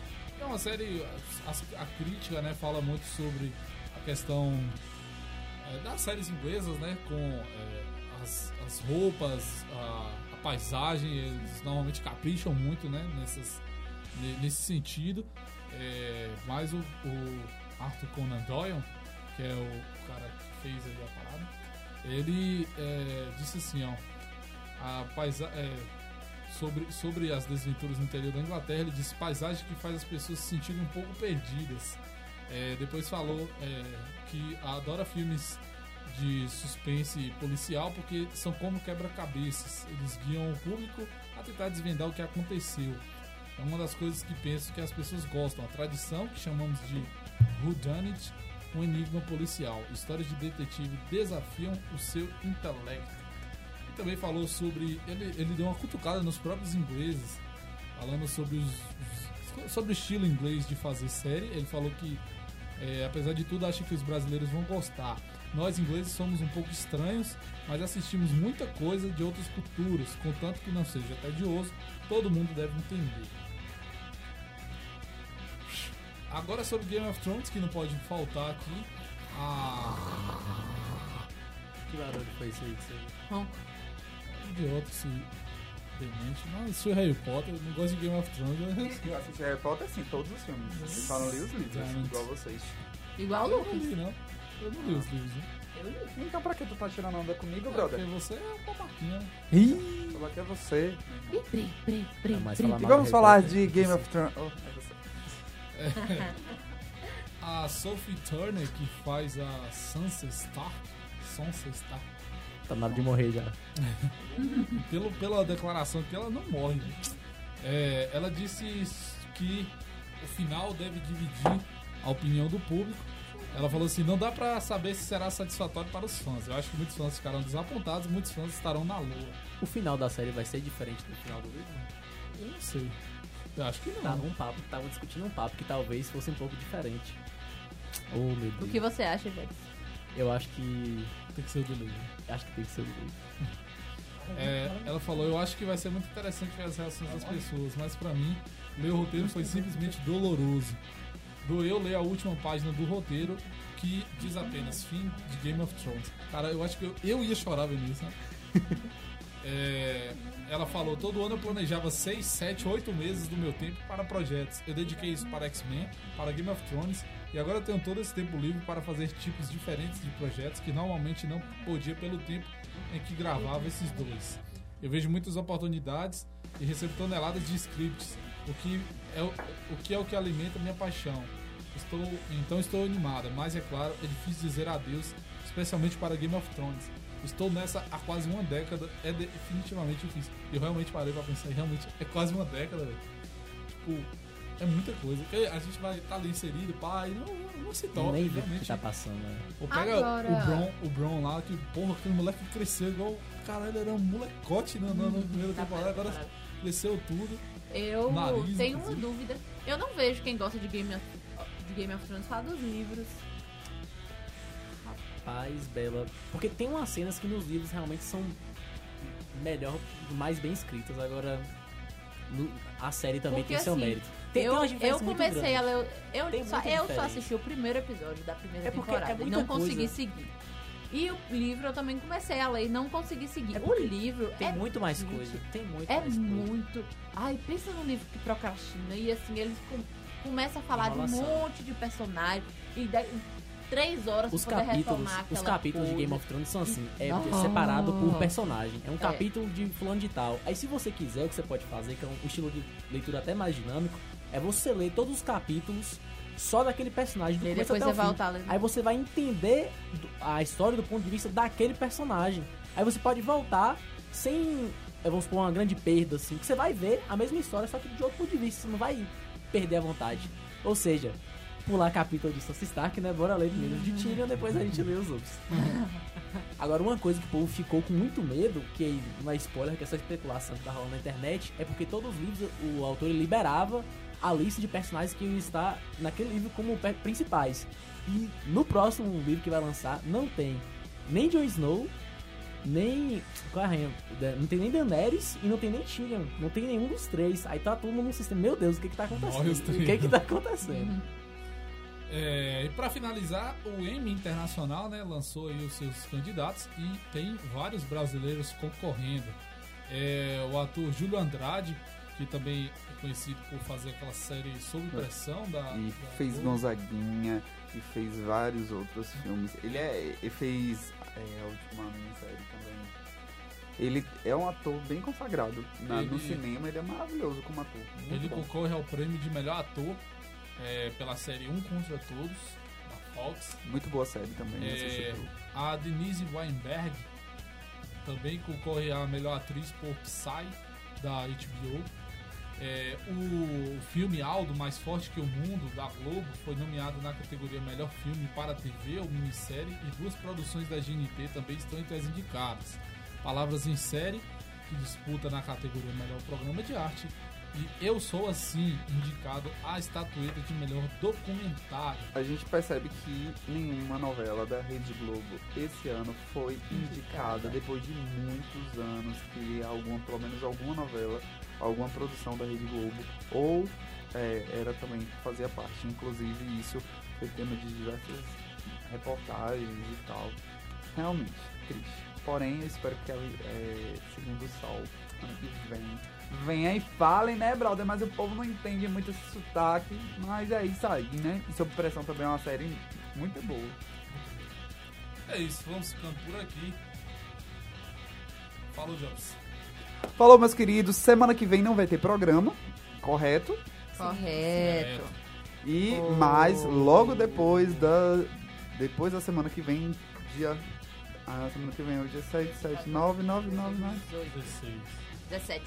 é uma série, as- a, crítica, né, fala muito sobre a questão é, das séries inglesas, né, com é, as, as roupas, a, a paisagem, eles normalmente capricham muito, né, nessas, ne- nesse sentido. É, mas o, o Arthur Conan Doyle, que é o cara que fez aí a parada, ele é, disse assim, ó, a paisa é, sobre, sobre as desventuras no interior da Inglaterra, ele disse paisagem que faz as pessoas se sentirem um pouco perdidas. É, depois falou é, que adora filmes de suspense policial porque são como quebra-cabeças. Eles guiam o público a tentar desvendar o que aconteceu. É uma das coisas que penso que as pessoas gostam. A tradição, que chamamos de whodunit, um enigma policial. Histórias de detetive desafiam o seu intelecto. Também falou sobre. Ele, ele deu uma cutucada nos próprios ingleses, falando sobre, os, os- sobre o estilo inglês de fazer série. Ele falou que, é, apesar de tudo, acha que os brasileiros vão gostar. Nós ingleses somos um pouco estranhos, mas assistimos muita coisa de outras culturas, contanto que não seja tedioso, todo mundo deve entender. Agora sobre Game of Thrones, que não pode faltar aqui. A. Que barulho foi isso aí? que você- Ronco. Idiota, demente. Não, isso é Harry Potter, eu não gosto de Game of Thrones. eu- Eu assisti Harry Potter, sim, todos os filmes. Eu só não li os livros, Exatamente. igual vocês. Igual o Eu Lucas. não li, não. Eu não li os livros, né? Então pra que tu tá tirando onda comigo, É, brother? Porque você é um babaquinha. Ih, só que é você. E mal vamos falar de. Game of Thrones. Oh, é você. *laughs* A Sophie Turner, que faz a Sansa Stark. Sansa Stark. Tá na hora de morrer já. *laughs* Pelo, pela declaração que ela não morre. né? É, ela disse que o final deve dividir a opinião do público. Ela falou assim: não dá pra saber se será satisfatório para os fãs. Eu acho que muitos fãs ficarão desapontados, muitos fãs estarão na lua. O final da série vai ser diferente do final do livro? Eu não sei. Eu acho que não. Tava um papo, tava discutindo um papo que talvez fosse um pouco diferente. Oh, meu Deus. O que você acha, velho? Eu acho que. Tem que ser o do livro. Acho que tem que ser o do livro. *laughs* É, ela falou: Eu acho que vai ser muito interessante ver as reações das pessoas, mas pra mim, ler o roteiro foi simplesmente doloroso. Doeu ler a última página do roteiro que diz apenas fim de Game of Thrones. Cara, eu acho que eu, eu ia chorar vendo isso, né? *laughs* É, ela falou: Todo ano eu planejava 6, 7, 8 meses do meu tempo para projetos. Eu dediquei isso para X-Men, para Game of Thrones e agora eu tenho todo esse tempo livre para fazer tipos diferentes de projetos que normalmente não podia pelo tempo em que gravava esses dois. Eu vejo muitas oportunidades e recebo toneladas de scripts, o que é o, o que é o que alimenta minha paixão. Estou, então estou animada, mas é claro, é difícil dizer adeus, especialmente para Game of Thrones. Estou nessa há quase uma década, é definitivamente difícil. Eu realmente parei para pensar, realmente é quase uma década, velho. Tipo, é muita coisa. Porque a gente vai estar ali inserido, pá, e não, não, se toca. Nem vê o que tá passando, né? Ou pega Agora- o Bron, o Bron lá, que porra, aquele moleque cresceu igual. Caralho, ele era um molecote na, na, na primeira Tá temporada, agora parado. cresceu tudo. Eu Nariz, tenho uma inclusive. dúvida. Eu não vejo quem gosta de Game of, de Game of Thrones falar dos livros. Paz, Bela. Porque tem umas cenas que nos livros realmente são melhor, mais bem escritas. Agora, no- a série também Porque, tem seu assim, mérito. Tem, eu, tem eu muito comecei a ler. Eu, Tem só, eu só assisti o primeiro episódio da primeira É porque temporada é e não consegui coisa. seguir. E o livro eu também comecei a ler e não consegui seguir. É o livro Tem é muito mais gente, coisa. Tem muito É mais coisa. muito. Ai, pensa num livro que procrastina e assim, eles com, começam a falar de um monte de personagem e daí, três horas Os pra capítulos, os capítulos de coisa. Game of Thrones são assim, é Ah. separado por personagem. É um É. capítulo de fulano de tal. Aí se você quiser, o que você pode fazer, que é um estilo de leitura até mais dinâmico, é você ler todos os capítulos só daquele personagem do E começo até o fim. lendo. Aí você vai entender a história do ponto de vista daquele personagem. Aí você pode voltar sem, eh, vamos supor, uma grande perda, assim, que você vai ver a mesma história, só que de outro ponto de vista, você não vai perder a vontade. Ou seja, pular capítulo de Sansa Stark, né? Bora ler primeiro de Tyrion, depois a gente lê os outros. *laughs* Agora, uma coisa que o povo ficou com muito medo, que não é spoiler, que é só especulação que tá rolando na internet, é porque todos os livros o autor liberava a lista de personagens que estar naquele livro como principais. E no próximo livro que vai lançar, não tem nem Jon Snow, nem. Qual é a rainha? Da- Não tem nem Daenerys e não tem nem Tyrion. Não tem nenhum dos três. Aí tá todo mundo no sistema. Meu Deus, o que que tá acontecendo? O que que tá acontecendo? É, e pra finalizar, o M Internacional né, lançou aí os seus candidatos e tem vários brasileiros concorrendo. É, o ator Júlio Andrade, que também conhecido por fazer aquela série Sob Pressão da. E da fez Globo. Gonzaguinha e fez vários outros filmes. Ele, é, ele fez é, a última minissérie também. Ele é um ator bem consagrado. Na- No Ele- cinema ele é maravilhoso como ator. Ele bom. concorre ao prêmio de melhor ator é, pela série Um Contra Todos, da Fox. Muito boa série também. É, a Denise Weinberg também concorre a melhor atriz por Psy, da HBO. É, o filme Aldo, Mais Forte que o Mundo, da Globo, foi nomeado na categoria Melhor Filme para TV ou Minissérie e duas produções da GNT também estão entre as indicadas. Palavras em Série, que disputa na categoria Melhor Programa de Arte, e Eu Sou Assim, indicado à estatueta de melhor documentário. A gente percebe que nenhuma novela da Rede Globo esse ano foi indicada depois de muitos anos que alguma, pelo menos alguma novela, alguma produção da Rede Globo ou é, era também fazia parte. Inclusive isso foi tema de diversas reportagens e tal. Realmente, triste. Porém, eu espero que, é, segundo o Sol, ano que vem, venha e falem, né, brother? Mas o povo não entende muito esse sotaque. Mas é isso aí, né? E Sob Pressão também é uma série muito boa. É isso, vamos ficando por aqui. Falou, Jobs. Falou, meus queridos. Semana que vem não vai ter programa, correto? Correto. E Oh. mais logo depois da depois da semana que vem, dia a semana que vem é o dia 7, 7, 9, 9, 9, 9. 16. 17.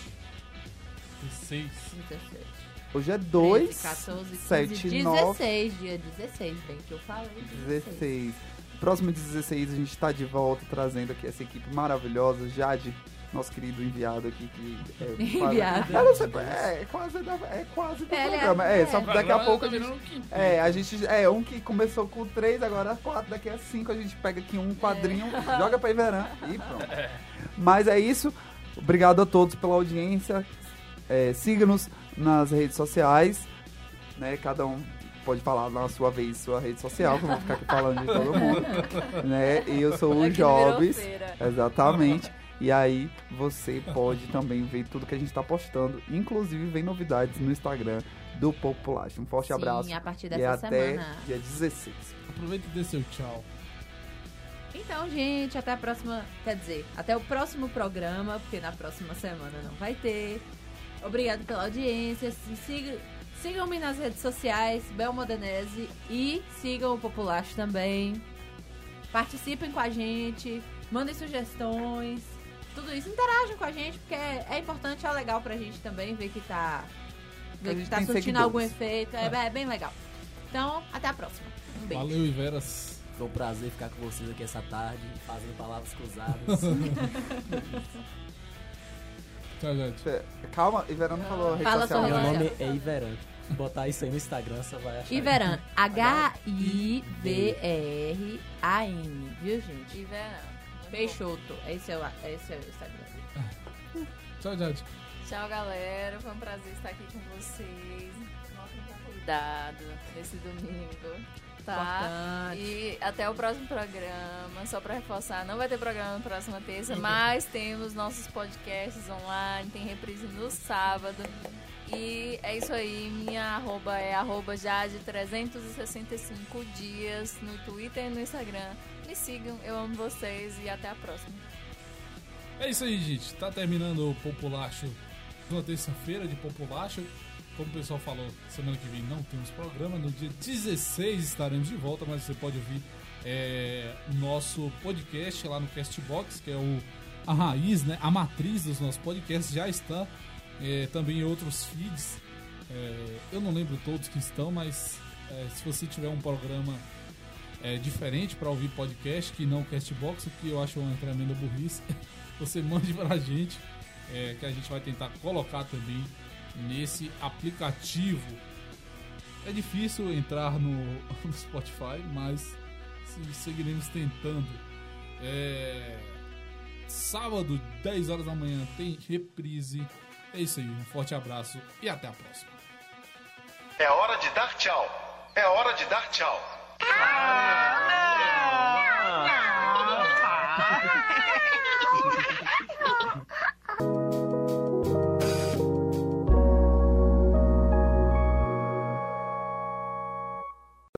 16. 17. Hoje é 2, 13, 14, 15, 7, 9, 16, dia 16, bem que eu falei. 16. Próximo 16 a gente tá de volta trazendo aqui essa equipe maravilhosa, Jade, nosso querido enviado aqui que é *laughs* Enviado. Não sei, é quase da, é quase do Ele é- programa. É, só é. que daqui a pouco tá a gente, um quinto. é, a gente é um que começou com 3, agora 4, daqui a 5 a gente pega aqui um quadrinho, *laughs* joga pra Iveran e pronto. Mas é isso. Obrigado a todos pela audiência. É, Siga-nos nas redes sociais. Né? Cada um pode falar na sua vez sua rede social, que eu vou ficar aqui falando de todo mundo. *laughs* né? E eu sou o Jobs. Exatamente. E aí você pode também ver tudo que a gente tá postando. Inclusive vem novidades no Instagram do Populacho. Um forte Sim, abraço. a partir e dessa até semana. dia 16. Aproveita e dê seu tchau. Então, gente, até a próxima. Quer dizer, até o próximo programa, porque na próxima semana não vai ter. Obrigado pela audiência. Siga- Sigam-me nas redes sociais, Bel Modenese, e sigam o Populacho também. Participem com a gente, mandem sugestões, tudo isso. Interajam com a gente, porque é, é importante, é legal pra gente também ver que tá, A ver que gente tá surtindo seguidores. algum efeito. É, é bem legal. Então, até a próxima. Um beijo. Valeu, Iveras. Foi um prazer ficar com vocês aqui essa tarde, fazendo palavras cruzadas. *laughs* Tchau, gente. Cê- Calma, Ivera não falou a rede Fala social. sua Meu nome é Iveran. Botar isso aí no Instagram, você vai achar. Iveran, H-I-V-R-A-N, viu, gente? Iveran. Peixoto, esse é o, esse é o Instagram. *laughs* Tchau, Jade. Tchau, galera. Foi um prazer estar aqui com vocês. Nossa, cuidado nesse domingo. Tá? Importante. E até o próximo programa. Só pra reforçar, não vai ter programa na próxima terça, mas temos nossos podcasts online, tem reprise no sábado. E é isso aí, minha arroba é arroba Jade365 dias no Twitter e no Instagram. Me sigam, eu amo vocês e até a próxima. É isso aí, gente. Tá terminando o Populacho na terça-feira de Populacho. Como o pessoal falou, semana que vem não temos programa. No dia 16 estaremos de volta, mas você pode ouvir é, nosso podcast lá no Castbox, que é o, a raiz, né? A matriz dos nossos podcasts já está é, também em outros feeds. É, eu não lembro todos que estão, mas é, se você tiver um programa é, diferente para ouvir podcast que não Castbox, o que eu acho uma tremenda burrice, *laughs* você mande pra gente, é, que a gente vai tentar colocar também nesse aplicativo. É difícil entrar no, *laughs* no Spotify, mas se- seguiremos tentando. É, sábado, 10 horas da manhã, tem reprise. É isso aí, um forte abraço e até a próxima. É hora de dar tchau. É hora de dar tchau. Ah, não!